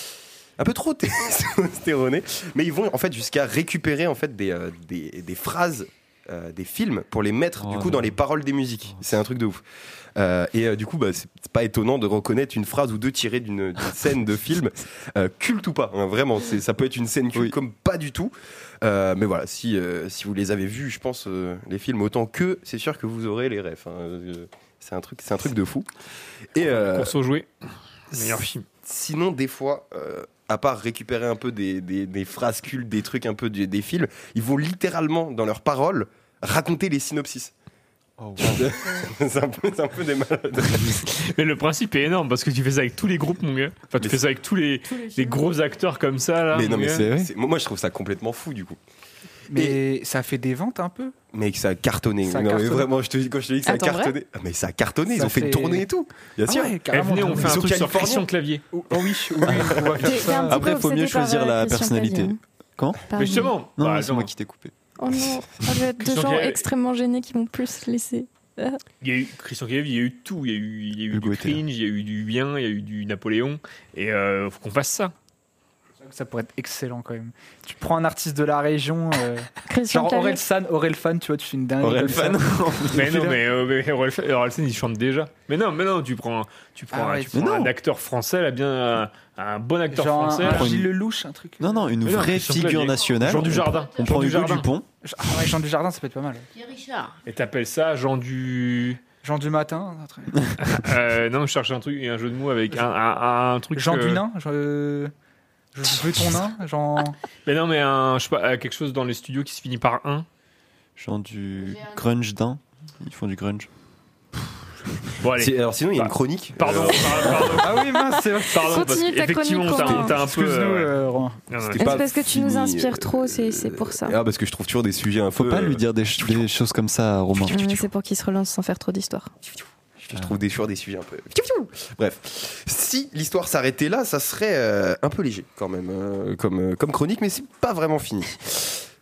Un peu trop testostéroné, mais ils vont en fait jusqu'à récupérer en fait des, euh, des, des phrases euh, des films pour les mettre du Oh coup dans les paroles des musiques. C'est un truc de ouf. Euh, et euh, du coup, bah, c'est pas étonnant de reconnaître une phrase ou deux tirées d'une scène de film, culte ou pas. hein, vraiment, ça peut être une scène culte comme pas du tout. Mais voilà, si, si vous les avez vus, je pense les films autant que, c'est sûr que vous aurez les refs. hein. C'est un truc, c'est un truc de fou. Et Course. Meilleur film. Sinon, des fois, à part récupérer un peu des, des- des phrases cultes, des trucs un peu des films, ils vont littéralement, dans leurs paroles, raconter les synopsis. c'est un, peu- c'est un peu des malades. Mais le principe est énorme parce que tu fais ça avec tous les groupes, mon gars. Enfin, tu Mais fais ça avec tous les, les gros acteurs comme ça, là. mais non, mais c'est- moi, je trouve ça complètement fou, du coup. Mais ça fait des ventes un peu? Mais que ça a cartonné. Ça a non, mais vraiment, je te dis, quand je te dis que ça a Attends, cartonné. Ah, mais ça a cartonné, ils ont fait, une tournée et tout. Bien Ah sûr. ouais, venez, on fait un truc sur. Christian Clavier. Oh, oh oui, oui, on va faire ça. Après, il faut mieux choisir euh, la personnalité. Quand? Mais justement, Non, bah, c'est moi qui t'ai coupé. Oh non, je vais être de Christian gens extrêmement gênés qui vont plus laisser. Ah. Il y a eu Christian Clavier, il y a eu tout. Il y a eu, il y a eu Hugo du cringe, il y a eu du bien, il y a eu du Napoléon. Et euh, faut qu'on fasse ça. Ça pourrait être excellent quand même. Tu prends un artiste de la région, euh, genre. Orelsan, Orelfan, tu vois, tu fais une dingue. Orelsan. mais non, mais, euh, Orelsan, Orelsan, il chante déjà. Mais non, mais non, tu prends, tu prends, Ah ouais, tu prends non. un acteur français, là, bien, un, un bon acteur Genre français. un, Gilles Lelouch, un truc. Non, non, une Mais vraie figure nationale. Jean Dujardin. On Jean prend Hugo. Dupont. Ah ouais, Jean Dujardin, ça peut être pas mal. Pierre Richard. Et t'appelles ça Jean du. Jean du matin. Euh, non, je cherche un truc, un jeu de mots avec un, un, un truc. Jean euh, du nain, je, je veux ton nain, Jean. Mais non, mais un, je sais pas, euh, quelque chose dans les studios qui se finit par un. Genre du grunge d'un. Ils font du grunge. Bon, allez. Alors sinon, il y a une Bah, chronique. Pardon, Euh, pardon, pardon. Ah oui, mince, c'est vrai. Pardon, parce Continue ta qu'effectivement, chronique, t'as un peu. Excuse-nous, euh, euh, C'était C'est parce que tu nous inspires euh, trop, c'est c'est pour ça. Ah, parce que je trouve toujours des sujets un Faut peu. pas lui dire des, des choses comme ça à Romain. C'est pour qu'il se relance sans faire trop d'histoire. Je trouve des sur des sujets un peu. Bref, si l'histoire s'arrêtait là, ça serait euh, un peu léger quand même, euh, comme, euh, comme chronique, mais c'est pas vraiment fini.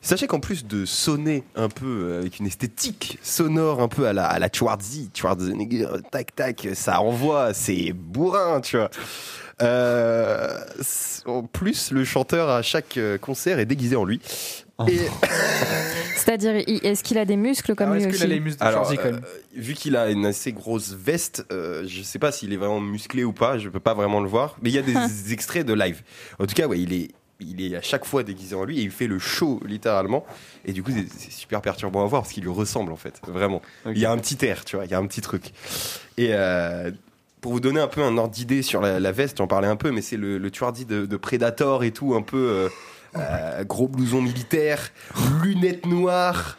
Sachez qu'en plus de sonner un peu avec une esthétique sonore un peu à la, à la Schwarzy, Schwarzenegger, tac tac, ça envoie, c'est bourrin, tu vois. Euh, en plus, le chanteur à chaque concert est déguisé en lui. Et C'est-à-dire, est-ce qu'il a des muscles comme lui aussi alors, euh, vu qu'il a une assez grosse veste, euh, je sais pas s'il est vraiment musclé ou pas, je peux pas vraiment le voir. Mais il y a des extraits de live. En tout cas, ouais, il est, il est à chaque fois déguisé en lui et il fait le show littéralement. Et du coup, c'est super perturbant à voir parce qu'il lui ressemble en fait, vraiment. Il y a un petit air, tu vois, il y a un petit truc. Et euh, pour vous donner un peu un ordre d'idée sur la, la veste, j'en parlais un peu, mais c'est le, le tuardi de, de Predator et tout, un peu euh, euh, gros blouson militaire, lunettes noires.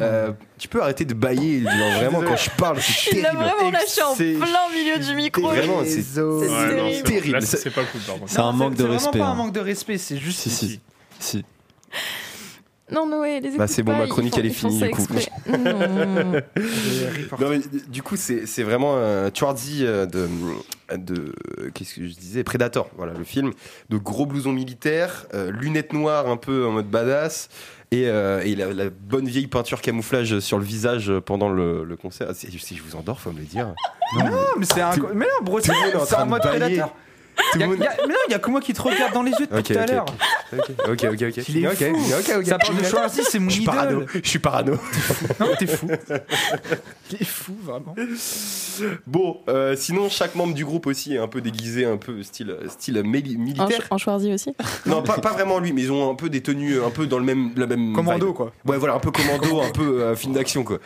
Euh, tu peux arrêter de bailler, genre, vraiment quand je parle, c'est Il l'a terrible. vraiment lâché en C'est- plein milieu du micro. Vraiment, c'est C'est Ouais, terrible. c'est- terrible. c'est cool. C'est un manque de C'est respect. vraiment pas un manque de respect, c'est juste. Si, si. si. Non, Noé, les Bah, c'est bon, pas, ma chronique, font- elle est finie, du coup. Non. Non, mais, du coup, c'est c'est vraiment un Tuardi euh, de, de. Qu'est-ce que je disais? Predator, voilà, le film. De gros blousons militaires, euh, lunettes noires un peu en mode badass. Et, euh, et la, la bonne vieille peinture camouflage sur le visage pendant le, le concert. Ah, Si, je vous endors, faut me le dire. Non, mais c'est un. Mais non, bro, c'est de mode bailler. Monde- Mais non, il y a que moi qui te regarde dans les yeux depuis tout à l'heure. ok, ok, ok, ok. Il est Ok, fou. Ça parle de Schwarzy, c'est mon Je suis idole. parano. Je suis parano. Non, t'es fou. Il est fou, vraiment. Bon, euh, sinon, chaque membre du groupe aussi est un peu déguisé, un peu style, style mili- En, militaire. en Schwarzy aussi Non, pas, pas vraiment lui, mais ils ont un peu des tenues un peu dans le même, la même Commando, vibe. quoi. Ouais, voilà, un peu commando, un peu euh, film d'action, quoi.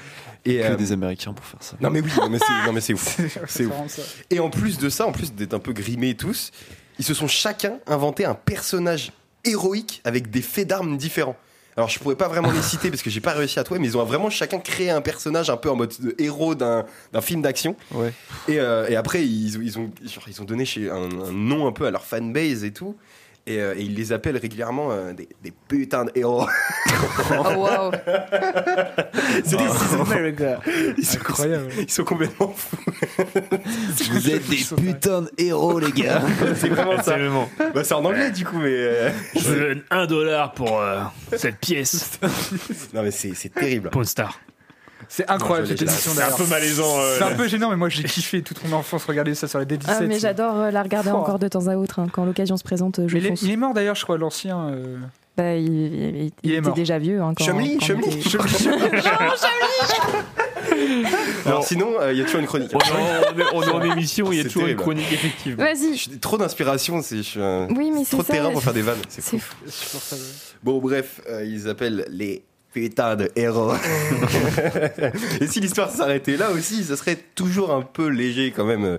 Et Que euh, des Américains pour faire ça. non mais oui, non mais c'est, non mais c'est ouf, c'est ouf. Et en plus de ça, en plus d'être un peu grimés tous, ils se sont chacun inventé un personnage héroïque avec des faits d'armes différents. Alors je pourrais pas vraiment les citer parce que j'ai pas réussi à trouver, mais ils ont vraiment chacun créé un personnage un peu en mode de héros d'un, d'un film d'action. Ouais. Et, euh, et après ils, ont- ils ont genre, ils ont donné chez un, un nom un peu à leur fanbase et tout. Et, euh, et ils les appellent régulièrement euh, des, des putains de héros. Oh, waouh. C'est This is America. ils sont, Incroyable. ils sont complètement fous. Vous êtes des putains de héros, les gars. c'est vraiment ça. Absolument. Bah, c'est en anglais du coup, mais. euh, Je vous donne un dollar pour euh, cette pièce. Non mais c'est c'est terrible. Pawn Star. C'est incroyable Non, cette émission C'est un d'ailleurs. peu malaisant. euh, C'est un peu gênant, mais moi j'ai kiffé toute mon enfance regarder ça sur les D17. Ah, mais j'adore euh, la regarder Oh. encore de temps à autre. hein. Quand l'occasion se présente, euh, je Mais il, est, fonce. il est mort d'ailleurs, je crois, l'ancien. euh, Bah, il, il- il Il est était mort. déjà vieux. Hein, quand, Chumli, quand Chumli, il était- Alors sinon, euh, il y a toujours une chronique. On est, en, on est en émission, il y a toujours terrible. une chronique, effectivement. Vas-y. J'ai trop d'inspiration, c'est je suis un- Oui, mais trop de terrain pour faire des vannes. C'est C'est fou. fou. Bon bref, euh, ils appellent les putains de héros. Et si l'histoire s'arrêtait là aussi, ça serait toujours un peu léger quand même. euh,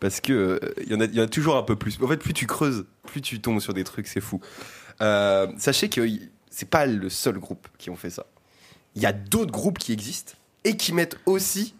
Parce que euh, il y, en a- il y en a toujours un peu plus. En fait, plus tu creuses, plus tu tombes sur des trucs, c'est fou. Euh, sachez que c'est pas le seul groupe qui ont fait ça. Il y a d'autres groupes qui existent et qui mettent aussi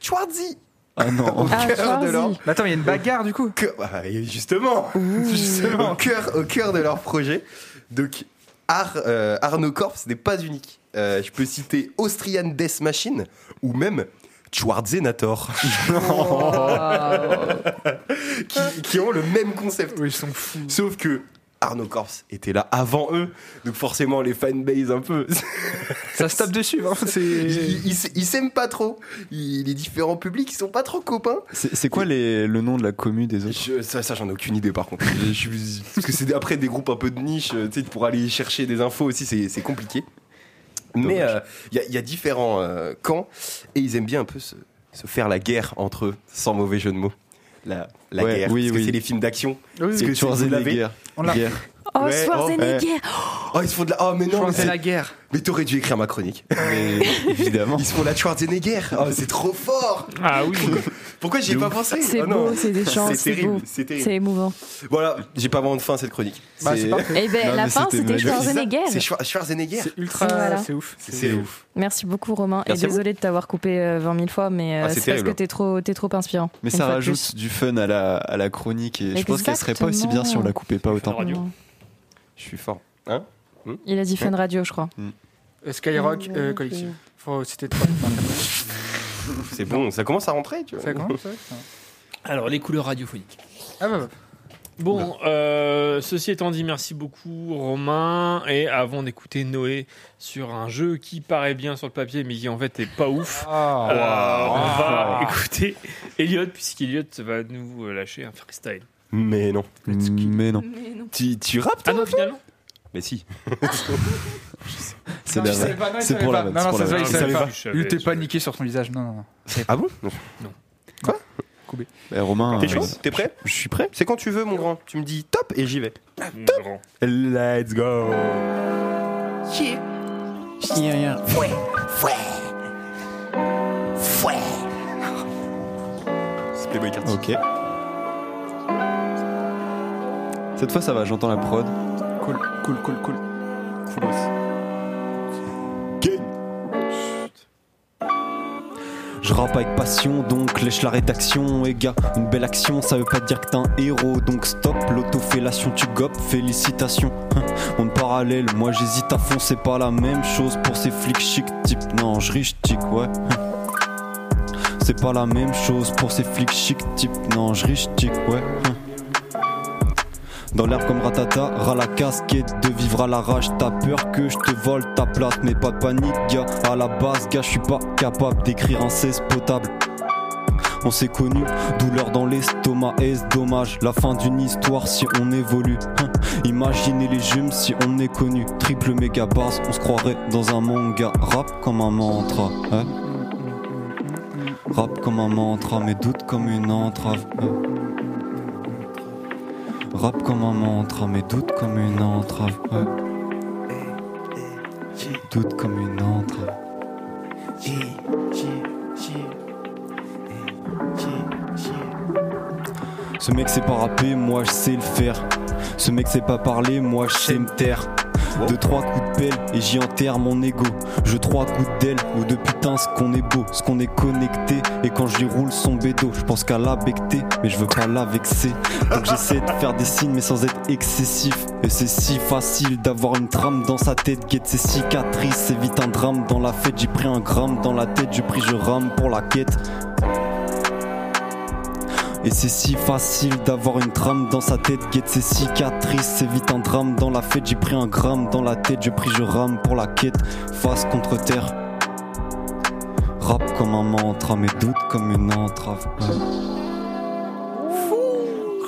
Schwarzy Ah non. au Ah, cœur de leur Mais attends, il y a une bagarre du coup. que- bah, justement, justement, au cœur, au cœur de leur projet. Donc, Ar, euh, Arno Corps n'est pas unique. Euh, je peux citer Austrian Death Machine ou même Schwarzenator, qui, qui ont le même concept. Oui, ils sont fous. Sauf que Arno Corps était là avant eux, donc forcément les fanbase un peu. Ça se tape dessus. C'est. ils ils- ils s'aiment pas trop. Ils- les différents publics, ils sont pas trop copains. C'est c'est quoi les- le nom de la commu des autres? Je- ça, ça j'en ai aucune idée par contre. Je parce que c'est après des groupes un peu de niche, euh, tu sais, pour aller chercher des infos aussi, c'est c'est compliqué. Mais euh, il y, a- il y a différents euh, camps et ils aiment bien un peu se, se faire la guerre entre eux, sans mauvais jeu de mots. La, la Ouais, guerre, oui, parce que oui. c'est les films d'action. Oui, Parce que Schwarzenegger. On l'a- Guerre. Oh, Ouais, Schwarzenegger Oh, ils se font de la. Oh, mais non, mais, Schwarzenegger c'est- la guerre. mais t'aurais dû écrire ma chronique. Mais évidemment. Ils se font la Schwarzenegger. Oh, c'est trop fort. Ah oui. Pourquoi j'y ai pas pensé C'est Oh, beau, c'est des chants, C'est terrible, beau. c'est terrible. C'est émouvant. Voilà, j'ai pas vraiment de fin à cette chronique. Bah, c'est parfait. Eh ben, Non, la fin, c'était. Schwarzenegger. C'est Schwarzenegger. C'est ultra. Voilà. C'est ouf. C'est ouf. Merci beaucoup, Romain. Merci et désolé de t'avoir coupé euh, 20 000 fois, mais euh, Ah, c'est parce que t'es trop, t'es trop inspirant. Mais ça rajoute du fun à la, à la chronique et je pense qu'elle serait pas aussi bien si on la coupait pas autant. Je suis fort. Hein Il a dit Fun Radio, je crois. Euh, Skyrock euh, Collective. Faut citer trois. C'est bon, ça commence à rentrer, tu vois. Ça commence, ouais. Alors, les couleurs radiophoniques. Ah bah, bah. Bon, euh, ceci étant dit, merci beaucoup Romain. Et avant d'écouter Noé sur un jeu qui paraît bien sur le papier, mais qui en fait est pas ouf, Ah. euh, on va écouter Elliot, puisqu'Elliot va nous lâcher un freestyle. Mais non. Mais non. Tu, tu rappes Ah non, finalement Mais si. Non, non, C'est pour la vanne. Non, c'est non, ça se voit, il savait pas. Je savais, Il était paniqué sur ton visage. Non, non, non. Ah bon Eh, Romain, T'es euh, chaud T'es prêt je suis prêt. C'est quand tu veux, mon grand. Tu me dis top et j'y vais. Grand. Let's go. Fouet, fouet, fouet. C'est Playboy Carty. Ok. Cette fois, ça va, j'entends la prod. Cool, cool, cool, cool. Coolos. Je rappe avec passion, donc lèche la rédaction. Et gars, une belle action, ça veut pas dire que t'es un héros. Donc stop, l'autofellation, tu gopes, félicitations. Hein, Monde parallèle, moi j'hésite à fond, c'est pas la même chose pour ces flics chic type. Non, je riche tic, ouais. Hein. C'est pas la même chose pour ces flics chic type. Non, je riche tic, ouais. Dans l'air comme ratata, ras la casquette de vivre à l'arrache. T'as peur que je te vole ta place, mais pas de panique, gars. À la base, gars, je suis pas capable d'écrire un cesse potable. On s'est connu, douleur dans l'estomac, est-ce dommage La fin d'une histoire si on évolue? Hein. Imaginez les jumes si on est connu. Triple méga basse, on se croirait dans un manga. Rap comme un mantra, hein? Rap comme un mantra, mais doute comme une entrave. hein? Rap comme un mantra, mais doute comme une entrave. Doute comme une entrave. Ce mec sait pas rapper, moi je sais le faire. Ce mec sait pas parler, moi je sais me taire. Deux, trois coups de pelle et j'y enterre mon ego. Je trois coups d'aile ou de putain ce qu'on est beau, ce qu'on est connecté. Et quand je lui roule son bédo, je pense qu'à la becter, mais je veux pas la vexer. Donc j'essaie de faire des signes mais sans être excessif. Et c'est si facile d'avoir une trame dans sa tête, guette ses cicatrices. C'est vite un drame dans la fête, j'ai pris un gramme dans la tête, j'ai pris je rame pour la quête. Et c'est si facile d'avoir une trame dans sa tête, guette ses cicatrices, c'est vite un drame dans la fête, j'ai pris un gramme dans la tête, je prie, je rame pour la quête, face contre terre. Rap comme un mantra, mais doute comme une entrave.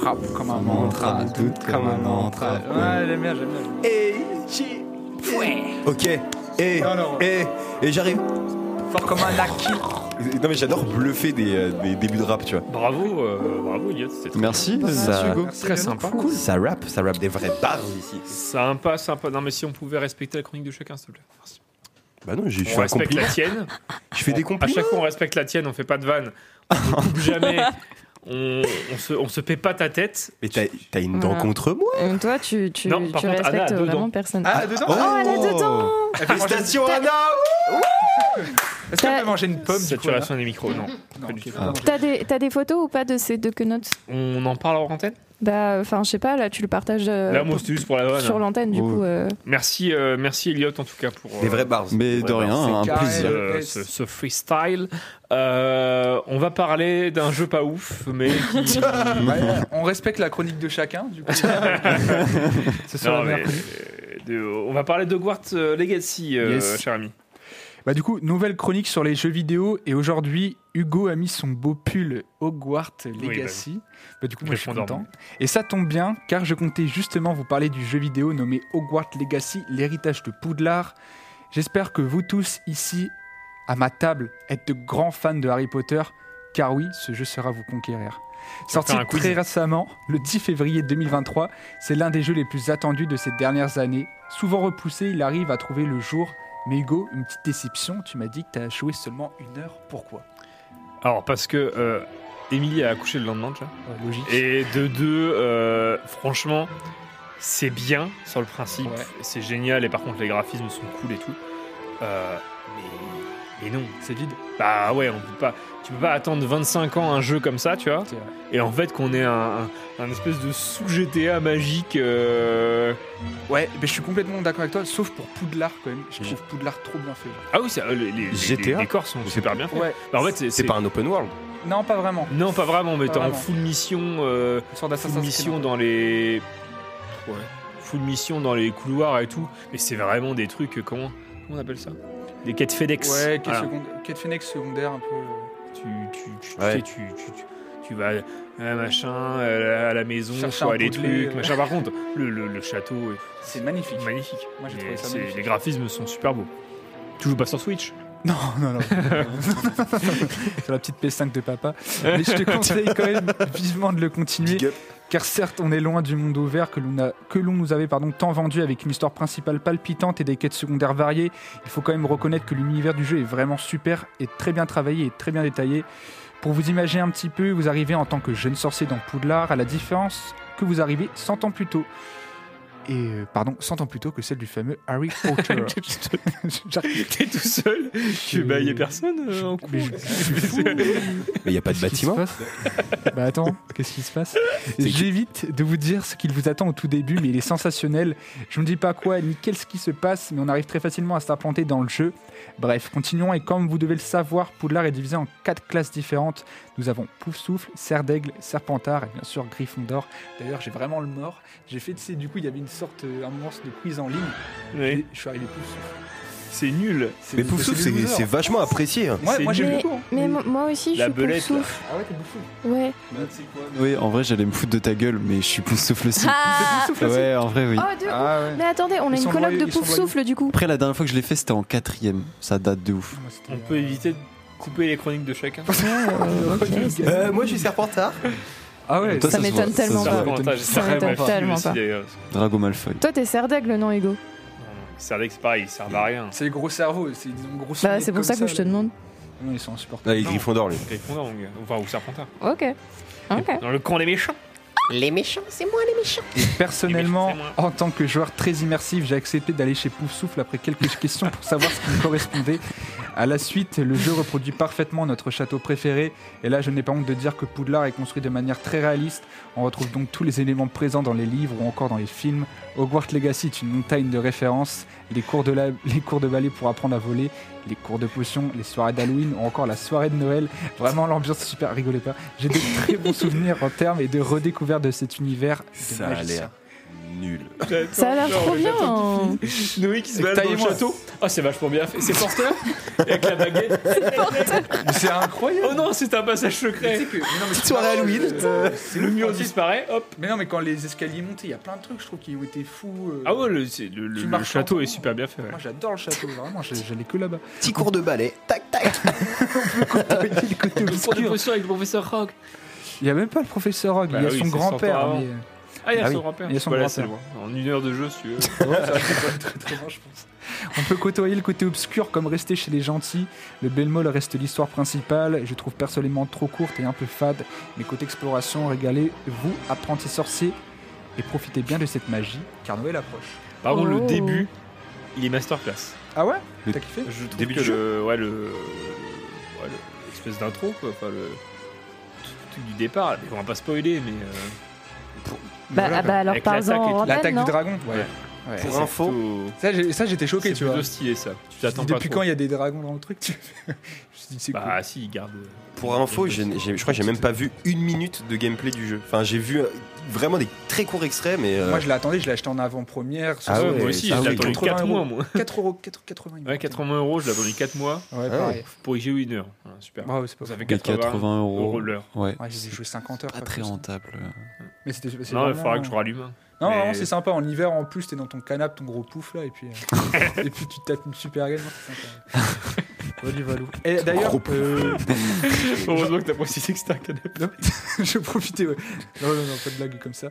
Rap comme un mantra, doute comme un entrave. Ouais, j'aime bien, j'aime bien. Et Ok. Et, Non, non. et, et j'arrive. Fort comme un acquis. Non mais j'adore bluffer des, euh, des débuts de rap, tu vois. Bravo, euh, bravo Elliot, c'était très Merci, ça- Hugo. Très sympa. Ça rap, ça rap des vrais bars ici. Sympa, sympa. Non mais si on pouvait respecter la chronique de chacun, s'il te plaît. Merci. Bah non, j'ai On fait un respecte compliment. la tienne. Je fais des compliments. À chaque fois, on respecte la tienne, on fait pas de vanne. On ne coupe jamais. On, on se, on se paie pas ta tête. Mais t'as t'as une dent Voilà. contre moi Euh, toi, tu, tu, Non, tu Anna respectes vraiment personne. Ah, dedans Oh, elle a deux dents Félicitations Anna Est-ce qu'elle peut manger une pomme Saturation des micros, non. T'as des, photos ou pas de ces deux quenottes On en parle en antenne? Bah, enfin, je sais pas, là, tu le partages euh, Là, moi, c'était juste pour la vanne. sur l'antenne, du Oh. coup. euh, Merci, euh, merci Elliot en tout cas pour euh, Des vrais bars. Mais de rien, un plaisir. ce, ce- ce freestyle. Euh, on va parler d'un jeu pas ouf, mais qui... Ouais, on respecte la chronique de chacun, du coup. Euh, de- on va parler de Hogwarts euh, Legacy, euh, Yes. cher ami. Bah du coup, nouvelle chronique sur les jeux vidéo et aujourd'hui, Hugo a mis son beau pull Hogwarts Legacy. bah, du coup, moi je suis content. Et ça tombe bien car je comptais justement vous parler du jeu vidéo nommé Hogwarts Legacy, l'héritage de Poudlard. J'espère que vous tous ici à ma table êtes de grands fans de Harry Potter car oui, ce jeu sera vous conquérir. Sorti très récemment, le 10 février 2023, c'est l'un des jeux les plus attendus de ces dernières années. Souvent repoussé, il arrive à trouver le jour. Mais Hugo, une petite déception, tu m'as dit que tu as joué seulement une heure. Pourquoi? Alors, parce que euh, Émilie a accouché le lendemain, déjà. Logique. Et de deux, euh, franchement, c'est bien sur le principe, Ouais. c'est génial, et par contre, les graphismes sont cool et tout. Euh, mais, mais non, C'est vide. Bah ouais, on peut pas. Tu peux pas attendre 25 ans un jeu comme ça, tu vois. Et en fait, qu'on ait un, un- un espèce de sous GTA magique. euh, Ouais, mais je suis complètement d'accord avec toi, sauf pour Poudlard quand même. Je trouve Poudlard trop bien fait. genre. Ah oui, c'est- euh, les, GTA? les décors sont super bien faits. Ouais. Bah, en fait, c'est- pas un open world. Non, pas vraiment. Non, pas vraiment, mais t'es en full mission. Euh, sorte d'Assassin's full mission dans les. Ouais. Full mission dans les couloirs et tout. Mais c'est vraiment des trucs. Comment, comment on appelle ça? Des quêtes FedEx. Ouais, quête, Voilà. secondaire- quête Phoenix secondaire un peu. euh, Tu, tu, tu, tu Ouais. sais, tu, tu, tu, tu vas euh, machin euh, à la maison, un des trucs, euh. machin. Par contre, le, le, le château, est- C'est magnifique. magnifique. Moi, j'ai trouvé ça magnifique. Les graphismes sont super beaux. Tu joues pas sur Switch? Non, non, non. Sur la petite PS5 de papa. Mais je te conseille quand même vivement de le continuer. Car certes, on est loin du monde ouvert que l'on nous avait pardon, tant vendu avec une histoire principale palpitante et des quêtes secondaires variées. Il faut quand même reconnaître que l'univers du jeu est vraiment super et très bien travaillé et très bien détaillé. Pour vous imaginer un petit peu, vous arrivez en tant que jeune sorcier dans Poudlard, à la différence que vous arrivez 100 ans plus tôt. Et euh, pardon, 100 ans plus tôt que celle du fameux Harry Potter. T'es tout seul Tu bah, y a personne euh, en cours. Mais il n'y a pas de bâtiment. Bah attends, qu'est-ce qui se passe? J'évite de vous dire ce qu'il vous attend au tout début, mais il est sensationnel. Je ne dis pas quoi ni qu'est-ce qui se passe, mais on arrive très facilement à s'implanter dans le jeu. Bref, continuons et comme vous devez le savoir, Poudlard est divisé en quatre classes différentes. Nous avons Poufsouffle, Serre d'Aigle, Serpentard et bien sûr Gryffondor. D'ailleurs, j'ai vraiment le mort. J'ai fait, tu sais, du coup, il y avait une sorte, euh, un moment de quiz en ligne. Et je suis arrivé Poufsouffle. C'est nul. Mais Poufsouffle, c'est c'est vachement apprécié. hein. Moi, Mais, beaucoup. hein. mais moi aussi, je suis pour belette, là. souffle. Ah ouais, t'es Poufsouffle Ouais. Oui, en vrai, j'allais me foutre de ta gueule, mais je suis pouce souffle aussi. Ah ouais, en vrai, oui. Oh. Ah ouais. Mais attendez, on a Ils une colloque de ils sont pouf souffle du coup. Après, la dernière fois que je l'ai fait, c'était en quatrième. Ça date de ouf. On peut éviter de couper les chroniques de chacun. Euh, moi, je suis Serpentard. Ah ouais, Toi, Ça m'étonne tellement pas. Serpentard, Ça m'étonne tellement pas. Drago Malfoy. Toi, t'es serre d'aigle, non, Hugo que c'est pareil, ils servent à rien. C'est les gros cerveaux, c'est une grosse Bah, c'est pour ça que je te demande. Non, ils sont insupportables. Ah, les Gryffondor, lui. Gryffondor, mon gars. Enfin, ou Serpentard. Ok. Ok. Dans le camp des méchants. Les méchants, c'est moi les méchants. Personnellement, méchants, en tant que joueur très immersif, j'ai accepté d'aller chez Poufsouffle après quelques questions pour savoir ce qui me correspondait. À la suite, le jeu reproduit parfaitement notre château préféré. Et là, je n'ai pas honte de dire que Poudlard est construit de manière très réaliste. On retrouve donc tous les éléments présents dans les livres ou encore dans les films. Hogwarts Legacy est une montagne de références. Les cours de, la- les cours de ballet pour apprendre à voler, les cours de potions, les soirées d'Halloween ou encore la soirée de Noël. Vraiment, l'ambiance est super, rigolez pas. J'ai de très bons souvenirs en termes et de redécouverte de cet univers. de Ça a magicien. l'air nul. Ça a l'air trop bien. Noé qui se balade dans le château. Ah, c'est vachement bien fait. C'est porteur Avec la baguette. Mais c'est incroyable. Oh non, c'est un passage secret. Petite soirée Halloween. Le mur disparaît, hop. Mais non, mais quand les escaliers montent, il y a plein de trucs, je trouve, qui ont été fous. euh. Ah ouais, le, château est super bien fait. ouais. Moi, j'adore le château, vraiment, j'allais que là-bas. Petit cours de ballet. Tac, tac. le côté Le cours de obscur. avec le professeur Rock. Il y a même pas le professeur Rogue, Bah il y a son grand-père. Ah, il y a Ah son oui, grand-père. il y a son Voilà, c'est grand-père. loin. En une heure de jeu, si tu veux. Ouais, ça va être très, très loin, je pense. On peut côtoyer le côté obscur comme rester chez les gentils. Le Belmol reste l'histoire principale. Je trouve personnellement trop courte et un peu fade. Mais côté exploration, régalez-vous, apprentis sorciers, et profitez bien de cette magie, car Noël approche. Par contre, le Oh. début, il est masterclass. Ah ouais T'as kiffé Je trouve Début que le, ouais, le, ouais, le- l'espèce d'intro, quoi. Enfin, le le truc du départ. On va pas spoiler, mais. euh, Bah, Voilà, ah bah alors Avec l'attaque du dragon Ouais. Ouais. Ouais. c'est Pour info, Ça, j'étais choqué, c'est tu vois. plutôt stylé ça. Tu pas Depuis trop. quand il y a des dragons dans le truc tu... C'est cool. Bah, si, il garde. pour info, j'ai- j'ai- je crois que j'ai même pas vu une minute de gameplay du jeu. Enfin, j'ai vu euh, vraiment des très courts extraits, mais. euh, Moi, je l'attendais, je l'ai acheté en avant-première. Ah ouais, moi aussi, ah j'ai oui, attendu 80 4 euros. mois, moi. 4 euros, 4, 80 il me Ouais, semble. 80 euros, je l'ai attendu 4 mois Ouais, Ah pareil. pour y jouer une heure. Voilà, super. Ah ouais, c'est pas Ça fait Et 80, 80 euros. euros l'heure. Ouais. Ouais, j'ai joué 50 heures. Pas pas très plus. rentable. Mais c'était. c'est Non, il vraiment- faudra que je rallume. Non, Mais- vraiment, c'est sympa. En hiver, en plus, t'es dans ton canapé, ton gros pouf là, et puis, euh, et puis tu te tapes une super game. non. Et d'ailleurs, euh, Heureusement que t'as précisé que c'était un canapé. non, je profitais. Ouais. Non, non, non, pas de blague comme ça.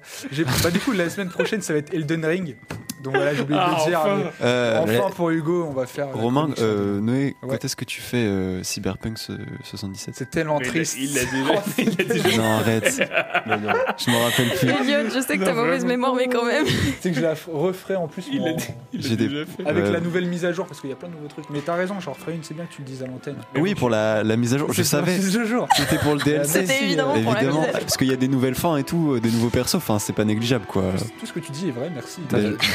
Bah, du coup, la semaine prochaine, ça va être Elden Ring. Donc voilà, j'ai oublié de Ah, le dire. enfin. mais Euh, enfin, pour Hugo, on va faire. Romain, euh, Noé, Ouais. quand est-ce que tu fais euh, Cyberpunk ce- 77 C'est tellement triste. Il l'a déjà. Non, arrête. mais non. Je me rappelle plus. Elliot, je sais que t'as Non, mauvaise mémoire, mais quand même. C'est que je la referai en plus. Il en- J'ai des- déjà fait. Avec Ouais. la nouvelle mise à jour, parce qu'il y a plein de nouveaux trucs. Mais t'as raison, j'en referai une, c'est bien que tu le dises à l'antenne. Oui, pour la, la mise à jour. Je savais. C'était pour le DLC. C'était évidemment pour la Évidemment, mise à jour. parce qu'il y a des nouvelles fins et tout, euh, des nouveaux persos. Enfin, c'est pas négligeable, quoi. Tout ce que tu dis est vrai, merci.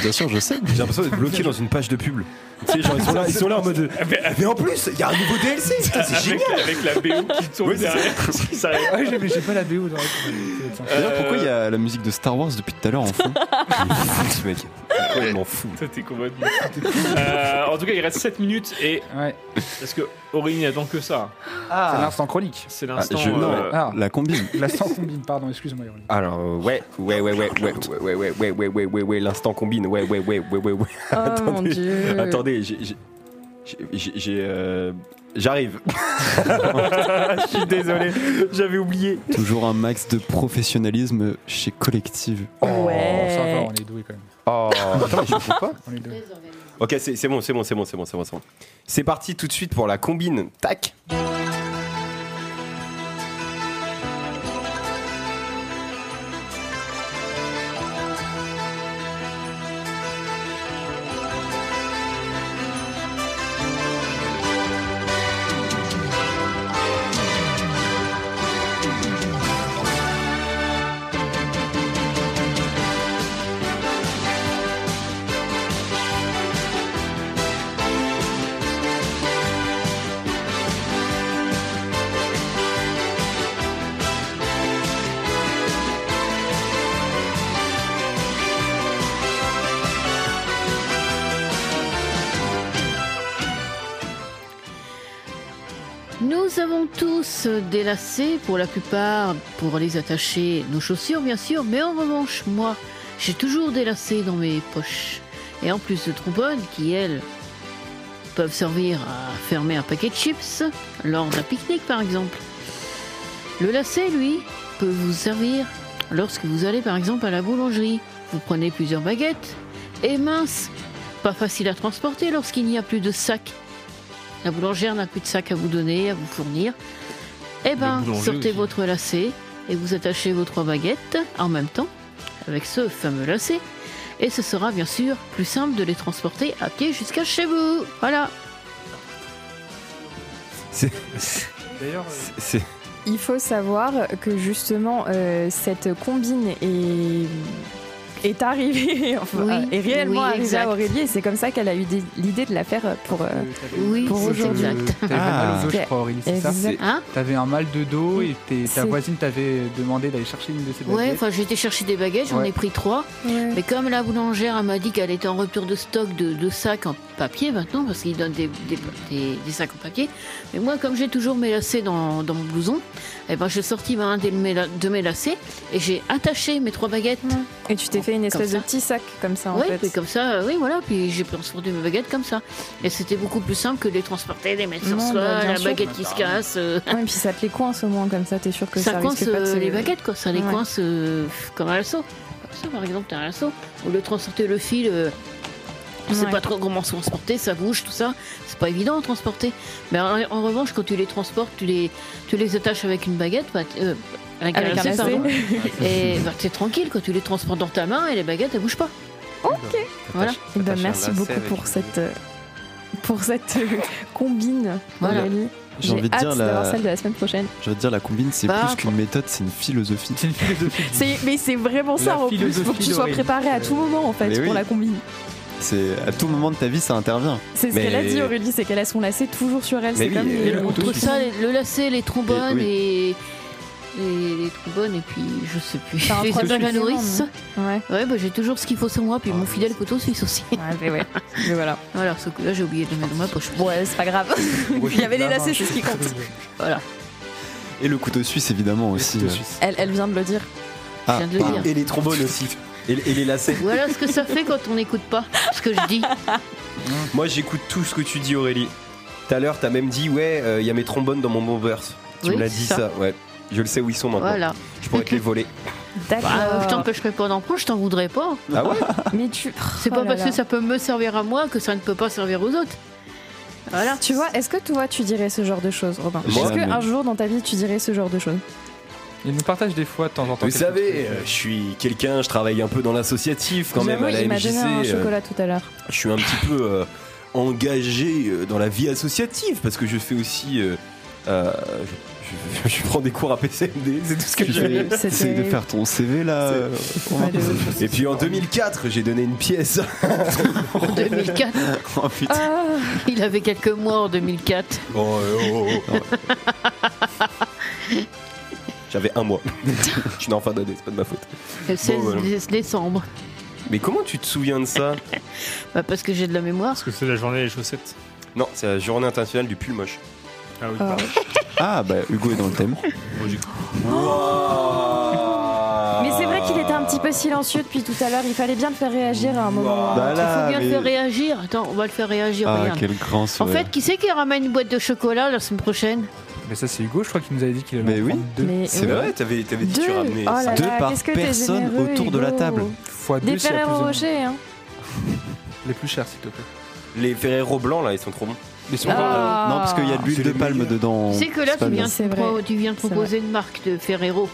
Bien, sûr, je sais. J'ai l'impression d'être bloqué dans une page de pub. Tu sais, genre, ils sont là, ils sont là en mode. Mais en plus, il y a un nouveau DLC. C'est Avec, génial. avec la BO qui tourne derrière. Ouais, j'ai- mais j'ai pas la BO dans la D'ailleurs, pourquoi il y a la musique de Star Wars depuis tout à l'heure en fond? Ce mec. Complètement fou. Ça, t'es complètement fou. Euh, en tout cas, il reste 7 minutes et. Ouais. Parce que Aurélie n'attend que ça. C'est l'instant chronique. C'est Ah, l'instant. je- euh, non, Ah. la combine. L'instant combine, pardon, excuse-moi. Yuri. Alors, euh, ouais, ouais, ouais, ouais, ouais, ouais, ouais, ouais, ouais, ouais, ouais, ouais, ouais, l'instant combine, ouais, ouais, ouais, ouais, ouais, ouais. Oh mon dieu. attendez, j'ai, j'ai, euh, j'arrive. Je suis désolé, j'avais oublié. Toujours un max de professionnalisme chez Collective. Ça va, on est doué quand même. Oh, attends, je comprends pas. On est doué. Ok, c'est, c'est bon, c'est bon, c'est bon, c'est bon, c'est bon, c'est bon. C'est parti tout de suite pour la combine. Tac. Pour la plupart, pour les attacher nos chaussures, bien sûr, mais en revanche, moi, j'ai toujours des lacets dans mes poches. Et en plus de trombones, qui, elles, peuvent servir à fermer un paquet de chips lors d'un pique-nique, par exemple. Le lacet, lui, peut vous servir lorsque vous allez, par exemple, à la boulangerie. Vous prenez plusieurs baguettes, et mince, pas facile à transporter lorsqu'il n'y a plus de sac. La boulangère n'a plus de sac à vous donner, à vous fournir. Eh ben, sortez aussi. votre lacet et vous attachez vos trois baguettes en même temps avec ce fameux lacet. Et ce sera bien sûr plus simple de les transporter à pied jusqu'à chez vous. Voilà. C'est, D'ailleurs, c'est, Il faut savoir que justement euh, cette combine est est arrivée, enfin, Oui, euh, est réellement oui, arrivée à Aurélie et c'est comme ça qu'elle a eu l'idée de la faire pour, euh, Oui, pour c'est aujourd'hui. exact. T'avais mal au dos, je Ah. crois, Aurélie, c'est ça. Hein T'avais un mal de dos et ta voisine t'avait demandé d'aller chercher une de ses Ouais, baguettes. enfin j'ai été chercher des baguettes, j'en Ouais. ai pris trois. Ouais. Mais comme la boulangère elle m'a dit qu'elle était en rupture de stock de, de sacs en papier maintenant, parce qu'ils donnent des, des, des- des sacs en papier, mais moi comme j'ai toujours mes lacets dans, dans mon blouson, eh ben, j'ai sorti un de mes, la- de mes lacets et j'ai attaché mes trois baguettes. Et tu t'es fait une espèce de petit sac comme ça en Oui, fait. puis comme ça, euh, oui, voilà, puis j'ai transporté mes baguettes comme ça. Et c'était beaucoup plus simple que de les transporter, les mettre sur Non, soi, bah, la sûr. baguette qui se casse. euh, Ouais, et puis ça te les coince au moins comme ça, t'es sûr que ça, ça coince pas de euh, se- les baguettes, quoi. Ça les Ouais. coince euh, comme un lasso. Comme ça, par exemple, t'as un lasso. Au lieu de transporter le fil, euh, on sait Ouais. pas trop comment se transporter, ça bouge, tout ça. C'est pas évident à transporter. Mais en, en revanche, quand tu les transportes, tu les, tu les attaches avec une baguette, bah, euh, avec, Avec un lacet, pardon. et bah, t'es tranquille, quand tu les transportes dans ta main et les baguettes, elles bougent pas. Ok. Voilà. Eh ben, merci beaucoup avec pour une- cette euh, pour cette euh, combine, Voilà. Aurélie. J'ai J'ai envie de dire la- d'avoir celle de la semaine prochaine. Je veux dire, la combine, c'est Bah, plus qu'une méthode, c'est une philosophie. C'est une philosophie. C'est mais c'est vraiment ça La en plus. Faut que tu sois préparé à tout moment en fait Mais pour oui. la combine. C'est à tout moment de ta vie, ça intervient. C'est ce Mais- qu'elle a dit Aurélie, c'est qu'elle a son lacet toujours sur elle. C'est oui, comme et les- le ça, le lacet, les trombones Et- oui. et. Les, les trombones et puis je sais plus. T'as un Les à élément, nourrice. Ouais. Ouais, bah, j'ai toujours ce qu'il faut sur moi, puis mon fidèle couteau suisse aussi. Ouais, mais ouais. Mais voilà. Voilà, ce que là j'ai oublié de le mettre dans ma poche. Ouais, c'est pas grave. Il y avait les lacets, c'est ce qui compte. Voilà, Et le couteau suisse, évidemment, aussi. euh. Elle, elle vient de le dire. Ah, de le dire. Et les trombones aussi. Et, et les lacets. Voilà ce que ça fait quand on n'écoute pas ce que je dis. Moi, j'écoute tout ce que tu dis, Aurélie. Tout à l'heure, t'as même dit, ouais, euh, il y a mes trombones dans mon bombers. Tu Oui, me l'as dit ça. ouais. Je le sais où ils sont maintenant. Voilà. Je pourrais te les voler. D'accord. Bah, je t'empêcherai pas d'en prendre, je t'en voudrais pas. Ah ouais Mais tu. C'est Oh pas là parce là. que ça peut me servir à moi que ça ne peut pas servir aux autres. Voilà. Tu vois, est-ce que toi tu dirais ce genre de choses, Robin Est-ce mais- qu'un jour dans ta vie tu dirais ce genre de choses Il nous partage des fois de temps en temps. Vous savez, euh, je suis quelqu'un, je travaille un peu dans l'associatif quand même à la donné un MJC. euh, chocolat tout à l'heure. je suis un petit peu euh, engagé dans la vie associative parce que je fais aussi euh, Euh, je, je- je prends des cours à PCMD, c'est tout ce que j'ai. C'est de faire ton CV là. euh, Et puis en 2004, j'ai donné une pièce. En 2004. Oh putain. Ah, Il avait quelques mois en 2004. Oh, oh, oh, oh. J'avais un mois. je suis en fin d'année, c'est pas de ma faute. Le 16 voilà. décembre. Mais comment tu te souviens de ça Bah, parce que j'ai de la mémoire. Parce que c'est la journée des chaussettes. Non, c'est la journée internationale du pull moche. Ah oui, Ah. pardon. Ah bah Hugo est dans le thème. Mais c'est vrai qu'il était un petit peu silencieux depuis tout à l'heure. Il fallait bien le faire réagir à un moment. Bah Il faut bien mais- le faire réagir. Attends, on va le faire réagir. Ah regarde. quel grand En sourire. fait, qui c'est qui ramène une boîte de chocolat la semaine prochaine? Mais ça, c'est Hugo, je crois qu'il nous avait dit qu'il allait Mais en oui. prendre deux. Mais C'est oui. vrai, t'avais, t'avais dit que tu Deux. ramenais Oh là ça. là, Deux par qu'est-ce que t'es personne généreux, autour de la Hugo. table. Fois deux, Des s'il y a plus Ferrero de- Rocher, hein. Les plus chers, s'il te plaît. Les Ferrero blancs là, ils sont trop bons. Ils sont Ah. Non parce qu'il y a de l'huile C'est de les palme meilleurs. dedans. Tu sais que là, C'est pas tu viens, bien. C'est de pro- vrai. tu viens de C'est proposer une marque de Ferrero.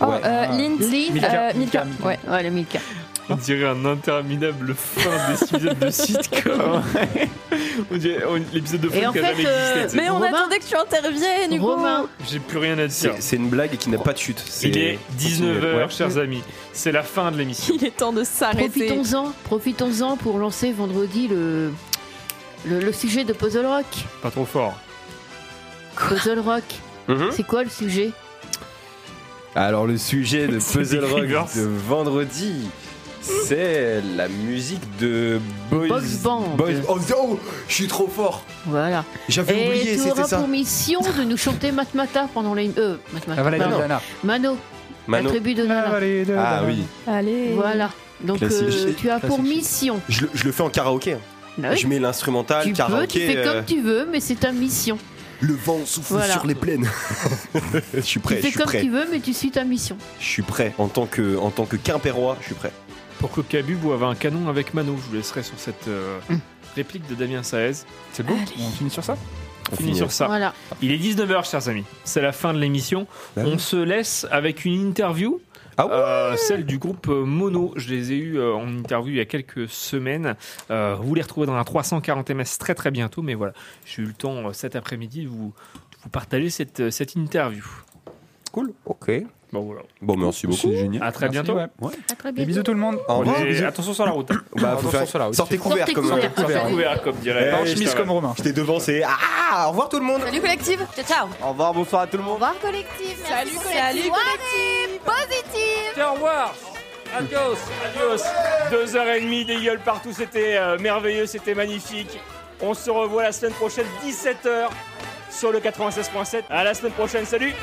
Oh, Ouais. euh, Lint, Lint, Milka. Milka, Milka. Milka. Ouais. Ouais, le Milka. On dirait un interminable fin d'épisode de sitcom. on dirait on- l'épisode de Et qui a fait, jamais euh, existé. tu sais. Mais on Romain attendait que tu interviennes, Hugo. Romain, J'ai plus rien à dire. C'est, c'est une blague qui n'a pas de chute. C'est- Il est 19h, Ouais. chers amis. C'est la fin de l'émission. Il est temps de s'arrêter. profitons-en, profitons-en pour lancer vendredi le, le, le sujet de Puzzle Rock. Pas trop fort. Puzzle Rock, Mhm. c'est quoi le sujet? Alors le sujet de C'est Puzzle Rock de vendredi, c'est la musique de Boys Box Band. Boys- Oh, oh, je suis trop fort. Voilà. J'avais Et oublié, tu c'était auras ça. pour mission de nous chanter Matmata pendant les... Euh, Matmata, La vallée pardon. de Dana. Mano, Mano. la tribu de Nana. Ah oui. Allez. Voilà. Donc Classique. euh, tu as pour Classique. mission. Je le, je le fais en karaoké. hein. Bah. Je mets l'instrumental, Tu peux, tu fais euh, comme tu veux, mais c'est ta mission. Le vent souffle Voilà. sur les plaines. je suis prêt, tu je fais suis comme prêt. tu veux, mais tu suis ta mission. Je suis prêt. En tant que, en tant que Quimpérois, je suis prêt. Pour que Cabu avait un canon avec Mano, je vous laisserai sur cette euh, Hum. réplique de Damien Saez. C'est beau On finit sur ça On finit sur ça. Voilà. Il est 19h, chers amis. C'est la fin de l'émission. Bah On se laisse avec une interview. Ah ouais euh, celle du groupe euh, Mono, je les ai eu en interview il y a quelques semaines. Euh, vous les retrouvez dans un 340 ms très très bientôt, mais voilà, j'ai eu le temps euh, cet après-midi de vous, de vous partager cette, euh, cette interview. Cool. Ok. Bon voilà. Bon, merci beaucoup. C'est génial. À très Merci, bientôt. ouais. À très Et bientôt. bisous tout le monde. Au revoir. Et bisous. attention sur la route. hein. Bah, faut Attention faire- sur la route. Sortez couvert Sortez comme. Sortez Couvert. couvert, comme dirait. Pas en Hey, chemise comme Romain. Je t'ai devancé. Ah, au revoir tout le monde. Salut collectif. Ciao ciao. Au revoir, bonsoir à tout le monde. Au revoir collectif. Salut collectif. Salut Positive. Au revoir. Adios, adios. Deux heures et demie, des gueules partout, c'était euh, merveilleux, c'était magnifique. On se revoit la semaine prochaine, 17h, sur le 96.7. À la semaine prochaine, salut